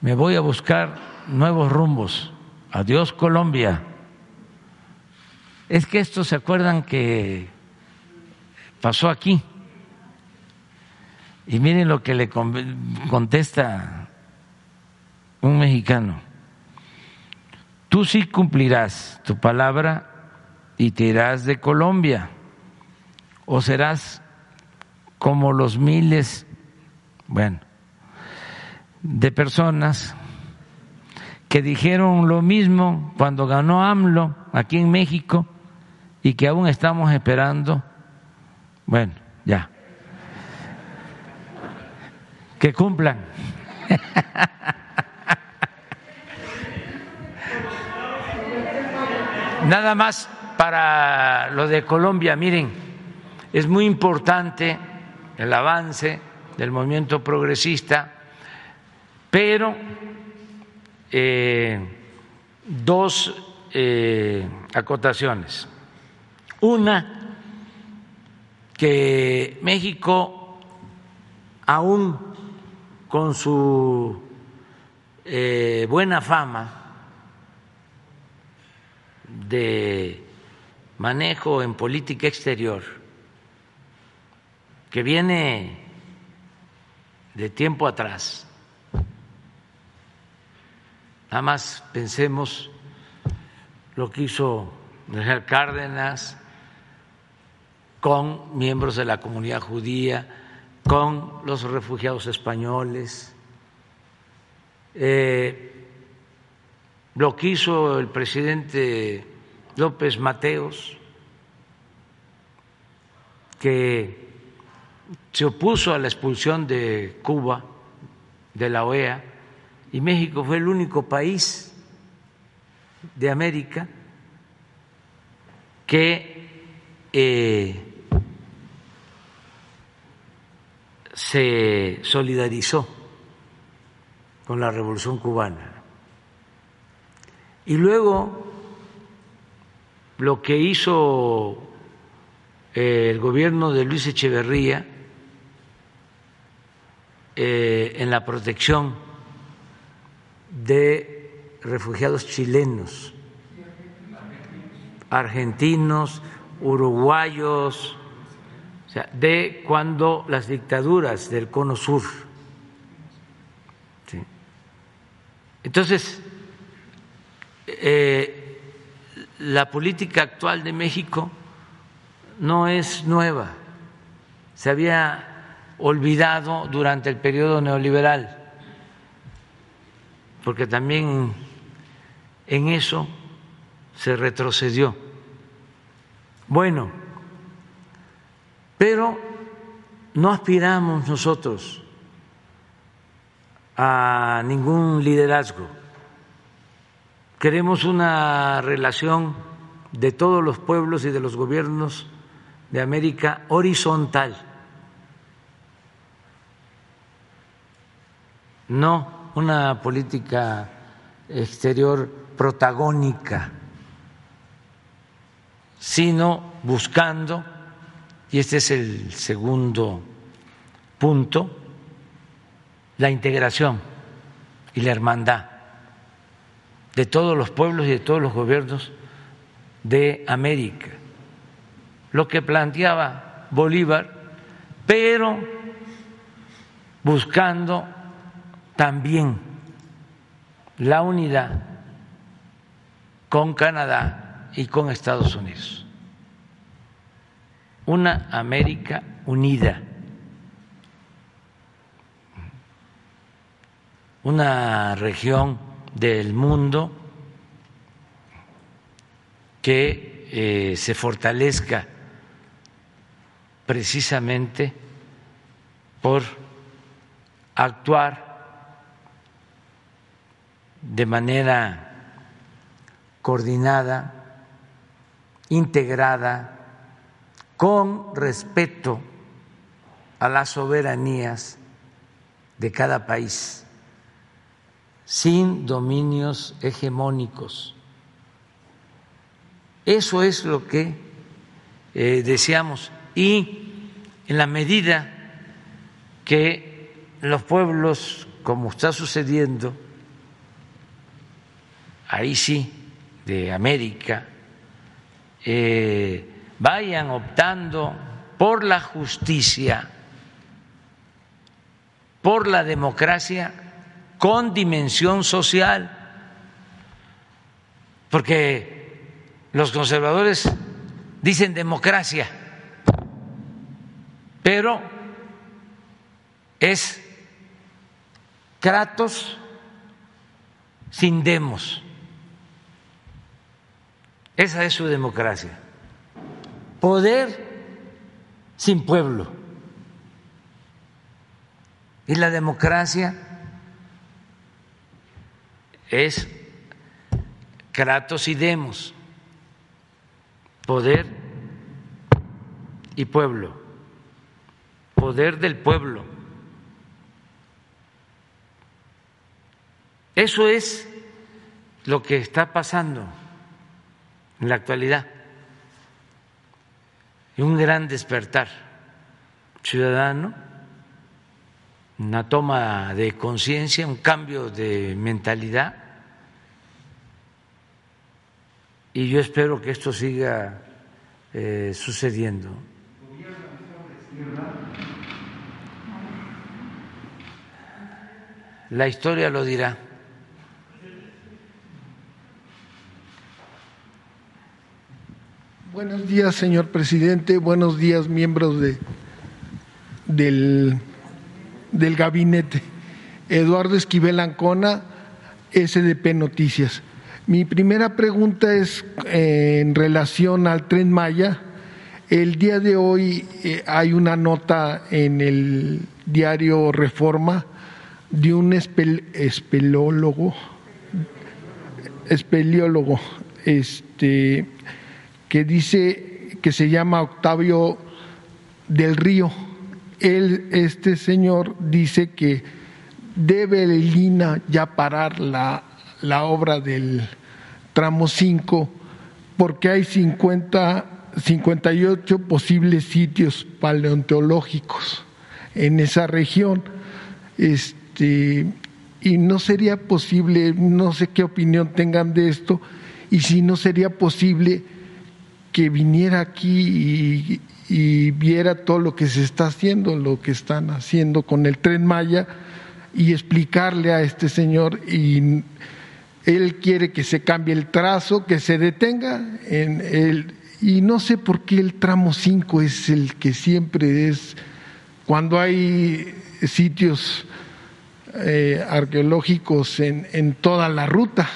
Me voy a buscar nuevos rumbos. Adiós Colombia. Es que esto se acuerdan que pasó aquí. Y miren lo que le contesta un mexicano. Tú sí cumplirás tu palabra y te irás de Colombia. O serás como los miles, bueno, de personas que dijeron lo mismo cuando ganó AMLO aquí en México y que aún estamos esperando, bueno, ya, que cumplan. [laughs] Nada más para lo de Colombia, miren, es muy importante el avance del movimiento progresista, pero eh, dos eh, acotaciones. Una, que México, aún con su eh, buena fama de manejo en política exterior, que viene de tiempo atrás, nada más pensemos lo que hizo Miguel Cárdenas con miembros de la comunidad judía, con los refugiados españoles, eh, lo que hizo el presidente López Mateos, que se opuso a la expulsión de Cuba de la OEA y México fue el único país de América que eh, se solidarizó con la revolución cubana. Y luego lo que hizo eh, el gobierno de Luis Echeverría eh, en la protección de refugiados chilenos, argentinos, uruguayos, de cuando las dictaduras del Cono Sur. Entonces, eh, la política actual de México no es nueva, se había olvidado durante el periodo neoliberal, porque también en eso se retrocedió. Bueno, pero no aspiramos nosotros a ningún liderazgo. Queremos una relación de todos los pueblos y de los gobiernos de América horizontal, no una política exterior protagónica, sino buscando y este es el segundo punto, la integración y la hermandad de todos los pueblos y de todos los gobiernos de América. Lo que planteaba Bolívar, pero buscando también la unidad con Canadá y con Estados Unidos. Una América unida, una región del mundo que eh, se fortalezca precisamente por actuar de manera coordinada, integrada, con respeto a las soberanías de cada país, sin dominios hegemónicos. Eso es lo que eh, deseamos y en la medida que los pueblos, como está sucediendo, ahí sí, de América, eh, vayan optando por la justicia, por la democracia con dimensión social, porque los conservadores dicen democracia, pero es Kratos sin demos. Esa es su democracia. Poder sin pueblo. Y la democracia es Kratos y Demos, poder y pueblo, poder del pueblo. Eso es lo que está pasando en la actualidad. Un gran despertar ciudadano, una toma de conciencia, un cambio de mentalidad. Y yo espero que esto siga eh, sucediendo. La historia lo dirá. Buenos días, señor presidente. Buenos días, miembros de, del, del gabinete. Eduardo Esquivel Ancona, SDP Noticias. Mi primera pregunta es eh, en relación al tren Maya. El día de hoy eh, hay una nota en el diario Reforma de un espel, espeleólogo, espeleólogo, este que dice que se llama Octavio del Río. Él, este señor, dice que debe el INA ya parar la, la obra del tramo 5 porque hay 50, 58 posibles sitios paleontológicos en esa región. Este, y no sería posible, no sé qué opinión tengan de esto, y si no sería posible que viniera aquí y, viera todo lo que se está haciendo, lo que están haciendo con el tren Maya y explicarle a este señor y él quiere que se cambie el trazo, que se detenga en y no sé por qué el tramo 5 es el que siempre es cuando hay sitios eh, arqueológicos en, en toda la ruta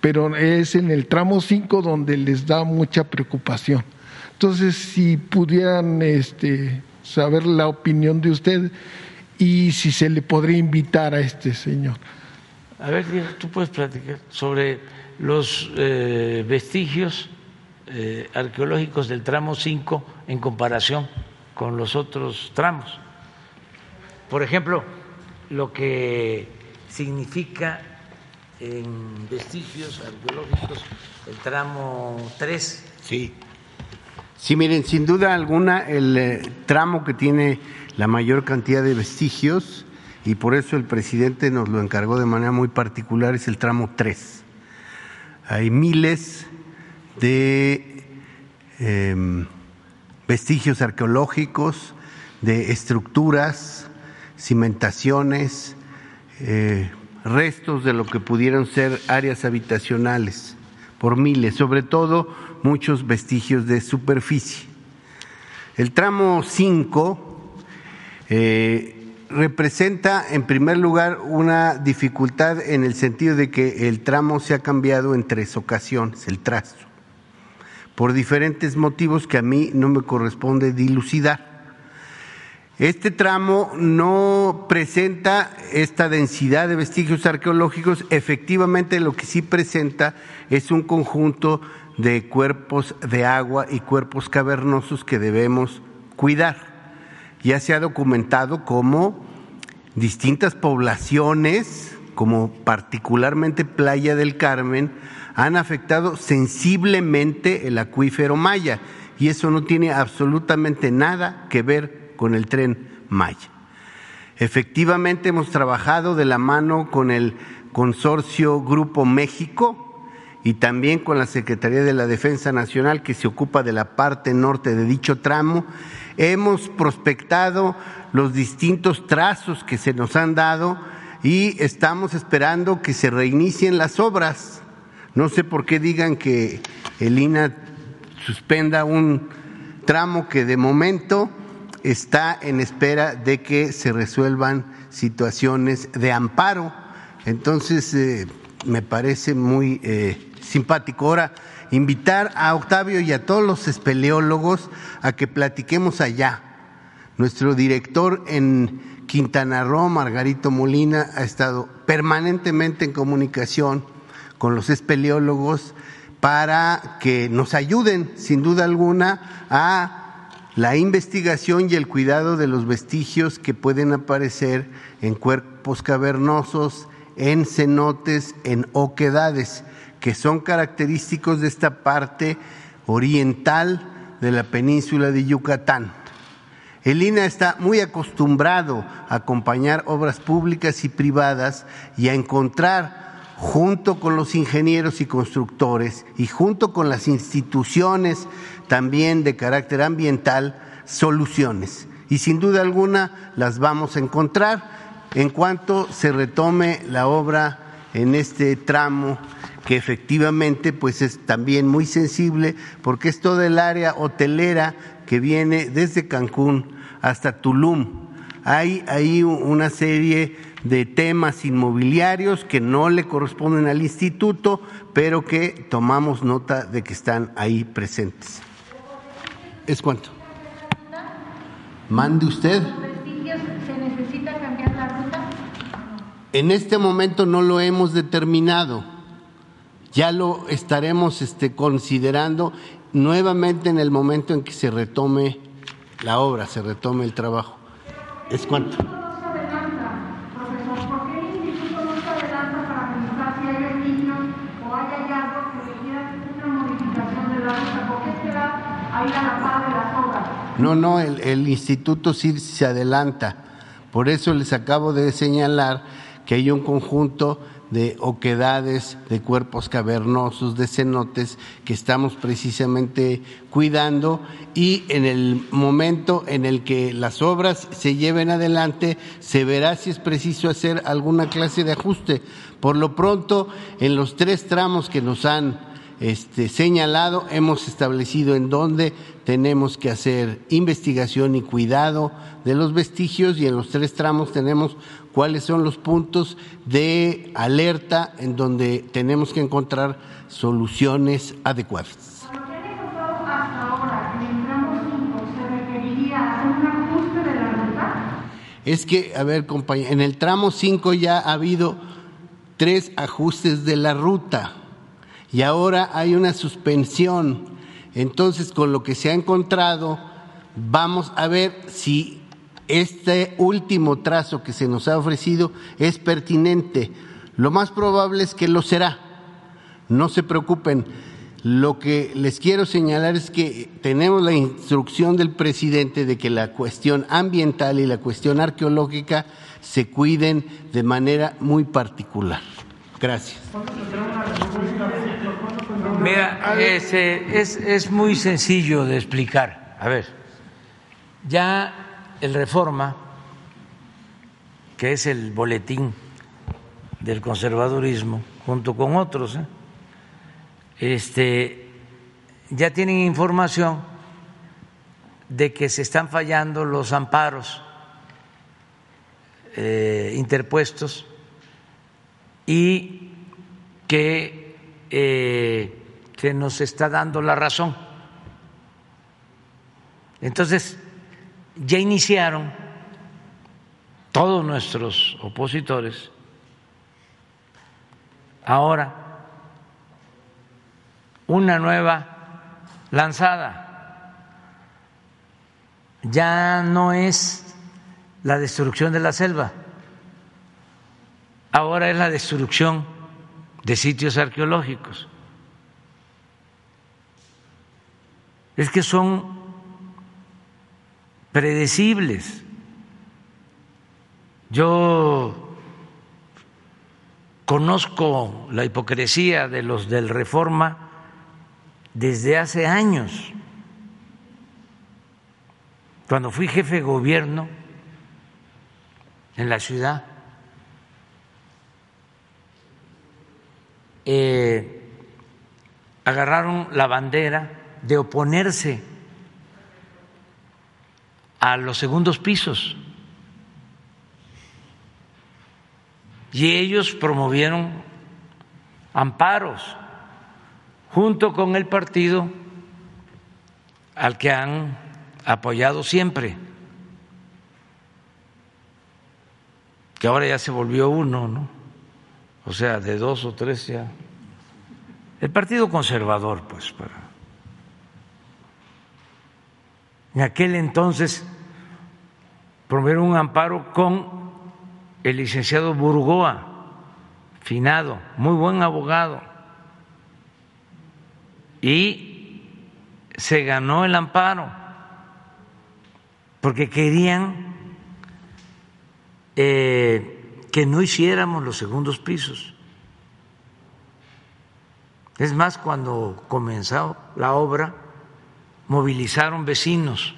pero es en el tramo 5 donde les da mucha preocupación. Entonces, si pudieran este, saber la opinión de usted y si se le podría invitar a este señor. A ver, tú puedes platicar sobre los eh, vestigios eh, arqueológicos del tramo 5 en comparación con los otros tramos. Por ejemplo, lo que significa en vestigios arqueológicos el tramo 3. Sí. Sí, miren, sin duda alguna el eh, tramo que tiene la mayor cantidad de vestigios y por eso el presidente nos lo encargó de manera muy particular es el tramo 3. Hay miles de em, vestigios arqueológicos, de estructuras, cimentaciones, eh, restos de lo que pudieron ser áreas habitacionales por miles, sobre todo muchos vestigios de superficie. El tramo 5 eh, representa, en primer lugar, una dificultad en el sentido de que el tramo se ha cambiado en tres ocasiones, el trazo, por diferentes motivos que a mí no me corresponde dilucidar. Este tramo no presenta esta densidad de vestigios arqueológicos, efectivamente lo que sí presenta es un conjunto de cuerpos de agua y cuerpos cavernosos que debemos cuidar. Ya se ha documentado cómo distintas poblaciones, como particularmente Playa del Carmen, han afectado sensiblemente el acuífero maya y eso no tiene absolutamente nada que ver con el tren Maya. Efectivamente hemos trabajado de la mano con el consorcio Grupo México y también con la Secretaría de la Defensa Nacional que se ocupa de la parte norte de dicho tramo. Hemos prospectado los distintos trazos que se nos han dado y estamos esperando que se reinicien las obras. No sé por qué digan que el INA suspenda un tramo que de momento está en espera de que se resuelvan situaciones de amparo. Entonces, eh, me parece muy eh, simpático. Ahora, invitar a Octavio y a todos los espeleólogos a que platiquemos allá. Nuestro director en Quintana Roo, Margarito Molina, ha estado permanentemente en comunicación con los espeleólogos para que nos ayuden, sin duda alguna, a la investigación y el cuidado de los vestigios que pueden aparecer en cuerpos cavernosos, en cenotes, en oquedades, que son característicos de esta parte oriental de la península de Yucatán. El INA está muy acostumbrado a acompañar obras públicas y privadas y a encontrar junto con los ingenieros y constructores y junto con las instituciones también de carácter ambiental soluciones. Y sin duda alguna las vamos a encontrar en cuanto se retome la obra en este tramo que efectivamente pues es también muy sensible porque es toda el área hotelera que viene desde Cancún hasta Tulum. Hay ahí una serie de temas inmobiliarios que no le corresponden al instituto, pero que tomamos nota de que están ahí presentes. ¿Es cuánto? Mande usted. ¿Se necesita cambiar la ruta? En este momento no lo hemos determinado. Ya lo estaremos este, considerando nuevamente en el momento en que se retome la obra, se retome el trabajo. ¿Es cuánto? No, no, el, el instituto sí se adelanta. Por eso les acabo de señalar que hay un conjunto de oquedades, de cuerpos cavernosos, de cenotes que estamos precisamente cuidando y en el momento en el que las obras se lleven adelante se verá si es preciso hacer alguna clase de ajuste. Por lo pronto, en los tres tramos que nos han este, señalado, hemos establecido en dónde tenemos que hacer investigación y cuidado de los vestigios y en los tres tramos tenemos cuáles son los puntos de alerta en donde tenemos que encontrar soluciones adecuadas. Es que, a ver, compañero, en el tramo 5 ya ha habido tres ajustes de la ruta y ahora hay una suspensión. Entonces, con lo que se ha encontrado, vamos a ver si este último trazo que se nos ha ofrecido es pertinente. Lo más probable es que lo será. No se preocupen. Lo que les quiero señalar es que tenemos la instrucción del presidente de que la cuestión ambiental y la cuestión arqueológica se cuiden de manera muy particular. Gracias. Mira, es, es muy sencillo de explicar. A ver, ya el Reforma, que es el boletín del conservadurismo, junto con otros, ¿eh? este, ya tienen información de que se están fallando los amparos eh, interpuestos y que eh, se nos está dando la razón. Entonces, ya iniciaron todos nuestros opositores ahora una nueva lanzada. Ya no es la destrucción de la selva, ahora es la destrucción de sitios arqueológicos. Es que son predecibles. Yo conozco la hipocresía de los del Reforma desde hace años. Cuando fui jefe de gobierno en la ciudad, eh, agarraron la bandera de oponerse a los segundos pisos. Y ellos promovieron amparos junto con el partido al que han apoyado siempre, que ahora ya se volvió uno, ¿no? O sea, de dos o tres ya. El Partido Conservador, pues, para. En aquel entonces promovieron un amparo con el licenciado Burgoa, finado, muy buen abogado, y se ganó el amparo porque querían eh, que no hiciéramos los segundos pisos. Es más, cuando comenzó la obra, movilizaron vecinos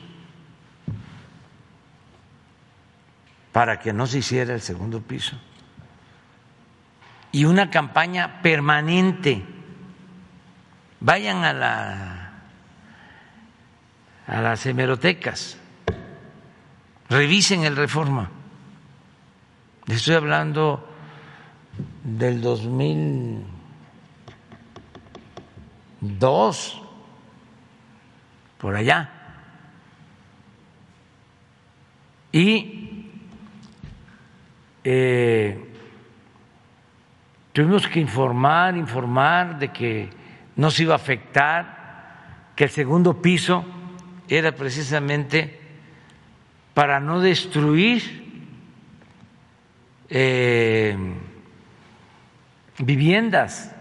para que no se hiciera el segundo piso. Y una campaña permanente. Vayan a, la, a las hemerotecas, revisen el reforma. Estoy hablando del 2002, por allá. Y eh, tuvimos que informar, informar de que no se iba a afectar, que el segundo piso era precisamente para no destruir eh, viviendas,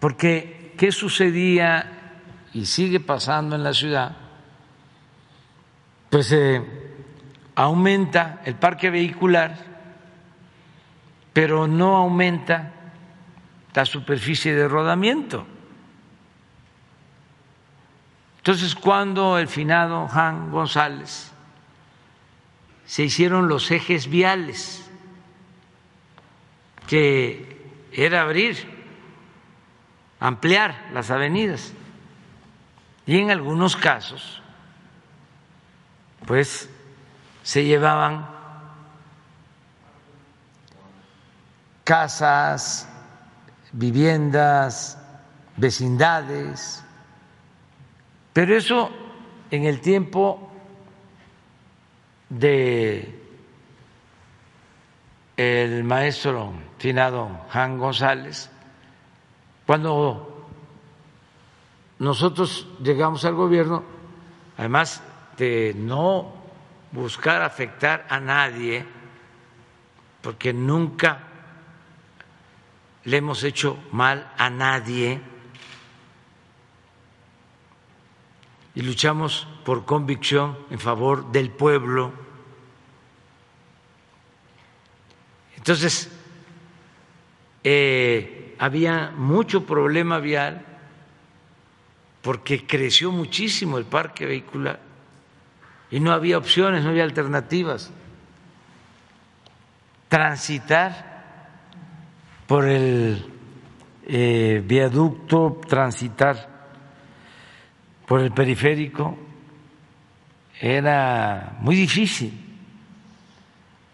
porque ¿qué sucedía y sigue pasando en la ciudad? Pues eh, aumenta el parque vehicular, pero no aumenta la superficie de rodamiento. Entonces, cuando el finado Juan González se hicieron los ejes viales, que era abrir, ampliar las avenidas, y en algunos casos, pues se llevaban casas, viviendas, vecindades, pero eso en el tiempo de el maestro finado Juan González, cuando nosotros llegamos al gobierno, además de no buscar afectar a nadie, porque nunca le hemos hecho mal a nadie y luchamos por convicción en favor del pueblo. Entonces, eh, había mucho problema vial porque creció muchísimo el parque vehicular y no había opciones, no había alternativas. Transitar por el eh, viaducto, transitar por el periférico, era muy difícil.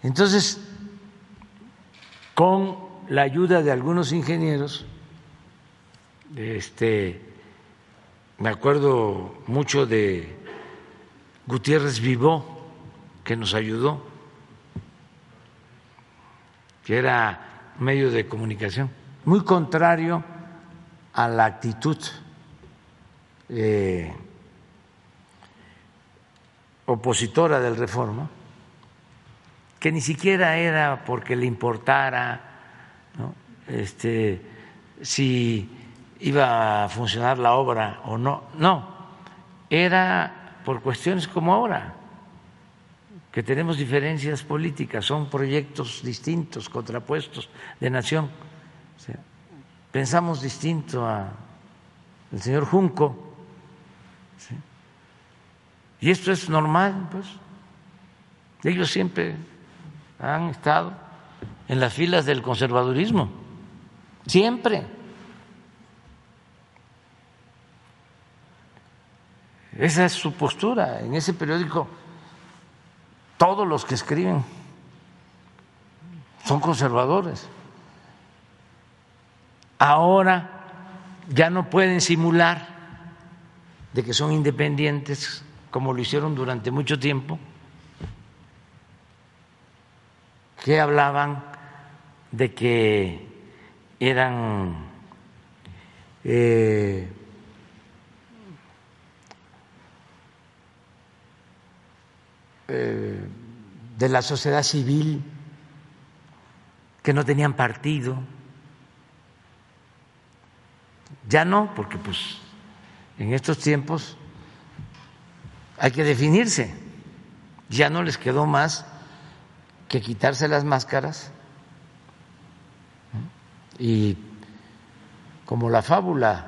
Entonces, con la ayuda de algunos ingenieros, este, me acuerdo mucho de Gutiérrez Vivó, que nos ayudó, que era medio de comunicación, muy contrario a la actitud eh, opositora del reforma, que ni siquiera era porque le importara este, si iba a funcionar la obra o no, no, era por cuestiones como ahora, que tenemos diferencias políticas, son proyectos distintos, contrapuestos de nación. pensamos distinto al señor Junco. Y esto es normal, pues. Ellos siempre han estado en las filas del conservadurismo, siempre. Esa es su postura. En ese periódico, todos los que escriben son conservadores. ahora ya no pueden simular de que son independientes como lo hicieron durante mucho tiempo, que hablaban de que eran eh, eh, de la sociedad civil, que no tenían partido. Ya no, porque pues en estos tiempos hay que definirse. Ya no les quedó más que quitarse las máscaras y como la fábula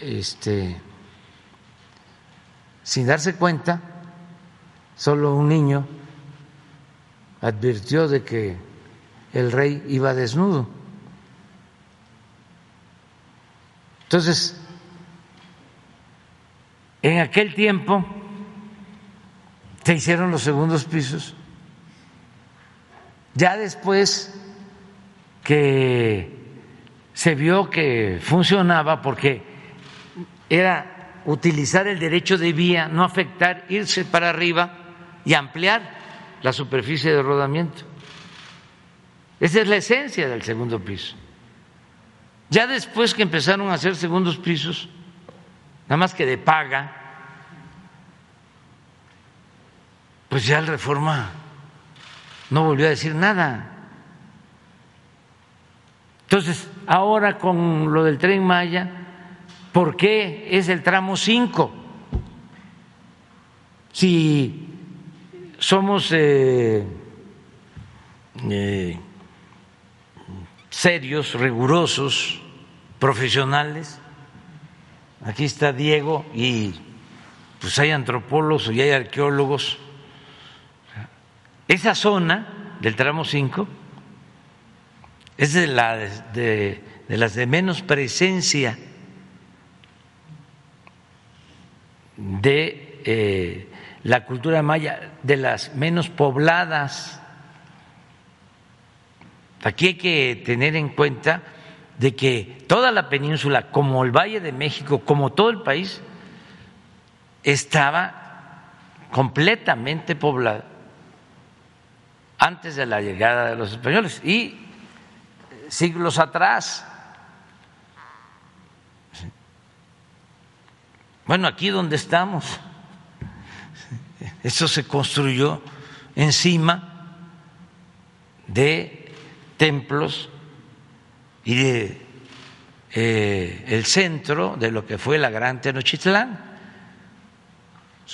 este sin darse cuenta solo un niño advirtió de que el rey iba desnudo Entonces, en aquel tiempo se hicieron los segundos pisos. Ya después que se vio que funcionaba, porque era utilizar el derecho de vía, no afectar, irse para arriba y ampliar la superficie de rodamiento. Esa es la esencia del segundo piso. Ya después que empezaron a hacer segundos pisos, nada más que de paga, pues ya el reforma no volvió a decir nada. Entonces, ahora con lo del tren Maya, ¿por qué es el tramo 5? Si somos eh, eh, serios, rigurosos, profesionales. Aquí está Diego y pues hay antropólogos y hay arqueólogos. Esa zona del tramo 5 es de, la, de, las de menos presencia de eh, la cultura maya, de las menos pobladas Aquí hay que tener en cuenta de que toda la península, como el Valle de México, como todo el país, estaba completamente poblada antes de la llegada de los españoles y siglos atrás. Bueno, aquí donde estamos, eso se construyó encima de templos y de eh, el centro de lo que fue la Gran Tenochtitlán.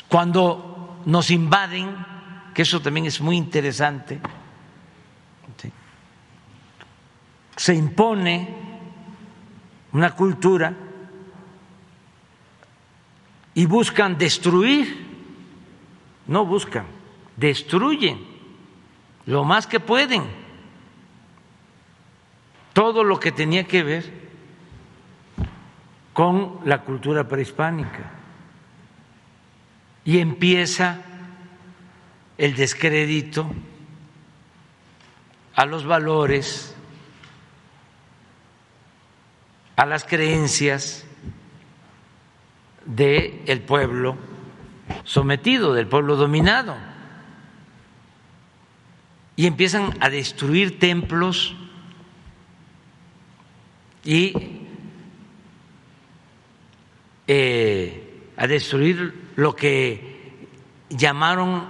Cuando nos invaden, que eso también es muy interesante, se impone una cultura y buscan destruir, no buscan, destruyen lo más que pueden todo lo que tenía que ver con la cultura prehispánica. Y empieza el descrédito a los valores, a las creencias del pueblo sometido, del pueblo dominado. Y empiezan a destruir templos y eh, a destruir lo que llamaron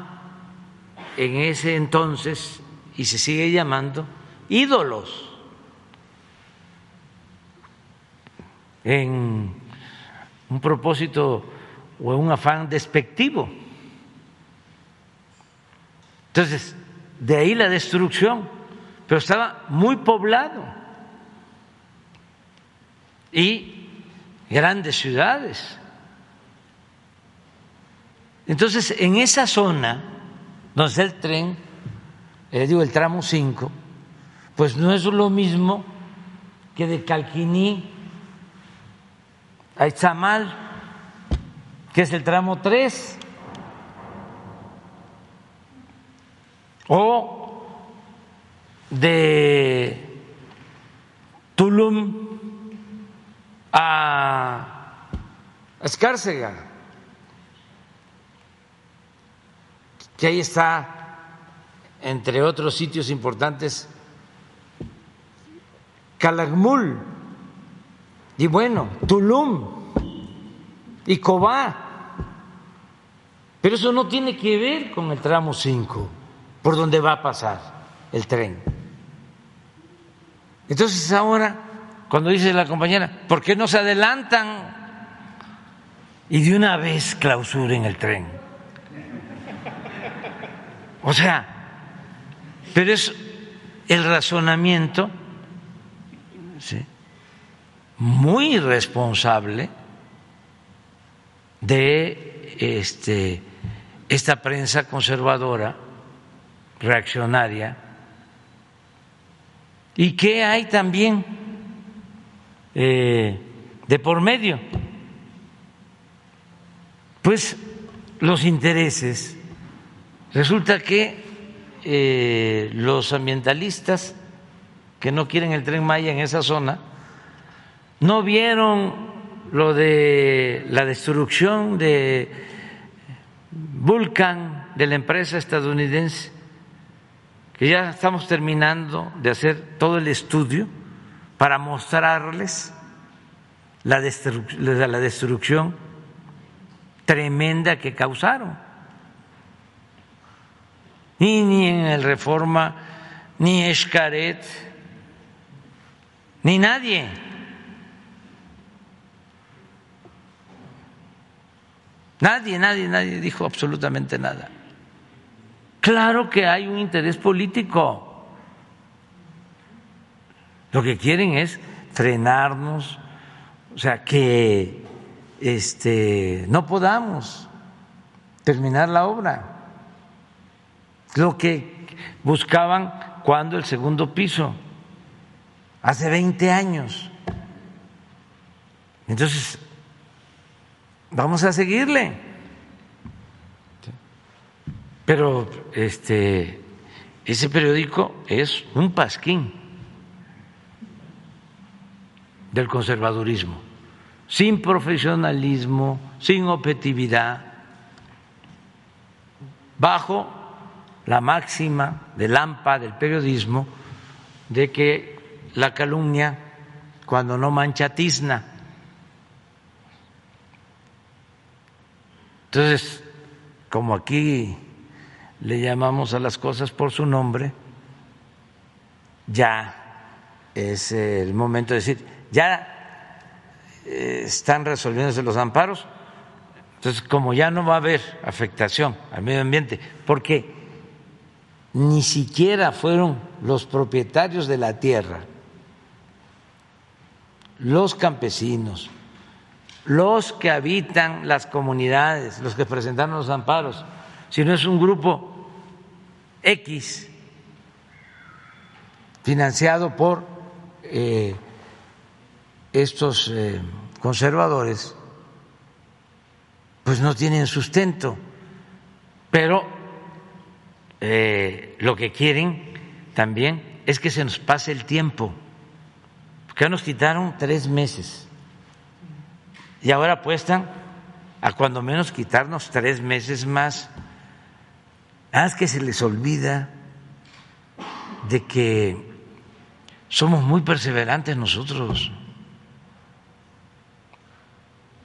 en ese entonces y se sigue llamando ídolos en un propósito o un afán despectivo. Entonces, de ahí la destrucción, pero estaba muy poblado y grandes ciudades. Entonces, en esa zona donde está el tren, le digo el tramo 5, pues no es lo mismo que de Calquiní a Izamal, que es el tramo 3, o de Tulum a Escárcega, que ahí está, entre otros sitios importantes, Calakmul, y bueno, Tulum y Cobá. Pero eso no tiene que ver con el tramo 5, por donde va a pasar el tren. Entonces ahora, cuando dice la compañera, ¿por qué no se adelantan y de una vez clausuren el tren? O sea, pero es el razonamiento muy irresponsable de este, esta prensa conservadora, reaccionaria, y que hay también eh, de por medio, pues los intereses. Resulta que eh, los ambientalistas que no quieren el tren Maya en esa zona no vieron lo de la destrucción de Vulcan de la empresa estadounidense que ya estamos terminando de hacer todo el estudio para mostrarles la, destrucción tremenda que causaron. Y ni en el Reforma, ni Escaret, ni nadie. Nadie, nadie, nadie dijo absolutamente nada. Claro que hay un interés político. Lo que quieren es frenarnos, o sea, que este, no podamos terminar la obra. Lo que buscaban cuando el segundo piso, hace 20 años. Entonces, vamos a seguirle. Pero este, ese periódico es un pasquín del conservadurismo, sin profesionalismo, sin objetividad, bajo la máxima del AMPA del periodismo de que la calumnia, cuando no mancha, tizna. Entonces, como aquí le llamamos a las cosas por su nombre, ya es el momento de decir, ya eh, están resolviéndose los amparos, entonces como ya no va a haber afectación al medio ambiente, porque ni siquiera fueron los propietarios de la tierra, los campesinos, los que habitan las comunidades, los que presentaron los amparos, sino es un grupo X financiado por eh, estos eh, conservadores, pues no tienen sustento, pero eh, lo que quieren también es que se nos pase el tiempo, porque nos quitaron tres meses y ahora apuestan a cuando menos quitarnos tres meses más. Nada es que se les olvida de que somos muy perseverantes nosotros.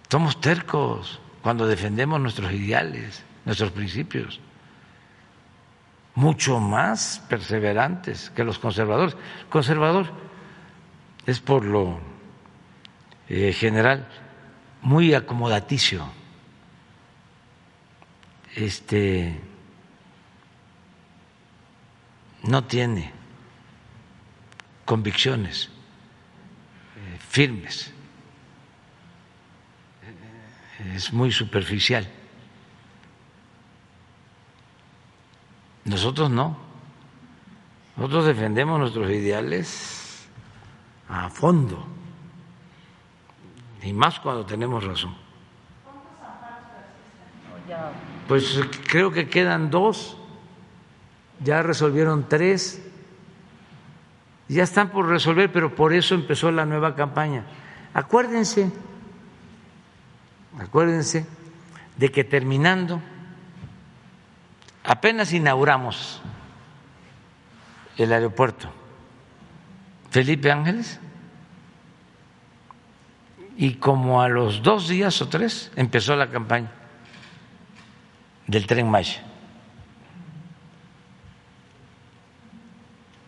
Somos tercos cuando defendemos nuestros ideales, nuestros principios. Mucho más perseverantes que los conservadores. conservador es por lo eh, general muy acomodaticio. Este no tiene convicciones eh, firmes, es muy superficial. Nosotros no. Nosotros defendemos nuestros ideales a fondo, y más cuando tenemos razón. Pues creo que quedan dos ya resolvieron tres Ya están por resolver, pero por eso empezó la nueva campaña. Acuérdense, acuérdense de que terminando, apenas inauguramos el aeropuerto Felipe Ángeles y como a los dos días o tres empezó la campaña del tren Maya.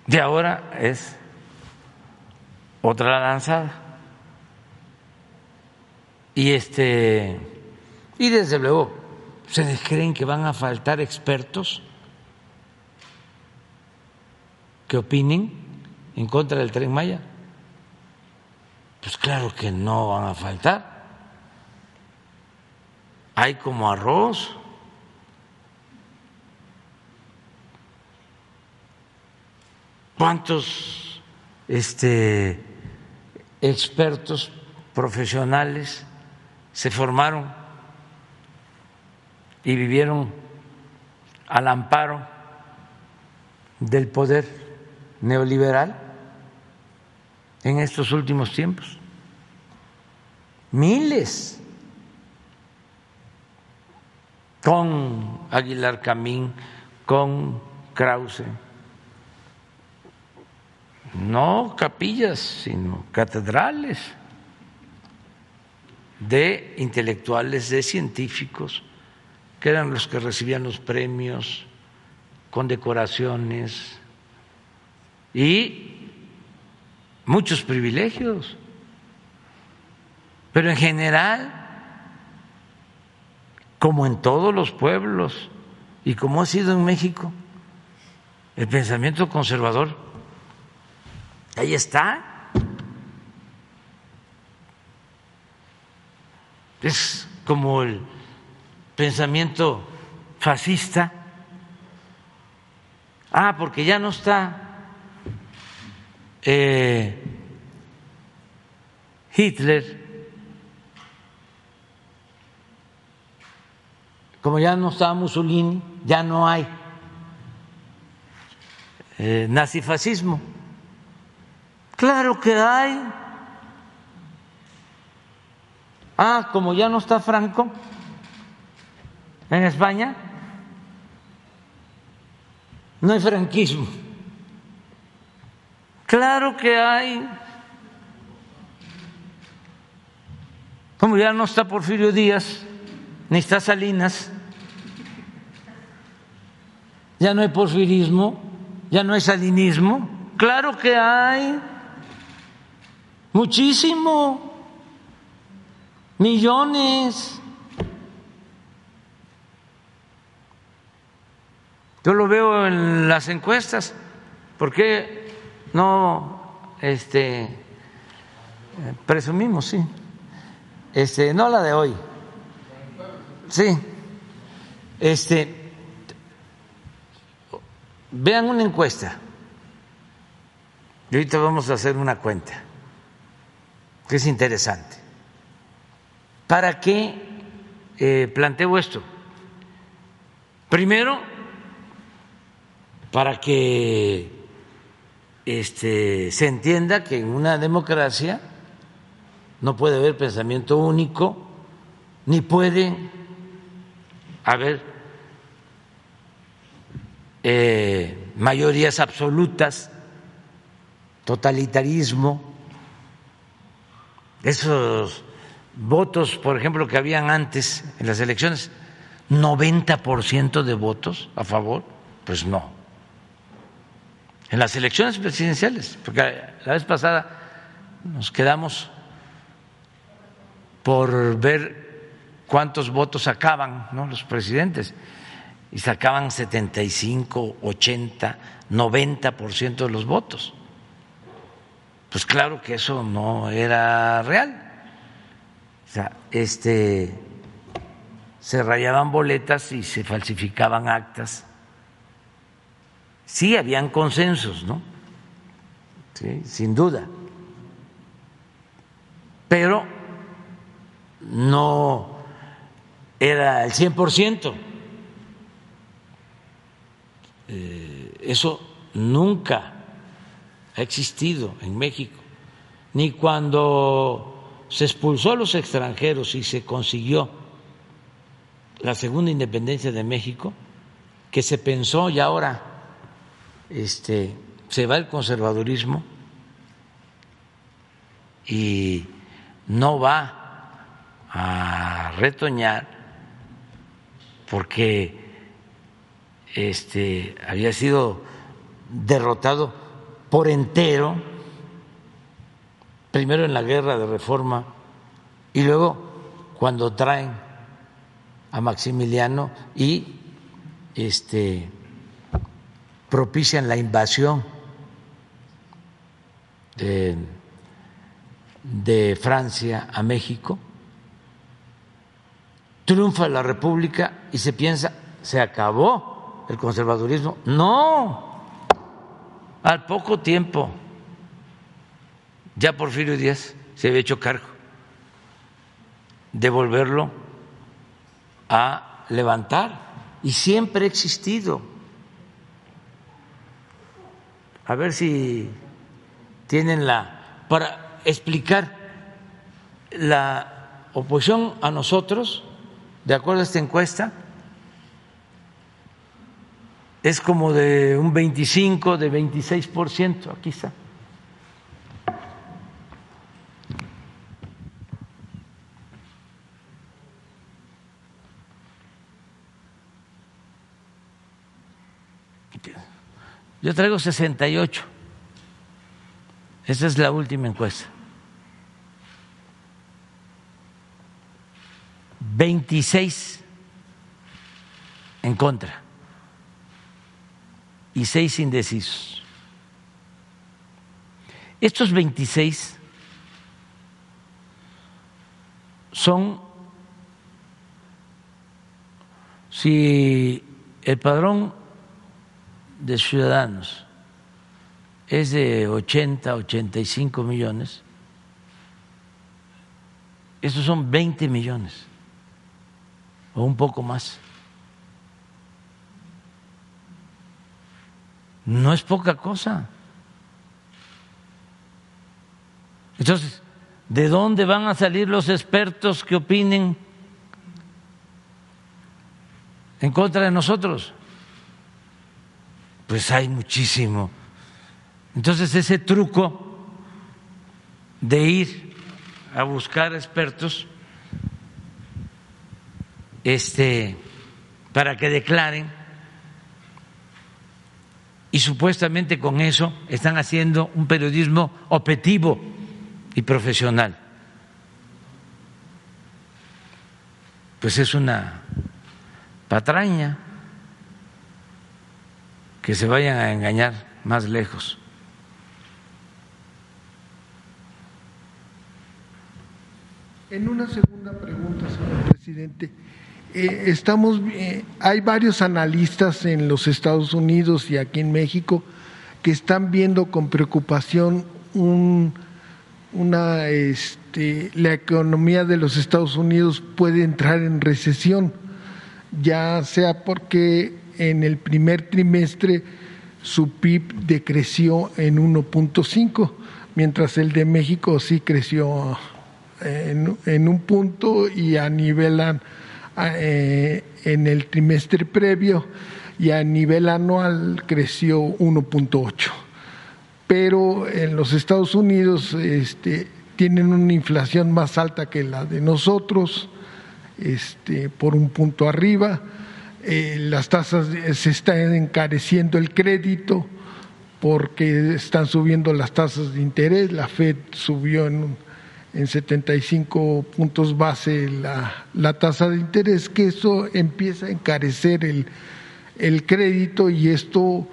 De ahora es otra lanzada. Y este y desde luego, ¿se creen que van a faltar expertos que opinen en contra del tren Maya? Pues claro que no van a faltar. Hay como arroz. ¿Cuántos este, expertos profesionales se formaron y vivieron al amparo del poder neoliberal en estos últimos tiempos? Miles. Con Aguilar Camín, con Krause no capillas, sino catedrales de intelectuales, de científicos, que eran los que recibían los premios, condecoraciones y muchos privilegios. Pero en general, como en todos los pueblos y como ha sido en México, el pensamiento conservador Ahí está. Es como el pensamiento fascista. Ah, porque ya no está eh, Hitler, como ya no está Mussolini, ya no hay eh, nazifascismo. Claro que hay. Ah, como ya no está Franco en España, no hay franquismo. Claro que hay. Como ya no está Porfirio Díaz, ni está Salinas, ya no hay porfirismo, ya no hay salinismo. Claro que hay. Muchísimo. Millones. Yo lo veo en las encuestas. ¿Por qué no este, presumimos, sí? Este, no la de hoy. Sí. Este, vean una encuesta. Y ahorita vamos a hacer una cuenta que es interesante. ¿Para qué eh, planteo esto? Primero, para que este, se entienda que en una democracia no puede haber pensamiento único, ni puede haber eh, mayorías absolutas, totalitarismo esos votos, por ejemplo, que habían antes en las elecciones, 90% de votos a favor, pues no. En las elecciones presidenciales, porque la vez pasada nos quedamos por ver cuántos votos sacaban los presidentes y sacaban 75, 80, 90% de los votos. Pues claro que eso no era real. O sea, este se rayaban boletas y se falsificaban actas. Sí, habían consensos, ¿no? Sí, sin duda. Pero no era el 100%. Eh, eso nunca ha existido en México, ni cuando se expulsó a los extranjeros y se consiguió la segunda independencia de México, que se pensó y ahora este, se va el conservadurismo y no va a retoñar porque este, había sido derrotado por entero, primero en la guerra de reforma y luego cuando traen a Maximiliano y este, propician la invasión de, Francia a México, triunfa la República y se piensa, se acabó el conservadurismo. No, al poco tiempo ya Porfirio Díaz se había hecho cargo de volverlo a levantar y siempre ha existido. A ver si tienen la para explicar la oposición a nosotros, de acuerdo a esta encuesta, es como de un 25, de 26 por ciento, aquí está. Yo traigo 68. Esa es la última encuesta. 26 en contra y 6 indecisos. Estos 26 son, si el padrón de ciudadanos es de 80, 85 millones, estos son 20 millones o un poco más. No es poca cosa. Entonces, ¿de dónde van a salir los expertos que opinen en contra de nosotros? Pues hay muchísimo. Entonces, ese truco de ir a buscar expertos este, para que declaren y supuestamente con eso están haciendo un periodismo objetivo y profesional. Pues es una patraña que se vayan a engañar más lejos. En una segunda pregunta, señor presidente, eh, estamos, eh, hay varios analistas en los Estados Unidos y aquí en México que están viendo con preocupación una, este, la economía de los Estados Unidos puede entrar en recesión, ya sea porque en el primer trimestre su PIB decreció en 1.5, mientras el de México sí creció en, en un punto y a nivel eh, en el trimestre previo y a nivel anual creció 1.8. Pero en los Estados Unidos este, tienen una inflación más alta que la de nosotros, este, por un punto arriba. Eh, las tasas se está encareciendo el crédito porque están subiendo las tasas de interés. La Fed subió en en 75 puntos base la, la tasa de interés, que eso empieza a encarecer el, el crédito y esto,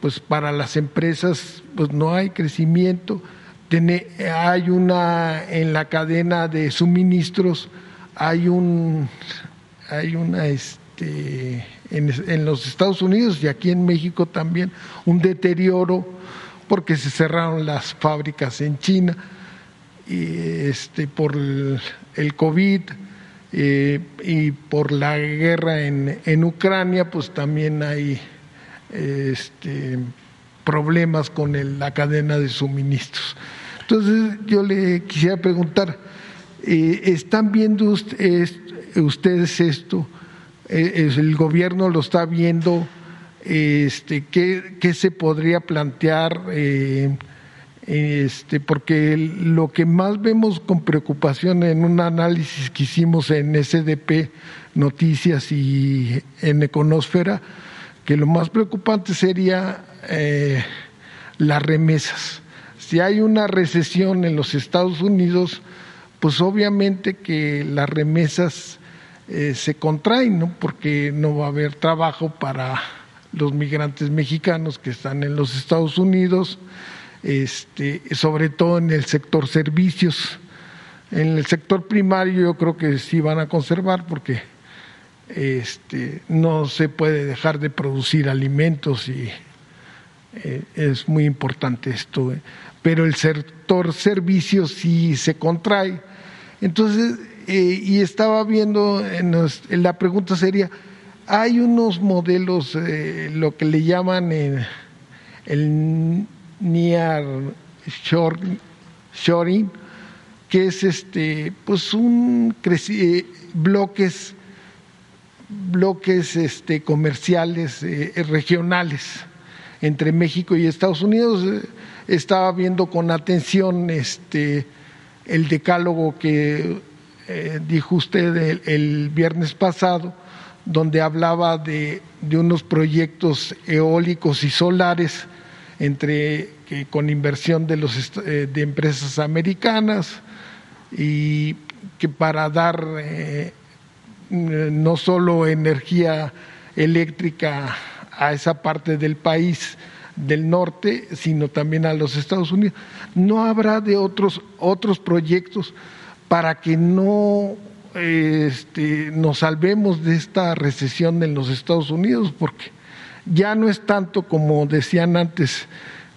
pues para las empresas, pues no hay crecimiento. Tiene, hay una, en la cadena de suministros, hay un, hay una, este, en, en los Estados Unidos y aquí en México también, un deterioro porque se cerraron las fábricas en China y este, por el, COVID eh, y por la guerra en, en, Ucrania, pues también hay este, problemas con la cadena de suministros. Entonces yo le quisiera preguntar, eh, ¿están viendo ust- es- ustedes esto? Eh, ¿El gobierno lo está viendo? Este, ¿qué, qué se podría plantear? Eh, este, porque lo que más vemos con preocupación en un análisis que hicimos en SDP Noticias y en Econósfera, que lo más preocupante sería eh, las remesas. Si hay una recesión en los Estados Unidos, pues obviamente que las remesas eh, se contraen, ¿no? porque no va a haber trabajo para los migrantes mexicanos que están en los Estados Unidos, este, sobre todo en el sector servicios. En el sector primario yo creo que sí van a conservar porque este, no se puede dejar de producir alimentos y eh, es muy importante esto. eh. Pero el sector servicios sí se contrae. Entonces, eh, y estaba viendo, la pregunta sería, hay unos modelos, eh, lo que le llaman eh, el near shoring, que es este, pues un eh, bloques bloques este, comerciales eh, regionales entre México y Estados Unidos. Estaba viendo con atención este, el decálogo que eh, dijo usted el, viernes pasado, donde hablaba de, de unos proyectos eólicos y solares entre que con inversión de los eh, de empresas americanas y que para dar eh, no solo energía eléctrica a esa parte del país del norte, sino también a los Estados Unidos. No habrá de otros otros proyectos para que no este, nos salvemos de esta recesión en los Estados Unidos, porque ya no es tanto como decían antes,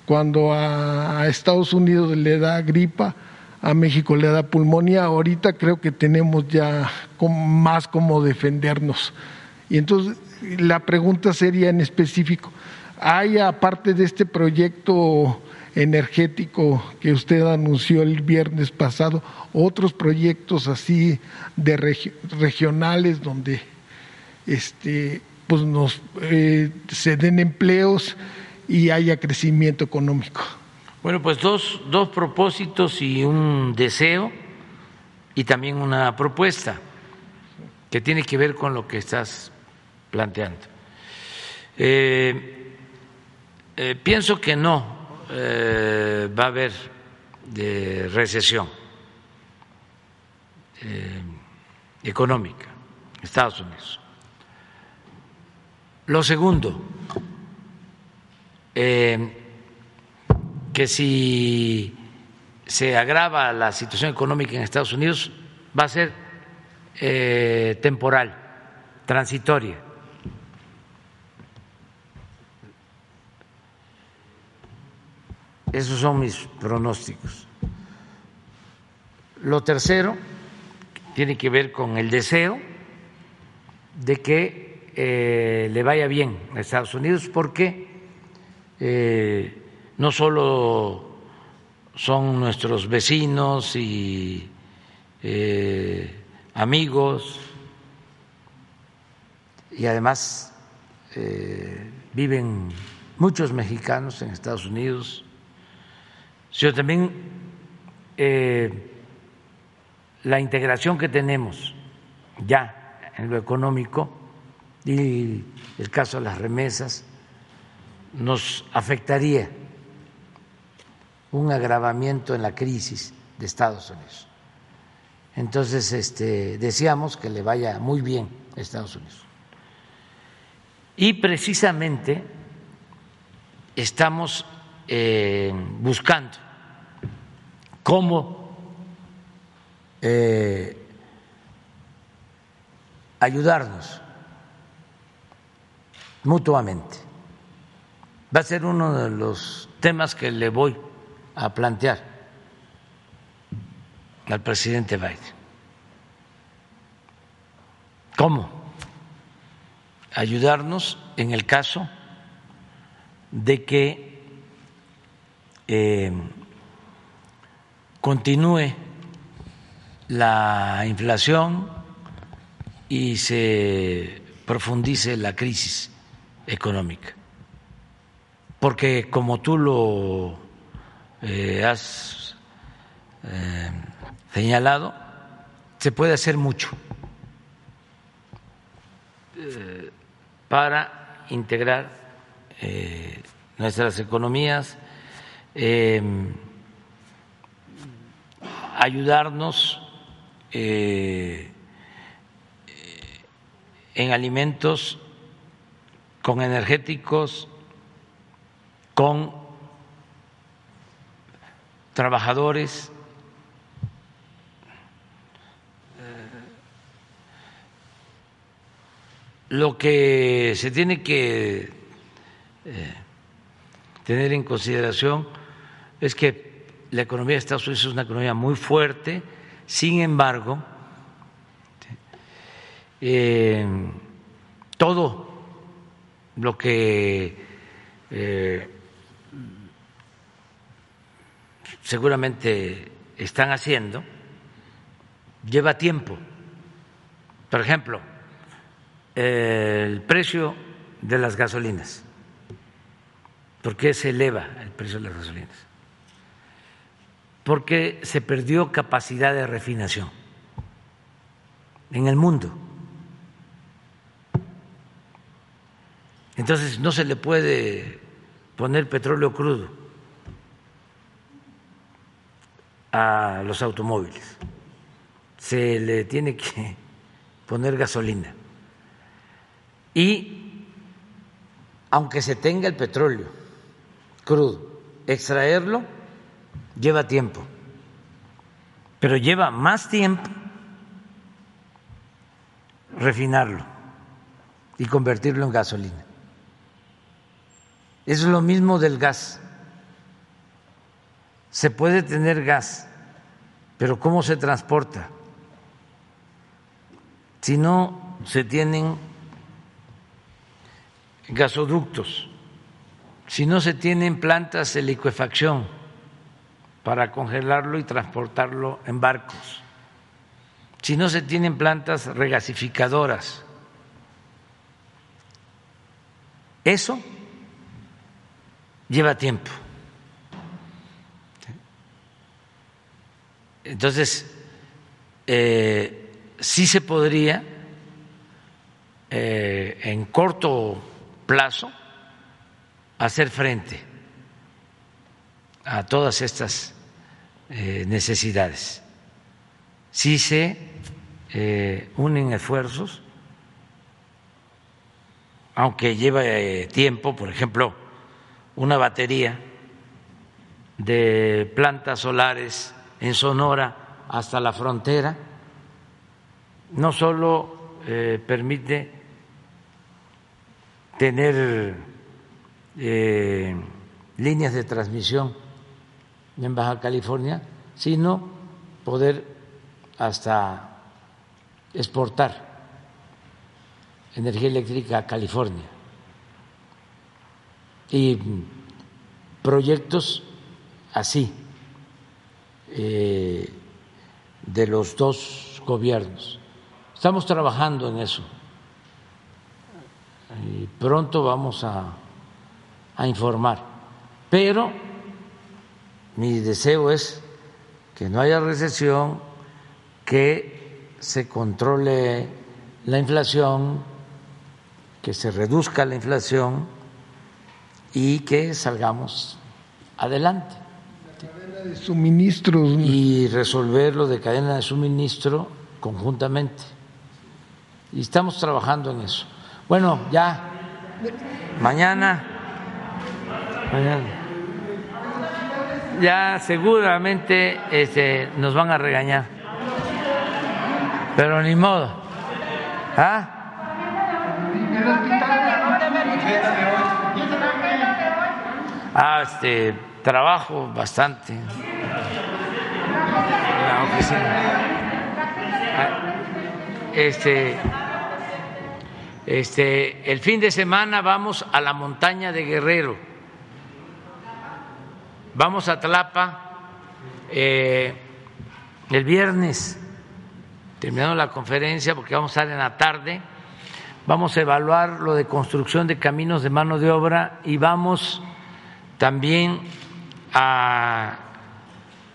cuando a, Estados Unidos le da gripa, a México le da pulmonía, ahorita creo que tenemos ya más como defendernos. Y entonces la pregunta sería en específico, ¿hay aparte de este proyecto energético que usted anunció el viernes pasado, otros proyectos así de regi- regionales donde este, pues nos eh, se den empleos y haya crecimiento económico? Bueno, pues dos, dos propósitos y un deseo y también una propuesta que tiene que ver con lo que estás planteando. Eh, eh, pienso que no eh, va a haber recesión eh, económica en Estados Unidos. Lo segundo, eh, que si se agrava la situación económica en Estados Unidos va a ser temporal, transitoria. Esos son mis pronósticos. Lo tercero tiene que ver con el deseo de que eh, le vaya bien a Estados Unidos porque eh, no solo son nuestros vecinos y eh, amigos y además viven muchos mexicanos en Estados Unidos, sino también eh, la integración que tenemos ya en lo económico y el caso de las remesas nos afectaría un agravamiento en la crisis de Estados Unidos. Entonces, este, deseamos que le vaya muy bien a Estados Unidos. Y precisamente estamos eh, buscando cómo eh, ayudarnos mutuamente. Va a ser uno de los temas que le voy a plantear al presidente Biden. ¿Cómo? Ayudarnos en el caso de que eh, continúe la inflación y se profundice la crisis económica. Porque como tú lo eh, has eh, señalado, se puede hacer mucho eh, para integrar nuestras economías, ayudarnos en alimentos con energéticos, con trabajadores, lo que se tiene que eh, tener en consideración es que la economía de Estados Unidos es una economía muy fuerte, sin embargo, eh, todo lo que eh, seguramente están haciendo lleva tiempo. Por ejemplo, el precio de las gasolinas. ¿Por qué se eleva el precio de las gasolinas? Porque se perdió capacidad de refinación en el mundo. Entonces no se le puede poner petróleo crudo a los automóviles, se le tiene que poner gasolina. Y aunque se tenga el petróleo crudo, extraerlo lleva tiempo, pero lleva más tiempo refinarlo y convertirlo en gasolina. Es lo mismo del gas. Se puede tener gas, pero ¿cómo se transporta? Si no se tienen gasoductos, si no se tienen plantas de liquefacción para congelarlo y transportarlo en barcos, si no se tienen plantas regasificadoras, eso lleva tiempo. Entonces, eh, sí se podría eh, en corto plazo hacer frente a todas estas eh, necesidades. Si se unen esfuerzos, aunque lleva tiempo, por ejemplo, una batería de plantas solares en Sonora hasta la frontera, no solo eh, permite tener eh, líneas de transmisión en Baja California, sino poder hasta exportar energía eléctrica a California. Y proyectos así eh, de los dos gobiernos. Estamos trabajando en eso. Y pronto vamos a, a informar, pero mi deseo es que no haya recesión, que se controle la inflación, que se reduzca la inflación y que salgamos adelante. De suministros. Y resolver lo de cadena de suministro conjuntamente. Y estamos trabajando en eso. Bueno, ya mañana, mañana ya seguramente este, nos van a regañar, pero ni modo. ¿Ah? Ah, este, trabajo bastante la oficina. Ah, este, este, el fin de semana vamos a la montaña de Guerrero. Vamos a Tlapa eh, el viernes, terminando la conferencia, porque vamos a estar en la tarde, vamos a evaluar lo de construcción de caminos de mano de obra y vamos también a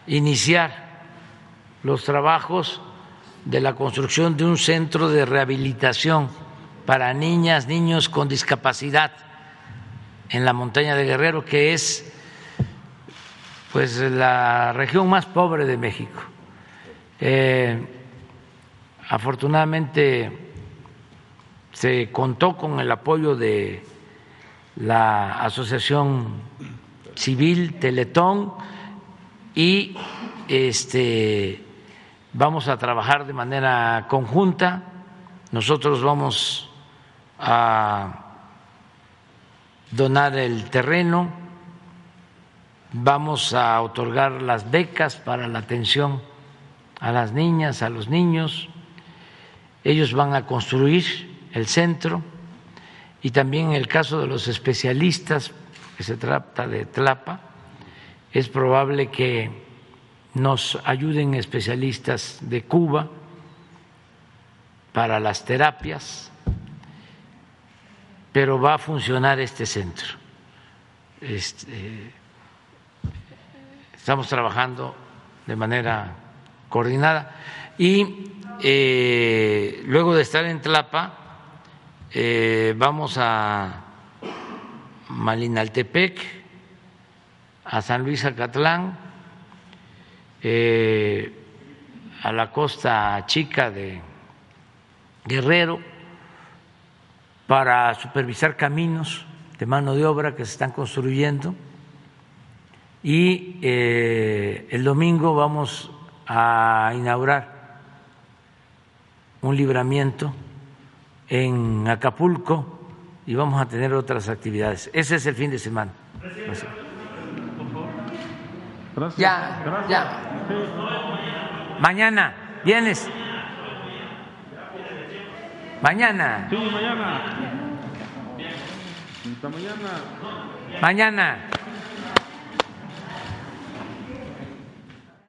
iniciar los trabajos de la construcción de un centro de rehabilitación para niñas, niños con discapacidad en la montaña de Guerrero, que es pues la región más pobre de México. Eh, afortunadamente se contó con el apoyo de la Asociación Civil Teletón y este vamos a trabajar de manera conjunta. Nosotros vamos a donar el terreno, vamos a otorgar las becas para la atención a las niñas, a los niños, ellos van a construir el centro y también en el caso de los especialistas, que se trata de Tlapa, es probable que nos ayuden especialistas de Cuba para las terapias pero va a funcionar este centro. Este, estamos trabajando de manera coordinada. Y eh, luego de estar en Tlapa eh, vamos a Malinaltepec, a San Luis Acatlán, eh, a la costa chica de Guerrero para supervisar caminos de mano de obra que se están construyendo y eh, el domingo vamos a inaugurar un libramiento en Acapulco y vamos a tener otras actividades. Ese es el fin de semana. Ya, ya. Mañana, vienes. Mañana. Sí, mañana. Hasta mañana. Mañana.